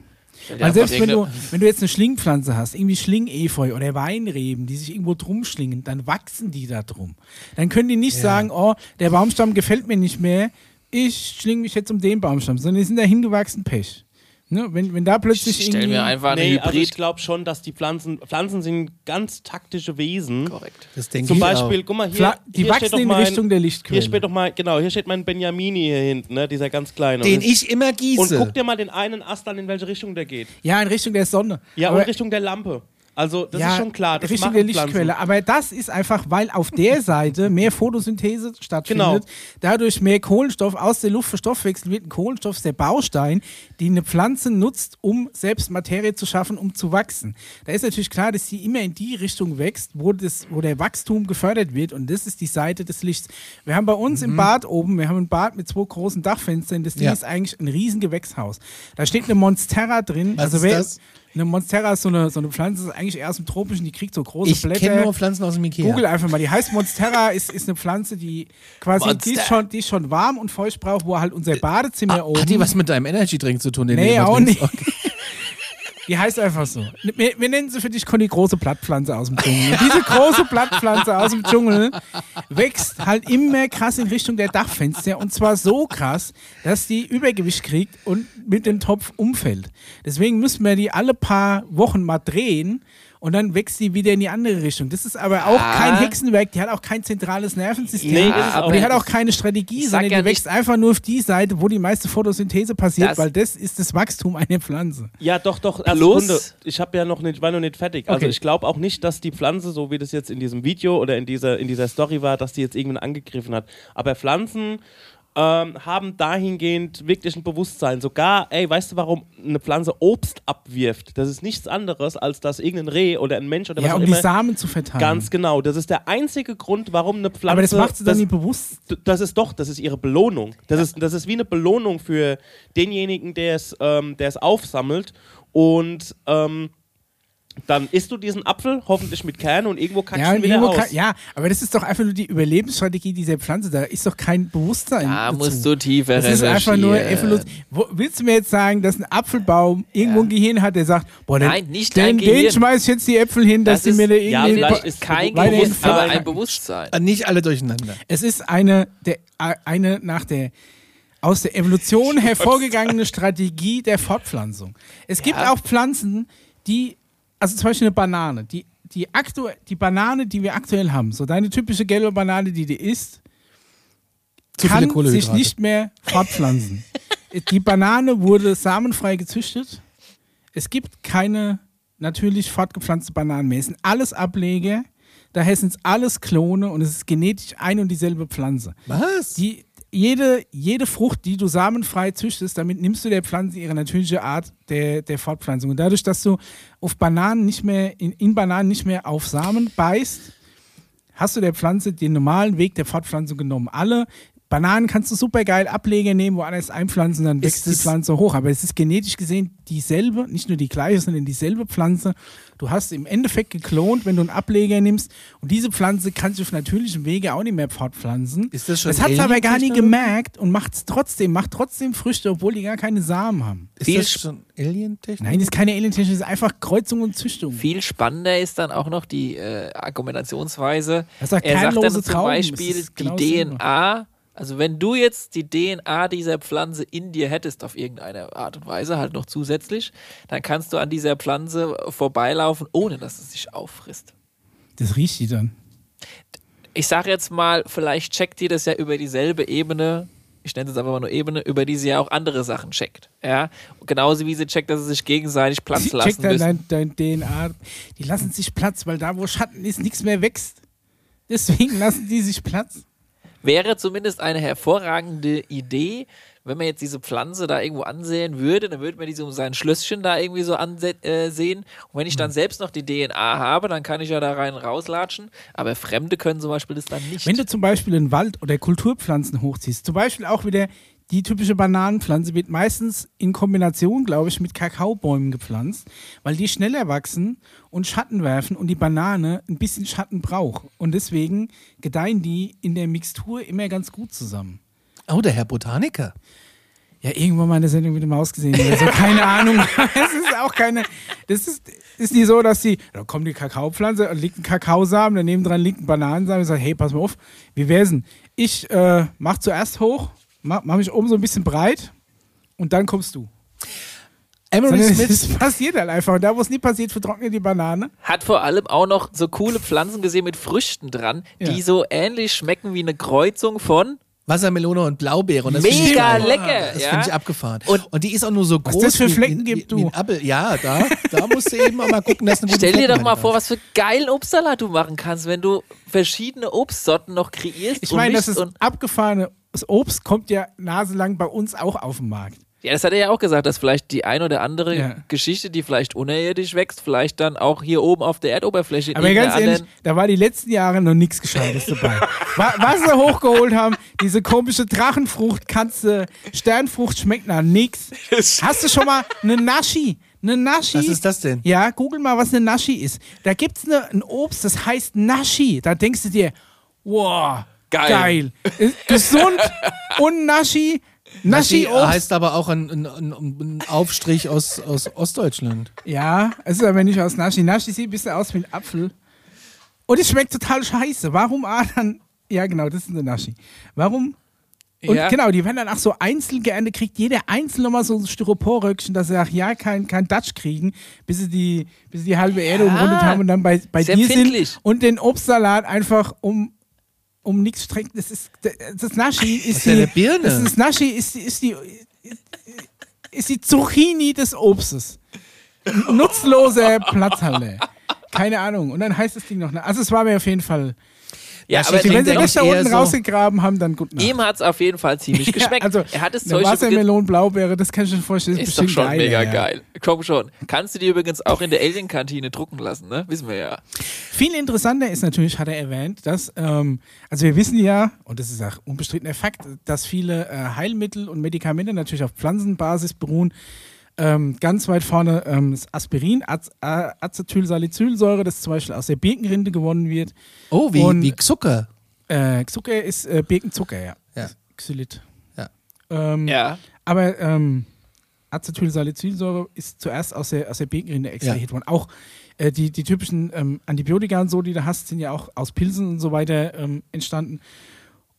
Weil selbst wenn du, wenn du jetzt eine Schlingpflanze hast, irgendwie Schlingefeu oder Weinreben, die sich irgendwo drum schlingen, dann wachsen die da drum. Dann können die nicht sagen, oh, der Baumstamm gefällt mir nicht mehr, ich schlinge mich jetzt um den Baumstamm, sondern die sind da hingewachsen, Pech. Ne? Wenn, wenn da plötzlich ich stelle irgendwie... mir einfach eine Nee, also ich Hybrid. glaube schon, dass die Pflanzen, Pflanzen sind ganz taktische Wesen. Korrekt. Das denke Zum ich Beispiel, auch. guck mal hier. Fla die hier steht wachsen in mein, Richtung der Hier Lichtquelle. steht doch mal, genau, hier steht mein Benjamini hier hinten, ne, dieser ganz kleine. Den und, ich immer und gieße. guck dir mal den einen Ast an, in welche Richtung der geht. ja, in Richtung der Sonne. Ja, Aber- und Richtung der Lampe. Also, das ist schon klar. Das Pflanzen. Lichtquelle. Aber das ist einfach, weil auf der Seite mehr Photosynthese stattfindet, Genau. dadurch mehr Kohlenstoff aus der Luft verstoffwechselt wird. Ein Kohlenstoff ist der Baustein, den eine Pflanze nutzt, um selbst Materie zu schaffen, um zu wachsen. Da ist natürlich klar, dass sie immer in die Richtung wächst, wo, das, wo der Wachstum gefördert wird. Und das ist die Seite des Lichts. Wir haben bei uns Mhm. im Bad oben, wir haben ein Bad mit zwei großen Dachfenstern. Das Ding Ja. ist eigentlich ein riesen Gewächshaus. Da steht eine Monstera drin. Was also ist wer, das? Eine Monstera ist so eine, so eine Pflanze, ist eigentlich eher aus dem Tropischen, die kriegt so große Ich Blätter. kenne nur Pflanzen aus dem Ikea. Google einfach mal. Die heißt Monstera, ist, ist eine Pflanze, die quasi, die ist, schon, die ist schon warm und feucht braucht, wo halt unser Badezimmer oben. Hat die was mit deinem Energy Drink zu tun? Den Nee, auch nicht. [laughs] Die heißt einfach so. Wir, wir nennen sie für dich Conny große Blattpflanze aus dem Dschungel. Und diese große Blattpflanze aus dem Dschungel wächst halt immer krass in Richtung der Dachfenster und zwar so krass, dass die Übergewicht kriegt und mit dem Topf umfällt. Deswegen müssen wir die alle paar Wochen mal drehen und dann wächst sie wieder in die andere Richtung. Das ist aber auch Ja. kein Hexenwerk, die hat auch kein zentrales Nervensystem. Nee, aber die hat auch keine Strategie, sondern ja die wächst einfach nur auf die Seite, wo die meiste Photosynthese passiert, Das- weil das ist das Wachstum einer Pflanze. Ja, doch, doch. Also Sekunde. Ich habe ja noch nicht, war noch nicht fertig. Also Okay. ich glaube auch nicht, dass die Pflanze, so wie das jetzt in diesem Video oder in dieser, in dieser Story war, dass die jetzt irgendwann angegriffen hat. Aber Pflanzen ähm, haben dahingehend wirklich ein Bewusstsein. Sogar, ey, weißt du, warum eine Pflanze Obst abwirft? Das ist nichts anderes, als dass irgendein Reh oder ein Mensch oder was Ja, auch um die immer. Samen zu verteilen. Ganz genau. Das ist der einzige Grund, warum eine Pflanze. aber das macht sie dann das, nicht bewusst. Das ist doch, das ist ihre Belohnung. Das, ist, das ist wie eine Belohnung für denjenigen, der es, ähm, aufsammelt. Und ähm, dann isst du diesen Apfel, hoffentlich mit Kern, und irgendwo kackst Ja, du wieder aus. kann, ja, aber das ist doch einfach nur die Überlebensstrategie dieser Pflanze. Da ist doch kein Bewusstsein. Da dazu. musst du tiefer Das ist einfach nur. Evolution. Wo, willst du mir jetzt sagen, dass ein Apfelbaum irgendwo Ja. ein Gehirn hat, der sagt, boah, den, Nein, nicht den, den Gehirn. schmeiß ich jetzt die Äpfel hin, dass Das sie ist- mir da ja, irgendwie. vielleicht ist kein Bewusstsein, aber ein Bewusstsein. Äh, Nicht alle durcheinander. Es ist eine, der, eine nach der aus der Evolution hervorgegangene Strategie der Fortpflanzung. Es gibt Ja. auch Pflanzen, die, also zum Beispiel eine Banane, die, die, aktu die Banane, die wir aktuell haben, so deine typische gelbe Banane, die du isst, Zu kann sich nicht mehr fortpflanzen. die Banane wurde samenfrei gezüchtet. Es gibt keine natürlich fortgepflanzte Bananen mehr. Es sind alles Ableger. Daher sind es alles Klone und es ist genetisch eine und dieselbe Pflanze. Was? Die, jede, jede Frucht, die du samenfrei züchtest, damit nimmst du der Pflanze ihre natürliche Art der, der Fortpflanzung. Und dadurch, dass du auf Bananen nicht mehr, in, in Bananen nicht mehr auf Samen beißt, hast du der Pflanze den normalen Weg der Fortpflanzung genommen. Alle Bananen kannst du super geil Ableger nehmen, woanders einpflanzen, dann wächst die das- Pflanze hoch. Aber es ist genetisch gesehen dieselbe, nicht nur die gleiche, sondern dieselbe Pflanze. Du hast im Endeffekt geklont, wenn du einen Ableger nimmst. Und diese Pflanze kannst du auf natürlichem Wege auch nicht mehr fortpflanzen. Ist das schon Das hat es aber gar nie Alien-Technologie? gemerkt und macht es trotzdem, macht trotzdem Früchte, obwohl die gar keine Samen haben. Ist Viel das schon Alien-Technik? Nein, das ist keine Alien-Technik, das ist einfach Kreuzung und Züchtung. Viel spannender ist dann auch noch die äh, Argumentationsweise. Das ist Er sagt dann kernlose zum Trauben. Beispiel, Das ist die genau. DNA, also wenn du jetzt die DNA dieser Pflanze in dir hättest, auf irgendeine Art und Weise, halt noch zusätzlich, dann kannst du an dieser Pflanze vorbeilaufen, ohne dass es sich auffrisst. Das riecht die dann. Ich sage jetzt mal, vielleicht checkt die das ja über dieselbe Ebene, ich nenne es einfach mal nur Ebene, über die sie ja auch andere Sachen checkt. Ja? Genauso wie sie checkt, dass sie sich gegenseitig Platz Die lassen checkt müssen. dein, dein DNA. Die lassen sich Platz, weil da, wo Schatten ist, nichts mehr wächst. Deswegen lassen die sich Platz. Wäre zumindest eine hervorragende Idee, wenn man jetzt diese Pflanze da irgendwo ansehen würde, dann würde man diese um sein Schlösschen da irgendwie so ansehen. Äh, und wenn ich Hm. dann selbst noch die DNA habe, dann kann ich ja da rein rauslatschen. Aber Fremde können zum Beispiel das dann nicht. Wenn du zum Beispiel einen Wald oder Kulturpflanzen hochziehst, zum Beispiel auch wieder die typische Bananenpflanze wird meistens in Kombination, glaube ich, mit Kakaobäumen gepflanzt, weil die schneller wachsen und Schatten werfen und die Banane ein bisschen Schatten braucht. Und deswegen gedeihen die in der Mixtur immer ganz gut zusammen. Oh, der Herr Botaniker. Ja, irgendwann mal in der Sendung mit der Maus gesehen. Also keine [laughs] Ahnung. Es ist auch keine. Das ist, ist nicht so, dass die. Da kommt die Kakaopflanze, liegt ein Kakaosamen, daneben dran liegt ein Bananensamen und sagt, hey, pass mal auf, wie wär's denn? Ich äh, mach zuerst hoch, mach, mach mich oben so ein bisschen breit und dann kommst du. Emery Sondern Smith. Es passiert halt einfach. Und da, wo es nie passiert, vertrocknet die Banane. Hat vor allem auch noch so coole Pflanzen gesehen mit Früchten dran, Ja. die so ähnlich schmecken wie eine Kreuzung von Wassermelone und Blaubeere. Und das ich Mega geil. lecker, Das ja. finde ich abgefahren. Und- Und, die ist auch nur so Was groß. das für wie- Flecken wie, gibt, wie, wie du. ein Apfel. Ja, da, da musst du eben auch mal gucken, dass eine gute Stell dir doch mal vor, was für geilen Obstsalat du machen kannst, wenn du verschiedene Obstsorten noch kreierst. Ich und meine, das ist und abgefahrene. Das Obst kommt ja naselang bei uns auch auf den Markt. Ja, das hat er ja auch gesagt, dass vielleicht die ein oder andere Ja. Geschichte, die vielleicht unerirdisch wächst, vielleicht dann auch hier oben auf der Erdoberfläche Aber ganz ehrlich, da war die letzten Jahre noch nichts Gescheites dabei. [laughs] Wa- Was sie hochgeholt haben, diese komische Drachenfrucht, kannst du, Sternfrucht schmeckt nach nix. [laughs] Hast du schon mal eine Naschi? Eine Naschi? Was ist das denn? Ja, google mal, was eine Naschi ist. Da gibt's ne, ein Obst, das heißt Naschi. Da denkst du dir, wow, Geil. geil. Gesund und Naschi. Naschi Naschi Obst. heißt aber auch ein, ein, ein, Aufstrich aus, aus Ostdeutschland. Ja, es ist aber nicht aus Naschi. Naschi sieht ein bisschen aus wie ein Apfel. Und es schmeckt total scheiße. Warum Adern? Ja, genau, das ist eine Naschi. Warum Und Ja. genau, die werden dann auch so einzeln geerntet, kriegt jeder einzeln nochmal so ein Styroporröckchen, dass sie auch ja kein, kein Dutch kriegen, bis sie die, bis sie die halbe Erde umrundet haben und dann bei, bei Sehr dir sind und den Obstsalat einfach um, um nichts streckt. Das ist das Naschi ist ist die, eine Birne. Das ist Naschi ist, die- ist die ist die Zucchini des Obstes. Nutzlose Platzhalle. Keine Ahnung. Und dann heißt das Ding noch. Also es war mir auf jeden Fall. Ja, Ja, aber Wenn sie eher unten so- rausgegraben haben, dann gut. ihm hat es auf jeden Fall ziemlich [laughs] geschmeckt. also, er hat das eine Wassermelone, Blaubeere, das kann ich mir vorstellen. ist Ist, doch schon geil, mega ja. geil. Komm schon. Kannst du dir übrigens auch in der Alien-Kantine drucken lassen, ne? Wissen wir ja. Viel interessanter ist natürlich, hat er erwähnt, dass, ähm, also wir wissen ja, und das ist auch unbestrittener Fakt, dass viele äh, Heilmittel und Medikamente natürlich auf Pflanzenbasis beruhen. Ähm, ganz weit vorne ähm, das Aspirin, Az Acetylsalicylsäure, das zum Beispiel aus der Birkenrinde gewonnen wird. Oh, wie, Und- wie Zucker. Äh, Zucker ist äh, Birkenzucker, ja. Ja. Xylit. Ja. Ähm, Ja. Aber ähm, Acetylsalicylsäure ist zuerst aus der, aus der Birkenrinde extrahiert worden. Auch äh, die, die typischen ähm, Antibiotika und so, die du hast, sind ja auch aus Pilzen und so weiter ähm, entstanden.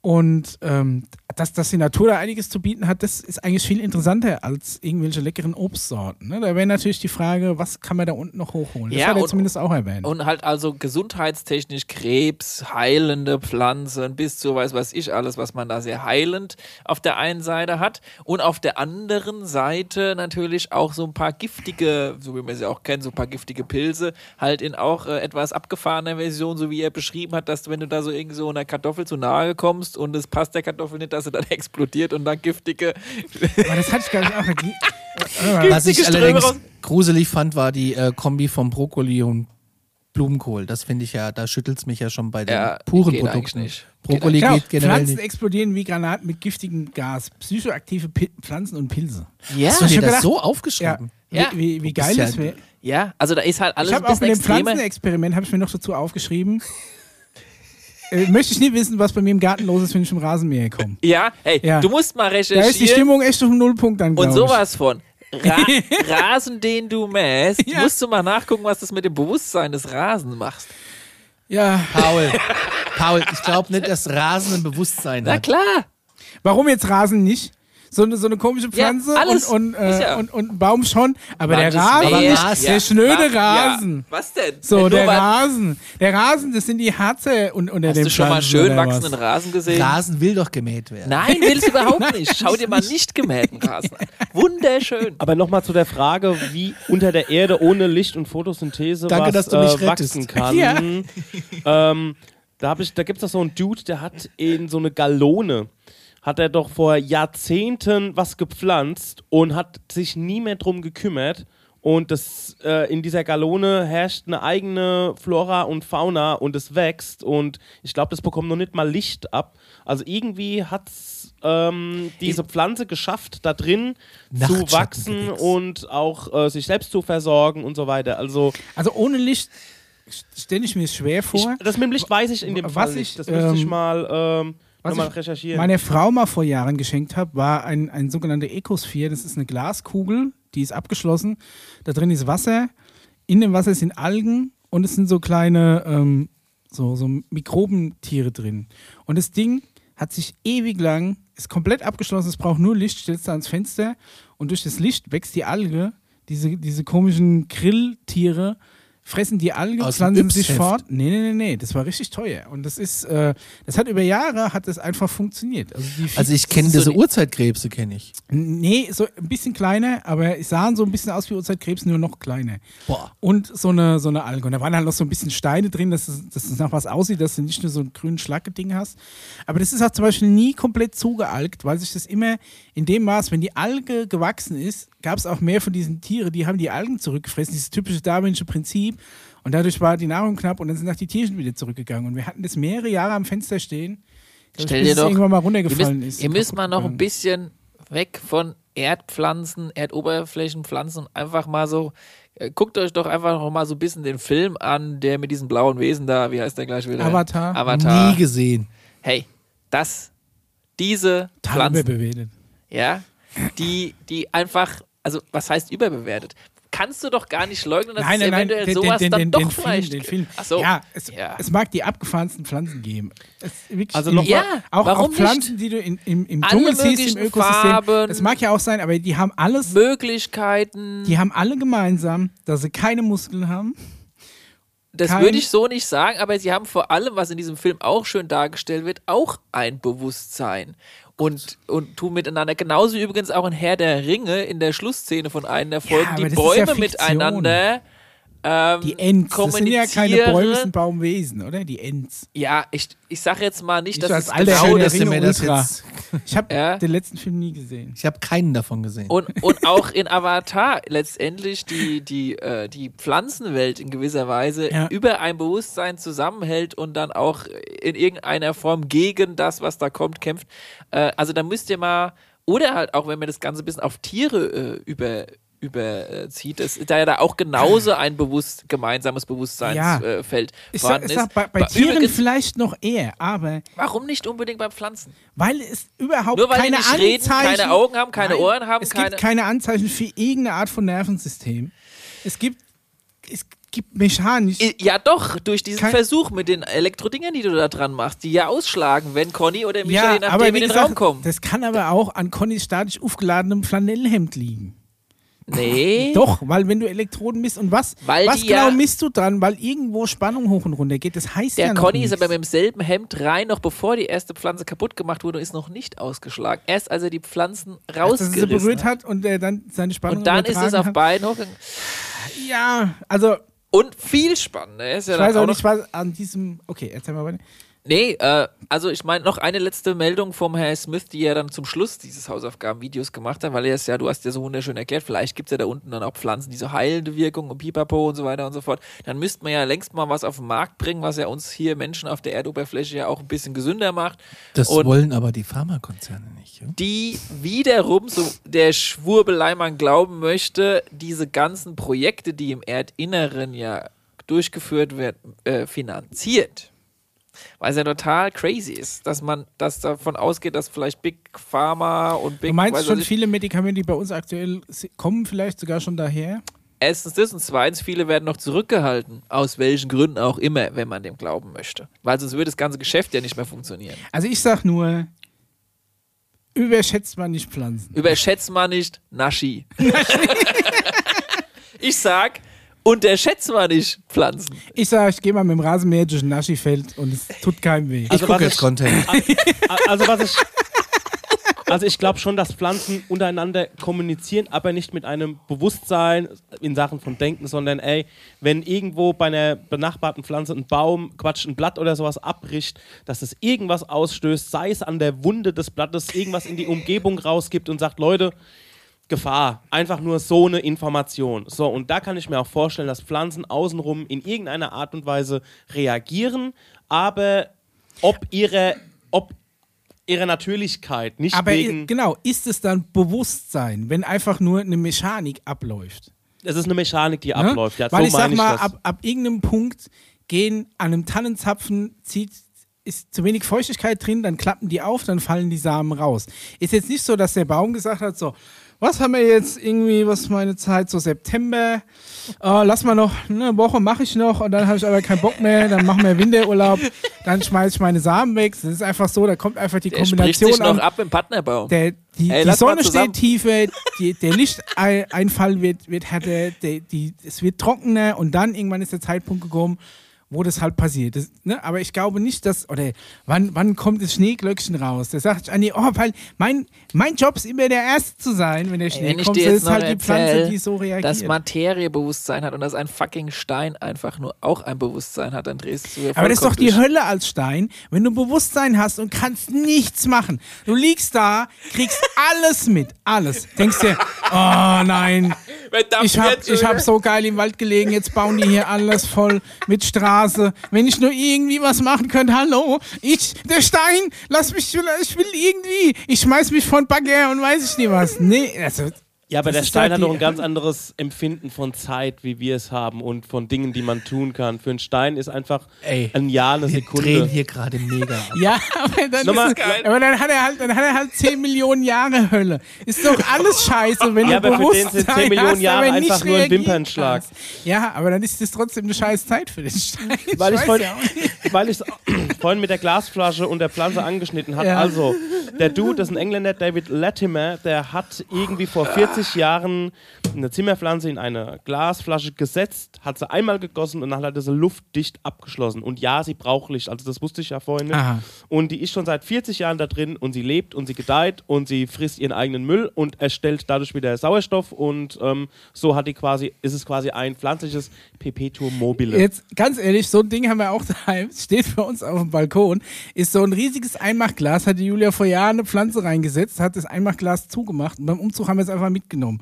Und ähm, dass, dass die Natur da einiges zu bieten hat, das ist eigentlich viel interessanter als irgendwelche leckeren Obstsorten. Ne? Da wäre natürlich die Frage, was kann man da unten noch hochholen? Das Ja, hat er und- zumindest auch erwähnt. Und halt also gesundheitstechnisch Krebs, heilende Pflanzen, bis zu weiß was ich alles, was man da sehr heilend auf der einen Seite hat. Und auf der anderen Seite natürlich auch so ein paar giftige, so wie man sie auch kennt, so ein paar giftige Pilze, halt in auch äh, etwas abgefahrener Version, so wie er beschrieben hat, dass wenn du da so irgendwie so einer Kartoffel zu nahe kommst und es passt der Kartoffel nicht, dass sie dann [laughs] explodiert und dann giftige Aber das hatte ich gar nicht auch. [laughs] Was ich allerdings raus- gruselig fand, war die äh, Kombi von Brokkoli und Blumenkohl. Das finde ich ja, da schüttelt es mich ja schon bei den Ja, puren geht Produkten. nicht. Brokkoli Genau, geht generell Pflanzen nicht. explodieren wie Granaten mit giftigem Gas. Psychoaktive Pi Pflanzen und Pilze. Ja, Hast du Ich dir hab das gedacht- so Ja. aufgeschrieben? Ja. Wie, wie, wie bist geil ja- das wäre. ja, also da ist halt alles Ich ein habe auch bisschen in dem. Pflanzenexperiment, habe ich mir noch dazu aufgeschrieben. Äh, möchte ich nie wissen, was bei mir im Garten los ist, wenn ich im Rasenmäher komme. Ja, hey, Ja. du musst mal Da ist die recherchieren Stimmung echt auf dem Nullpunkt dann, und sowas von. Ra [laughs] Rasen, den du mähst, Ja. musst du mal nachgucken, was das mit dem Bewusstsein des Rasens machst. Ich. Ja, Paul, Paul, ich glaube nicht, dass Rasen ein Bewusstsein Na hat. klar. warum jetzt Rasen nicht? So eine, so eine komische Ja, Pflanze alles. und, und, äh, ja. und, und ein Baum schon, aber der Manches Rasen mäht, nicht. Der schnöde Ja. Rasen. Was denn? So, der Rasen. Der Rasen, das sind die Harze und, unter Hast den du schon mal schön wachsenden Rasen gesehen? Rasen will doch gemäht werden. Nein, willst du [laughs] überhaupt nicht. Schau dir mal nicht gemähten Rasen an. [laughs] Wunderschön. Aber nochmal zu der Frage, wie unter der Erde ohne Licht und Photosynthese Danke, was dass du mich äh, wachsen [laughs] kann. Ja. Ähm, da ich, da gibt es doch so einen Dude, der hat in so eine Gallone, hat er doch vor Jahrzehnten was gepflanzt und hat sich nie mehr drum gekümmert. Und das, äh, in dieser Gallone herrscht eine eigene Flora und Fauna und es wächst. Und ich glaube, das bekommt noch nicht mal Licht ab. Also irgendwie hat ähm, diese Pflanze geschafft, da drin zu wachsen und auch äh, sich selbst zu versorgen und so weiter. Also Also ohne Licht stelle ich mir es schwer ich, vor. das mit dem Licht weiß ich in dem Was Fall ich, nicht. Das müsste ich ähm, mal, ähm, was nochmal recherchieren. meiner Frau mal vor Jahren geschenkt habe, war ein, ein sogenannter Ecosphere. Das ist eine Glaskugel, die ist abgeschlossen. Da drin ist Wasser. In dem Wasser sind Algen und es sind so kleine ähm, so, so Mikrobentiere drin. Und das Ding hat sich ewig lang, ist komplett abgeschlossen, es braucht nur Licht, stellst du ans Fenster und durch das Licht wächst die Alge, diese, diese komischen Grilltiere, fressen die Alge, Aus pflanzen sich fort. Nee, nee, nee, nee, das war richtig teuer. Und das ist, äh, das hat über Jahre, hat das einfach funktioniert. Also, Also ich kenne so diese die- Urzeitkrebse, kenne ich. Nee, so ein bisschen kleiner, aber es sahen so ein bisschen aus wie Urzeitkrebs, nur noch kleiner. Boah. Und so eine, so eine Alge. Und da waren halt noch so ein bisschen Steine drin, dass es, dass es nach was aussieht, dass du nicht nur so einen grünen Schlaggeding hast. Aber das ist auch zum Beispiel nie komplett zugealgt, weil sich das immer in dem Maß, wenn die Alge gewachsen ist, gab es auch mehr von diesen Tieren, die haben die Algen zurückgefressen, dieses typische darwinsche Prinzip. Und dadurch war die Nahrung knapp und dann sind auch die Tierchen wieder zurückgegangen. Und wir hatten das mehrere Jahre am Fenster stehen. glaub Stell bis dir es doch, irgendwann mal ihr runtergefallen müsst, ist. ihr müsst mal noch ein bisschen weg von Erdpflanzen, Erdoberflächenpflanzen und einfach mal so, äh, guckt euch doch einfach noch mal so ein bisschen den Film an, der mit diesen blauen Wesen da, wie heißt der gleich wieder? Avatar. Avatar. Nie gesehen. Hey, das, diese Pflanzen, ja, die, die einfach, also was heißt überbewertet? kannst du doch gar nicht leugnen, dass Nein, es nein, nein, eventuell den, sowas den, dann den, doch den vielleicht Film, den. Film. Ach so. Ja, es, Ja. es mag die abgefahrensten Pflanzen geben. Es, Also noch mal- Ja, auch, warum auch Pflanzen, nicht? die du in, im, im Dschungel siehst, im Ökosystem. Farben. Das mag ja auch sein, aber die haben alles, Möglichkeiten. die haben alle gemeinsam, dass sie keine Muskeln haben. Das kein- würde ich so nicht sagen, aber sie haben vor allem, was in diesem Film auch schön dargestellt wird, auch ein Bewusstsein. Und, und tun miteinander. Genauso übrigens auch in Herr der Ringe in der Schlussszene von einer der Folgen, aber die ja Bäume Fiktion. miteinander ähm, Die Ents, das sind ja keine. Bäume, das sind Baumwesen, oder? Die Ents. Ja, ich, ich sage jetzt mal nicht, Ich dass es genau Ringe mir das jetzt. [laughs] Ich habe Ja. den letzten Film nie gesehen. Ich habe keinen davon gesehen. Und, [laughs] und auch in Avatar letztendlich die, die, äh, die Pflanzenwelt in gewisser Weise Ja. über ein Bewusstsein zusammenhält und dann auch in irgendeiner Form gegen das, was da kommt, kämpft. Äh, also da müsst ihr mal, oder halt auch, wenn man das Ganze ein bisschen auf Tiere äh, über überzieht, es da ja da auch genauso ein bewusst gemeinsames Ja. Bewusstseinsfeld äh, Feld Ich sag, vorhanden ich ist. sag bei, bei Tieren übrigens, vielleicht noch eher, aber warum nicht unbedingt bei Pflanzen? weil es überhaupt Nur weil keine die nicht reden, Anzeichen, keine Augen haben, keine Nein, Ohren haben, es keine. gibt keine Anzeichen für irgendeine Art von Nervensystem. Es gibt, es gibt mechanisch. Ja, doch, durch diesen Kein- Versuch mit den Elektrodingern, die du da dran machst, die ja ausschlagen, wenn Conny oder Micha, ja, nachdem, aber in den gesagt, Raum kommen. das kann aber auch an Connys statisch aufgeladenem Flanellhemd liegen. Nee. Doch, weil wenn du Elektroden misst und was, Weil was genau ja- misst du dran, weil irgendwo Spannung hoch und runter geht, das heißt Der ja noch Conny ist nichts. aber mit demselben Hemd rein, noch bevor die erste Pflanze kaputt gemacht wurde und ist noch nicht ausgeschlagen. Erst als er die Pflanzen Als er sie rausgerissen berührt hat. und er dann seine Spannung Und dann ist es auf hat. beiden hochgegangen. Ja, also Und viel spannender ist ja ich dann weiß auch auch nicht, was an diesem. Okay, erzähl mal weiter. Nee, äh, also ich meine noch eine letzte Meldung vom Herrn Smith, die er dann zum Schluss dieses Hausaufgabenvideos gemacht hat, weil er es ja, du hast ja so wunderschön erklärt, vielleicht gibt es ja da unten dann auch Pflanzen, die so heilende Wirkung und Pipapo und so weiter und so fort. Dann müsste man ja längst mal was auf den Markt bringen, was ja uns hier Menschen auf der Erdoberfläche ja auch ein bisschen gesünder macht. Das und wollen aber die Pharmakonzerne nicht. Ja? die wiederum, so der Schwurbelei man glauben möchte, diese ganzen Projekte, die im Erdinneren ja durchgeführt werden, äh, finanziert. Weil es ja total crazy ist, dass man dass davon ausgeht, dass vielleicht Big Pharma und Big Du meinst schon, viele Medikamente, die bei uns aktuell kommen, vielleicht sogar schon daher? Erstens das und zweitens, viele werden noch zurückgehalten. Aus welchen Gründen auch immer, wenn man dem glauben möchte. Weil sonst würde das ganze Geschäft ja nicht mehr funktionieren. Also ich sag nur, überschätzt man nicht Pflanzen. Überschätzt man nicht Naschi. [laughs] ich sag, unterschätzt man nicht Pflanzen. Ich sag, ich gehe mal mit dem Rasenmäher durch ein Naschifeld und es tut keinem weh. Ich Also gucke was jetzt ich- Content. A- [laughs] Also was ich. Also ich glaube schon, dass Pflanzen untereinander kommunizieren, aber nicht mit einem Bewusstsein in Sachen von Denken, sondern ey, wenn irgendwo bei einer benachbarten Pflanze ein Baum, Quatsch, ein Blatt oder sowas abbricht, dass es irgendwas ausstößt, sei es an der Wunde des Blattes, irgendwas in die Umgebung rausgibt und sagt, Leute, Gefahr. Einfach nur so eine Information. So, und da kann ich mir auch vorstellen, dass Pflanzen außenrum in irgendeiner Art und Weise reagieren, aber ob ihre, ob ihre Natürlichkeit nicht Aber wegen. genau, ist es dann Bewusstsein, wenn einfach nur eine Mechanik abläuft? Es ist eine Mechanik, die Ne? abläuft. Ja, Weil so ich sag meine mal, ab, ab irgendeinem Punkt gehen an einem Tannenzapfen, zieht, ist zu wenig Feuchtigkeit drin, dann klappen die auf, dann fallen die Samen raus. Ist jetzt nicht so, dass der Baum gesagt hat, so, was haben wir jetzt irgendwie, was meine Zeit, so September, äh, lass mal noch, eine Woche mache ich noch und dann habe ich aber keinen Bock mehr, dann machen wir Winterurlaub, dann schmeiße ich meine Samen weg. Das ist einfach so, da kommt einfach die Der Kombination sich noch an. ab im Partnerbaum. Der, die, Ey, die Sonne steht tiefer, die, der Lichteinfall wird, wird härter, der, die, es wird trockener und dann irgendwann ist der Zeitpunkt gekommen, wo das halt passiert. Das, ne? Aber ich glaube nicht, dass, oder wann, wann kommt das Schneeglöckchen raus? Da sagt Anni, oh, weil mein, mein Job ist immer der Erste zu sein, wenn der Schnee Wenn kommt. Das ist halt die Pflanze, erzähl, die so reagiert. dass Materiebewusstsein hat und dass ein fucking Stein einfach nur auch ein Bewusstsein hat, dann drehst du Aber das ist doch die. Hölle als Stein, wenn du Bewusstsein hast und kannst nichts machen. Du liegst da, kriegst alles mit, alles. Denkst dir, oh nein, ich hab, ich hab so geil im Wald gelegen, jetzt bauen die hier alles voll mit Straße. Wenn ich nur irgendwie was machen könnte, hallo, ich, der Stein, lass mich, ich will irgendwie, ich schmeiß mich von Bagger und weiß ich nicht was. Nee, also, Ja, aber Das der Stein halt hat doch ein ganz anderes Empfinden von Zeit, wie wir es haben und von Dingen, die man tun kann. Für einen Stein ist einfach Ey, ein Jahr, eine Wir Sekunde. drehen hier gerade mega ab. [laughs] Ja, aber dann, Nochmal- ist es, aber dann hat er halt, dann hat er halt 10 Millionen Jahre Hölle. Ist doch alles scheiße, wenn Ja, du aber für den sind 10 Millionen hast, Jahre einfach nur ein Wimpernschlag. kannst. Ja, aber dann ist das trotzdem eine scheiß Zeit für den Stein. Weil ich vorhin, ja ich [clears throat] vorhin mit der Glasflasche und der Pflanze angeschnitten habe. Ja. Also, der Dude, das ist ein Engländer, David Latimer, der hat irgendwie vor 40 Jahren eine Zimmerpflanze in eine Glasflasche gesetzt, hat sie einmal gegossen und dann hat sie luftdicht abgeschlossen. Und ja, sie braucht Licht, also das wusste ich ja vorhin nicht. Aha. Und die ist schon seit 40 Jahren da drin und sie lebt und sie gedeiht und sie frisst ihren eigenen Müll und erstellt dadurch wieder Sauerstoff und ähm, so hat die quasi, ist es quasi ein pflanzliches Perpetuum mobile. Jetzt, ganz ehrlich, so ein Ding haben wir auch [laughs] daheim, steht bei uns auf dem Balkon, ist so ein riesiges Einmachglas, hat die Julia vor Jahren eine Pflanze reingesetzt, hat das Einmachglas zugemacht und beim Umzug haben wir es einfach mitgenommen.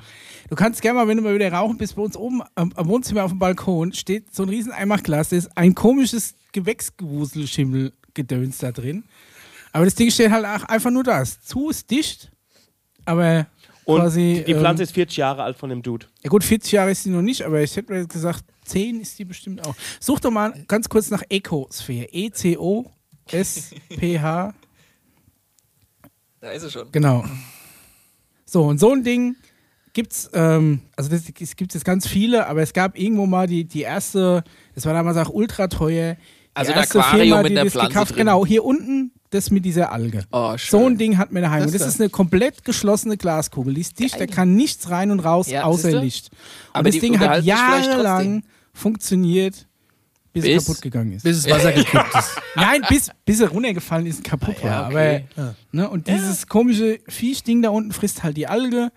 Du kannst gerne mal, wenn du mal wieder rauchen bist, bei uns oben am, am Wohnzimmer auf dem Balkon steht so ein riesen Einmachglas, da ist ein komisches Gewächsgewuselschimmelgedöns da drin. Aber das Ding steht halt auch einfach nur da. Es Zu ist dicht, aber Und quasi. die Pflanze ähm, ist 40 Jahre alt von dem Dude. ja gut, 40 Jahre ist sie noch nicht, aber ich hätte mir gesagt, 10 ist die bestimmt auch. Such doch mal ganz kurz nach Ecosphere. E E-C-O-S-P-H. Da ist es schon. Genau. So, und so ein Ding gibt's, ähm, also das, es gibt jetzt ganz viele, aber es gab irgendwo mal die, die erste, das war damals auch ultra teuer. Also erste Aquarium Firma, mit das Pflanze gekauft- drin. Genau, hier unten das mit dieser Alge. Oh. So ein Ding hat man daheim. Das und das da. ist eine komplett geschlossene Glaskugel. Die ist dicht, da kann nichts rein und raus, Ja, außer? Licht. Und Aber das Ding hat jahrelang funktioniert, bis, Bis- es kaputt gegangen ist. Bis das Wasser gekippt ist. [laughs] Nein, bis, bis er runtergefallen ist und kaputt Ah, ja, war. okay. Aber, ne, und dieses komische Viechding da unten frisst halt die Alge.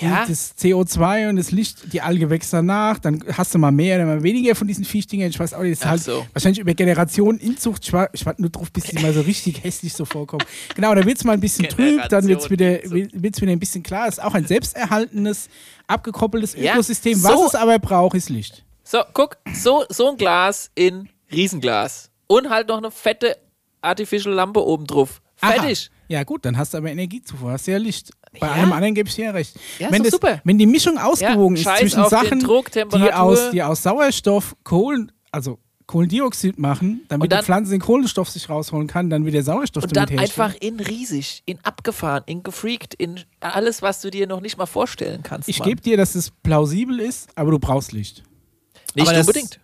Ja. Das CO2 und das Licht, die Alge wächst danach, dann hast du mal mehr oder mal weniger von diesen Viechdingern. Ich weiß auch nicht, das ist Ach halt so. wahrscheinlich über Generationen Inzucht. Ich war, ich warte nur drauf, bis die mal so richtig [laughs] hässlich so vorkommen. Genau, da wird es mal ein bisschen trüb, dann wird es wieder, Generation wird's wieder ein bisschen klar. Es ist auch ein selbsterhaltendes, abgekoppeltes Ja, Ökosystem. so- Was es aber braucht, ist Licht. So, guck, so, so ein Glas in Riesenglas. Und halt noch eine fette Artificial Lampe oben drauf. Fertig. Aha. Ja, gut, dann hast du aber Energiezufuhr, hast du ja Licht. Bei Ja. allem anderen gebe ich dir ja recht. Ja, wenn, das, super. wenn die Mischung ausgewogen Ja, ist zwischen Sachen, Druck, die aus, die aus Sauerstoff Kohlen, also Kohlendioxid machen, damit dann- die Pflanze den Kohlenstoff sich rausholen kann, dann wieder Sauerstoff Und dann damit herstellen. einfach in riesig, in abgefahren, in gefreakt, in alles, was du dir noch nicht mal vorstellen kannst. Ich gebe dir, dass es plausibel ist, aber du brauchst Licht. Nicht Aber das- unbedingt.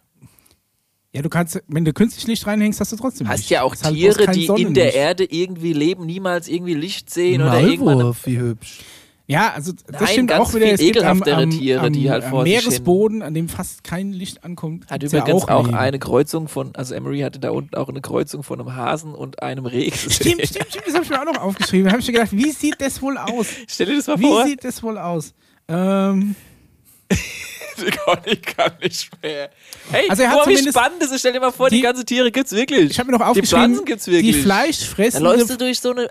Ja, du kannst, wenn du künstlich Licht reinhängst, hast du trotzdem Hast Licht. ja auch halt Tiere, die in der. Erde irgendwie leben, niemals irgendwie Licht sehen oder irgendwann. Maulwurf, wie hübsch. Ja, also das Nein, stimmt ganz auch wieder. Es gibt am, ekelhaftere am, Tiere, am, die halt am vor hin- Meeresboden, an dem fast kein Licht ankommt. Hat übrigens ja auch, Leben. eine Kreuzung von, also Emery hatte da unten auch eine Kreuzung von einem Hasen und einem Reh. Stimmt, stimmt, stimmt, das habe ich mir auch noch aufgeschrieben. Da habe ich mir gedacht, wie sieht das wohl aus? Stell dir das mal Wie vor. sieht das wohl aus? Ähm, [laughs] ich kann nicht mehr. Hey, Also er hat boah, wie spannend ist. Stell dir mal vor, die, Die- ganzen Tiere gibt's wirklich. ich habe mir noch Die aufgeschrieben, Pflanzen gibt's wirklich. die da läufst du fleischfressende, durch so eine.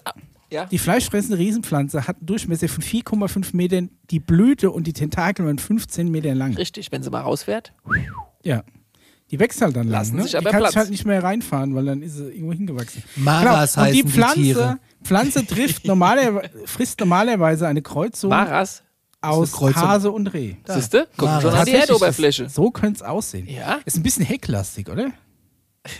Ja. die fleischfressende Riesenpflanze hat einen Durchmesser von 4,5 Metern. Die Blüte und die Tentakel waren 15 Meter lang. Richtig, wenn sie mal rausfährt. Ja. Die wächst halt dann Lassen lang. Ne? sich aber die kann Platz. sich halt nicht mehr reinfahren, weil dann ist sie irgendwo hingewachsen. Maras Genau. und die Pflanze, die Tiere. Pflanze trifft normaler, [laughs] frisst normalerweise eine Kreuzung Maras, aus. Hase und Reh. siehste? Guck schon an die Erdoberfläche. So könnte es aussehen. Ja? Ist ein bisschen hecklastig, oder? [laughs]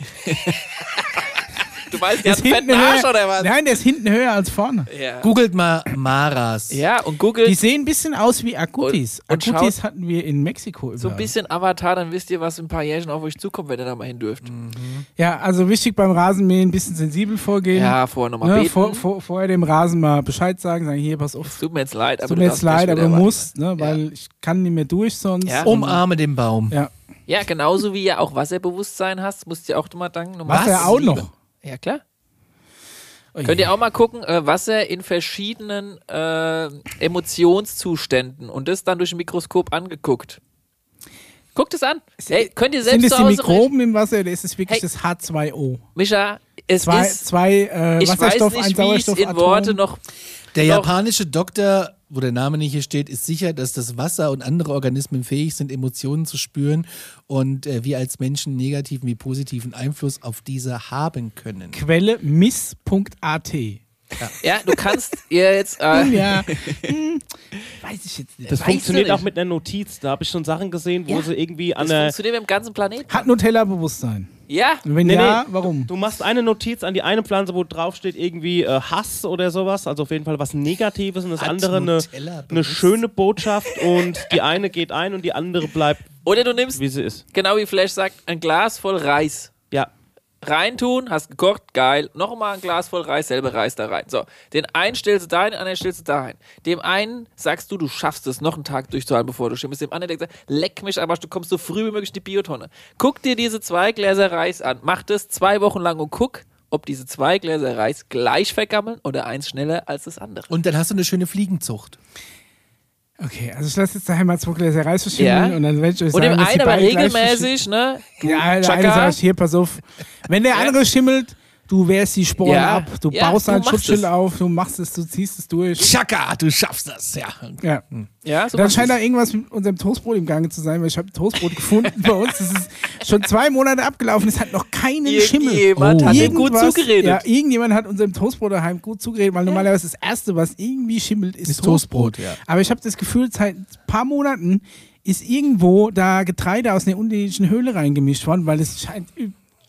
Du meinst, der Der hat einen fetten Arsch oder was? Nein, der ist hinten höher als vorne. Ja. Googelt mal Maras. ja, und Google Die sehen ein bisschen aus wie Agutis. Und- und Agutis hatten wir in Mexiko überall. so ein bisschen Avatar, dann wisst ihr, was in ein paar Jährchen auf euch zukommt, wenn ihr da mal hin dürft. Ja, also wichtig beim Rasenmähen ein bisschen sensibel vorgehen. Ja, vorher nochmal ne, beten. vor, vor, vorher dem Rasen mal Bescheid sagen, sagen, hier, pass auf. Tut mir jetzt leid, aber Tut du mir jetzt leid, aber du musst, ne, weil ich kann nicht mehr durch sonst. Ja. Umarme den Baum. Ja. Ja, genauso wie ihr auch Wasserbewusstsein hast, musst ihr auch mal danken. Nochmal Was er auch noch. Ja, klar. Oh. Könnt ihr auch mal gucken, äh, Wasser in verschiedenen äh, Emotionszuständen und das dann durch ein Mikroskop angeguckt. Guckt es an. Hey, könnt ihr Sind selbst es zu die Mikroben im Wasser oder ist es wirklich Hey. das H2O? Micha, es Zwei, ist. zwei äh, Ich weiß ein nicht, wie ich es in Worte noch. Der japanische Doktor, wo der Name nicht hier steht, ist sicher, dass das Wasser und andere Organismen fähig sind, Emotionen zu spüren und äh, wir als Menschen negativen wie positiven Einfluss auf diese haben können. Quelle miss.at. Ja, du kannst ihr jetzt. Äh, Ja. [laughs] Hm, weiß ich jetzt nicht. Das Weißt du funktioniert nicht. auch mit einer Notiz. Da habe ich schon Sachen gesehen, wo Ja. sie irgendwie an das der. funktioniert mit dem ganzen Planeten. Hat Nutella Bewusstsein? Ja, Und wenn Nee, ja, nee. warum? Du machst eine Notiz an die eine Pflanze, wo drauf steht irgendwie äh, Hass oder sowas, also auf jeden Fall was Negatives und das Hat andere eine, eine schöne Botschaft und die eine geht ein und die andere bleibt, oder du nimmst, wie sie ist. genau wie Flash sagt, ein Glas voll Reis. Ja. Reintun, hast gekocht, geil, nochmal ein Glas voll Reis, selber Reis da rein. So, den einen stellst du dahin, den anderen stellst du dahin. Dem einen sagst du, du schaffst es, noch einen Tag durchzuhalten, bevor du stimmst. Dem anderen der sagt, leck mich, aber du kommst so früh wie möglich in die Biotonne. Guck dir diese zwei Gläser Reis an, mach das zwei Wochen lang und guck, ob diese zwei Gläser Reis gleich vergammeln oder eins schneller als das andere. Und dann hast du eine schöne Fliegenzucht. Okay, also ich lasse jetzt daheim mal zwei Gläser Reis verschimmeln Ja. und dann werde ich euch Und sagen, dem dass die einen aber regelmäßig, ne? Ja, der Chaka. eine sagt, hier, pass auf, wenn der andere schimmelt, du wehrst die Sporen Ja. ab, du Ja, baust machst Schutzschild auf, du machst es, du ziehst es durch. Chaka, du schaffst das, ja. Ja. Ja, so Dann scheint da irgendwas mit unserem Toastbrot im Gange zu sein, weil ich habe Toastbrot gefunden bei uns. Das ist schon zwei Monate abgelaufen, es hat noch keinen Schimmel. Irgendjemand hat dem gut zugeredet. Ja, irgendjemand hat unserem Toastbrot daheim gut zugeredet, weil normalerweise das Erste, was irgendwie schimmelt, ist, Ist Toastbrot, ja. Aber ich habe das Gefühl, seit ein paar Monaten ist irgendwo da Getreide aus einer unterirdischen Höhle reingemischt worden, weil es scheint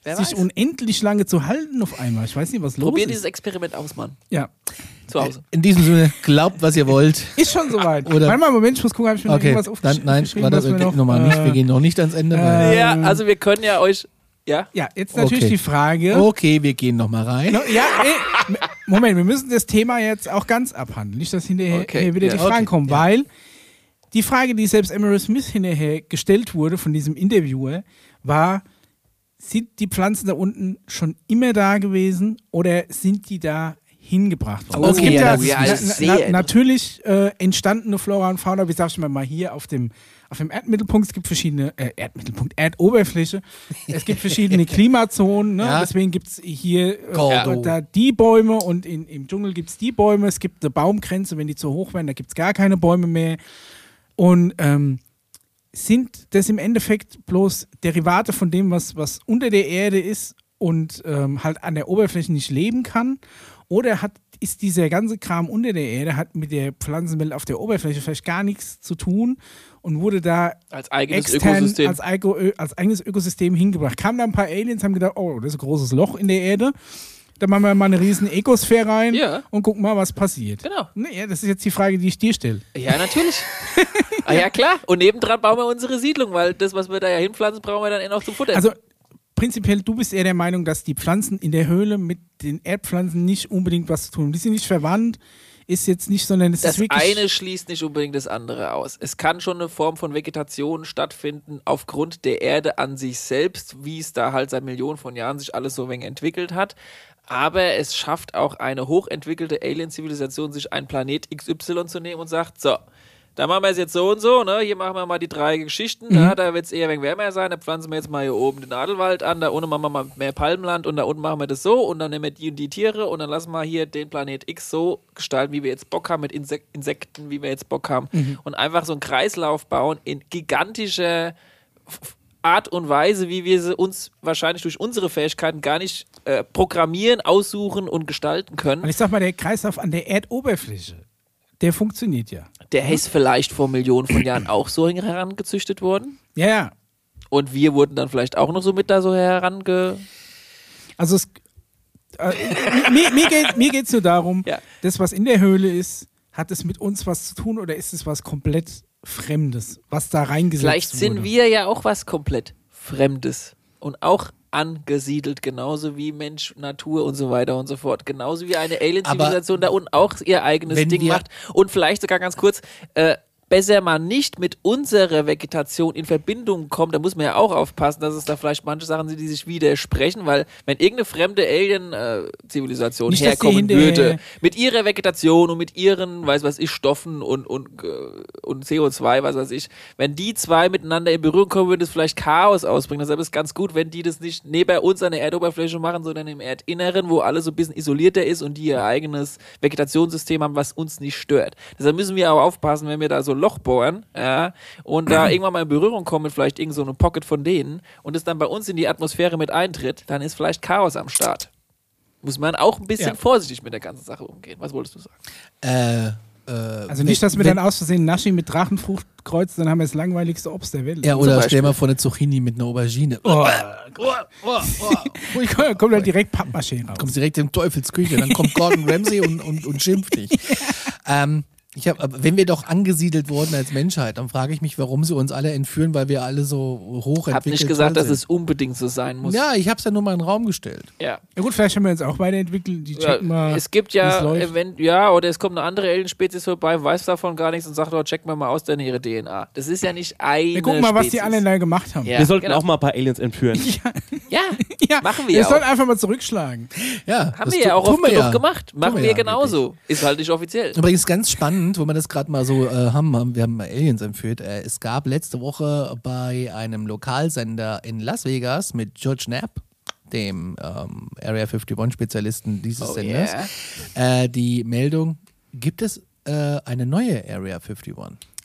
Wer sich weiß. unendlich lange zu halten auf einmal. Ich weiß nicht, was los Probier ist. dieses Experiment aus, Mann. ja. Zu Hause. In diesem Sinne, glaubt, was ihr wollt. [laughs] Ist schon soweit. Oder- Warte mal, Moment, ich muss gucken, habe ich mir noch Okay, irgendwas aufgesch dann, nein, aufgeschrieben, warte, wir noch, nochmal nicht. Wir äh, gehen noch nicht ans Ende. äh, Ja, also wir können ja euch. Ja? Ja, jetzt natürlich Okay. die Frage. Okay, wir gehen nochmal rein. No, ja, ey, Moment, wir müssen das Thema jetzt auch ganz abhandeln. Nicht, dass hinterher Okay, hier wieder ja. die Fragen Okay, kommen, ja. weil die Frage, die selbst Emerald Smith hinterher gestellt wurde von diesem Interviewer, war, sind die Pflanzen da unten schon immer da gewesen oder sind die da hingebracht worden? Oh, es gibt ja, ja, das ist na, na, natürlich äh, entstandene Flora und Fauna, wie sag ich mal, mal hier auf dem, auf dem Erdmittelpunkt, es gibt verschiedene, äh, Erdmittelpunkt, Erdoberfläche, es gibt verschiedene [laughs] Klimazonen, ne? Ja. deswegen gibt es hier äh, da die Bäume und in, im Dschungel gibt es die Bäume, es gibt eine Baumgrenze, wenn die zu hoch werden, da gibt es gar keine Bäume mehr. Und ähm, sind das im Endeffekt bloß Derivate von dem, was, was unter der Erde ist und ähm, halt an der Oberfläche nicht leben kann? Oder hat, ist dieser ganze Kram unter der Erde, hat mit der Pflanzenwelt auf der Oberfläche vielleicht gar nichts zu tun und wurde da Als eigenes extern Ökosystem. als, als eigenes Ökosystem hingebracht. Kamen da ein paar Aliens, haben gedacht, oh, das ist ein großes Loch in der Erde. Da machen wir mal eine riesen Ekosphäre rein Ja. und gucken mal, was passiert. Genau. Nee, das ist jetzt die Frage, die ich dir stelle. Ja, natürlich. [laughs] ah, ja, klar. Und nebendran bauen wir unsere Siedlung, weil das, was wir da ja hinpflanzen, brauchen wir dann eh noch zum Futter. Also prinzipiell, du bist eher der Meinung, dass die Pflanzen in der Höhle mit den Erdpflanzen nicht unbedingt was zu tun haben. Die sind nicht verwandt, ist jetzt nicht, sondern es das ist wirklich. eine schließt nicht unbedingt das andere aus. Es kann schon eine Form von Vegetation stattfinden aufgrund der Erde an sich selbst, wie es da halt seit Millionen von Jahren sich alles so wenig entwickelt hat. Aber es schafft auch eine hochentwickelte Alien-Zivilisation, sich einen Planet XY zu nehmen und sagt, so, da machen wir es jetzt so und so, ne? Hier machen wir mal die drei Geschichten, ne? da wird es eher wenig wärmer sein, da pflanzen wir jetzt mal hier oben den Nadelwald an, da unten machen wir mal mehr Palmland und da unten machen wir das so und dann nehmen wir die und die Tiere und dann lassen wir hier den Planet X so gestalten, wie wir jetzt Bock haben, mit Insek Insekten, wie wir jetzt Bock haben und einfach so einen Kreislauf bauen in gigantischer Art und Weise, wie wir sie uns wahrscheinlich durch unsere Fähigkeiten gar nicht äh, programmieren, aussuchen und gestalten können. Und ich sag mal, der Kreislauf an der Erdoberfläche, der funktioniert ja. Der ist vielleicht vor Millionen von Jahren auch so herangezüchtet worden. Ja, ja. Und wir wurden dann vielleicht auch noch so mit da so herange. Also es, äh, mir, mir, geht, mir geht's nur darum, Ja. das, was in der Höhle ist, hat es mit uns was zu tun oder ist es was komplett Fremdes, was da reingesetzt Vielleicht sind wurde? wir ja auch was komplett Fremdes und auch angesiedelt, genauso wie Mensch, Natur und so weiter und so fort. Genauso wie eine Alien-Zivilisation da unten auch ihr eigenes Ding macht. Und vielleicht sogar ganz kurz, äh, besser mal nicht mit unserer Vegetation in Verbindung kommt, da muss man ja auch aufpassen, dass es da vielleicht manche Sachen sind, die sich widersprechen, weil wenn irgendeine fremde Alien-Zivilisation die herkommen würde, mit ihrer Vegetation und mit ihren, weiß was ich, Stoffen und, und, äh, und CO2, was weiß ich, wenn die zwei miteinander in Berührung kommen, würde es vielleicht Chaos ausbringen. Deshalb ist es ganz gut, wenn die das nicht neben uns an der Erdoberfläche machen, sondern im Erdinneren, wo alles so ein bisschen isolierter ist und die ihr eigenes Vegetationssystem haben, was uns nicht stört. Deshalb müssen wir auch aufpassen, wenn wir da so Loch bohren ja, und da [clears throat] irgendwann mal in Berührung kommen mit vielleicht irgend so einem Pocket von denen und es dann bei uns in die Atmosphäre mit eintritt, dann ist vielleicht Chaos am Start. muss man auch ein bisschen Ja. vorsichtig mit der ganzen Sache umgehen. Was wolltest du sagen? Äh, äh, Also nicht, dass wir dann aus Versehen Naschi mit Drachenfrucht kreuzen, dann haben wir das langweiligste Obst der Welt. Ja, oder stell mal vor eine Zucchini mit einer Aubergine. Oh, oh, oh, oh. kommt kommt dann direkt Pappmaché raus. Kommst direkt in Teufelsküche, dann kommt Gordon Ramsay und, und, und schimpft dich. [laughs] ähm, ich hab, aber wenn wir doch angesiedelt wurden als Menschheit, dann frage ich mich, warum sie uns alle entführen, weil wir alle so hochentwickelt Hab nicht gesagt, dass es sind. unbedingt so sein muss. Ja, ich habe es ja nur mal in den Raum gestellt. ja. Ja gut, vielleicht haben wir uns auch weiterentwickelt. Die Ja, checken mal. es gibt ja, läuft. event ja, oder es kommt eine andere Alien-Spezies vorbei, weiß davon gar nichts und sagt, oh, check mal mal aus, denn ihre DNA. Das ist ja nicht eine Wir gucken mal, was die Spezies. anderen da gemacht haben. Ja, Wir sollten genau. auch mal ein paar Aliens entführen. [laughs] Ja, [laughs] Ja, Machen wir Wir auch. sollen einfach mal zurückschlagen. Ja, haben wir ja auch oft wir genug ja. gemacht. Machen wir wir ja genauso. Ist halt nicht offiziell. Übrigens ganz spannend, wo wir das gerade mal so äh, haben, wir haben Aliens entführt. Äh, es gab letzte Woche bei einem Lokalsender in Las Vegas mit George Knapp, dem ähm, Area 51-Spezialisten dieses Oh Senders, yeah. äh, die Meldung, gibt es äh, eine neue Area 51?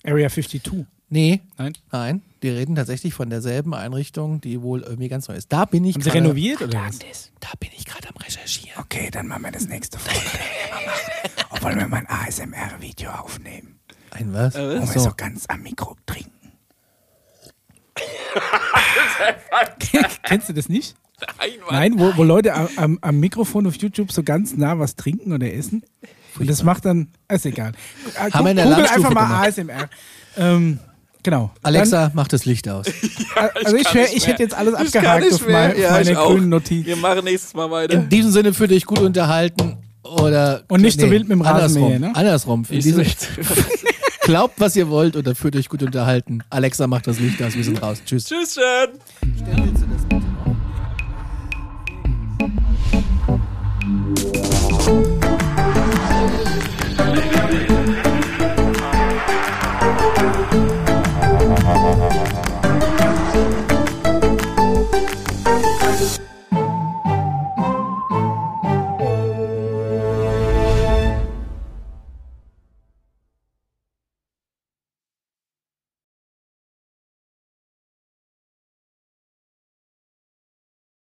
Area 52. Nee, Nein. nein, die reden tatsächlich von derselben Einrichtung, die wohl irgendwie ganz neu ist. Da bin ich Haben sie renoviert oder was? Da bin ich gerade am Recherchieren. Okay, dann machen wir das nächste Folge. [laughs] Wollen wir mal ein ASMR-Video aufnehmen? Ein was? Wo wir Achso. so ganz am Mikro trinken. [laughs] Kennst du das nicht? Nein. Nein, wo, wo Leute am, am, Mikrofon auf YouTube so ganz nah was trinken oder essen. Und das macht dann, ist egal. Äh, Haben Google Landstufe einfach mal gemacht. ASMR. Ähm, genau. Alexa, mach das Licht aus. [laughs] Dann, also ich, ich hätte jetzt alles Ich abgehakt auf, mein, auf Ja, meine grünen Notiz. Wir machen nächstes Mal weiter. In diesem Sinne fühlt euch gut unterhalten oder Und nicht so wild mit dem andersrum, Rasenmäher, ne? Andersrum. In diesem, [laughs] glaubt, was ihr wollt oder fühlt euch gut unterhalten. Alexa macht das Licht aus, wir sind raus. Tschüss. Tschüss, jetzt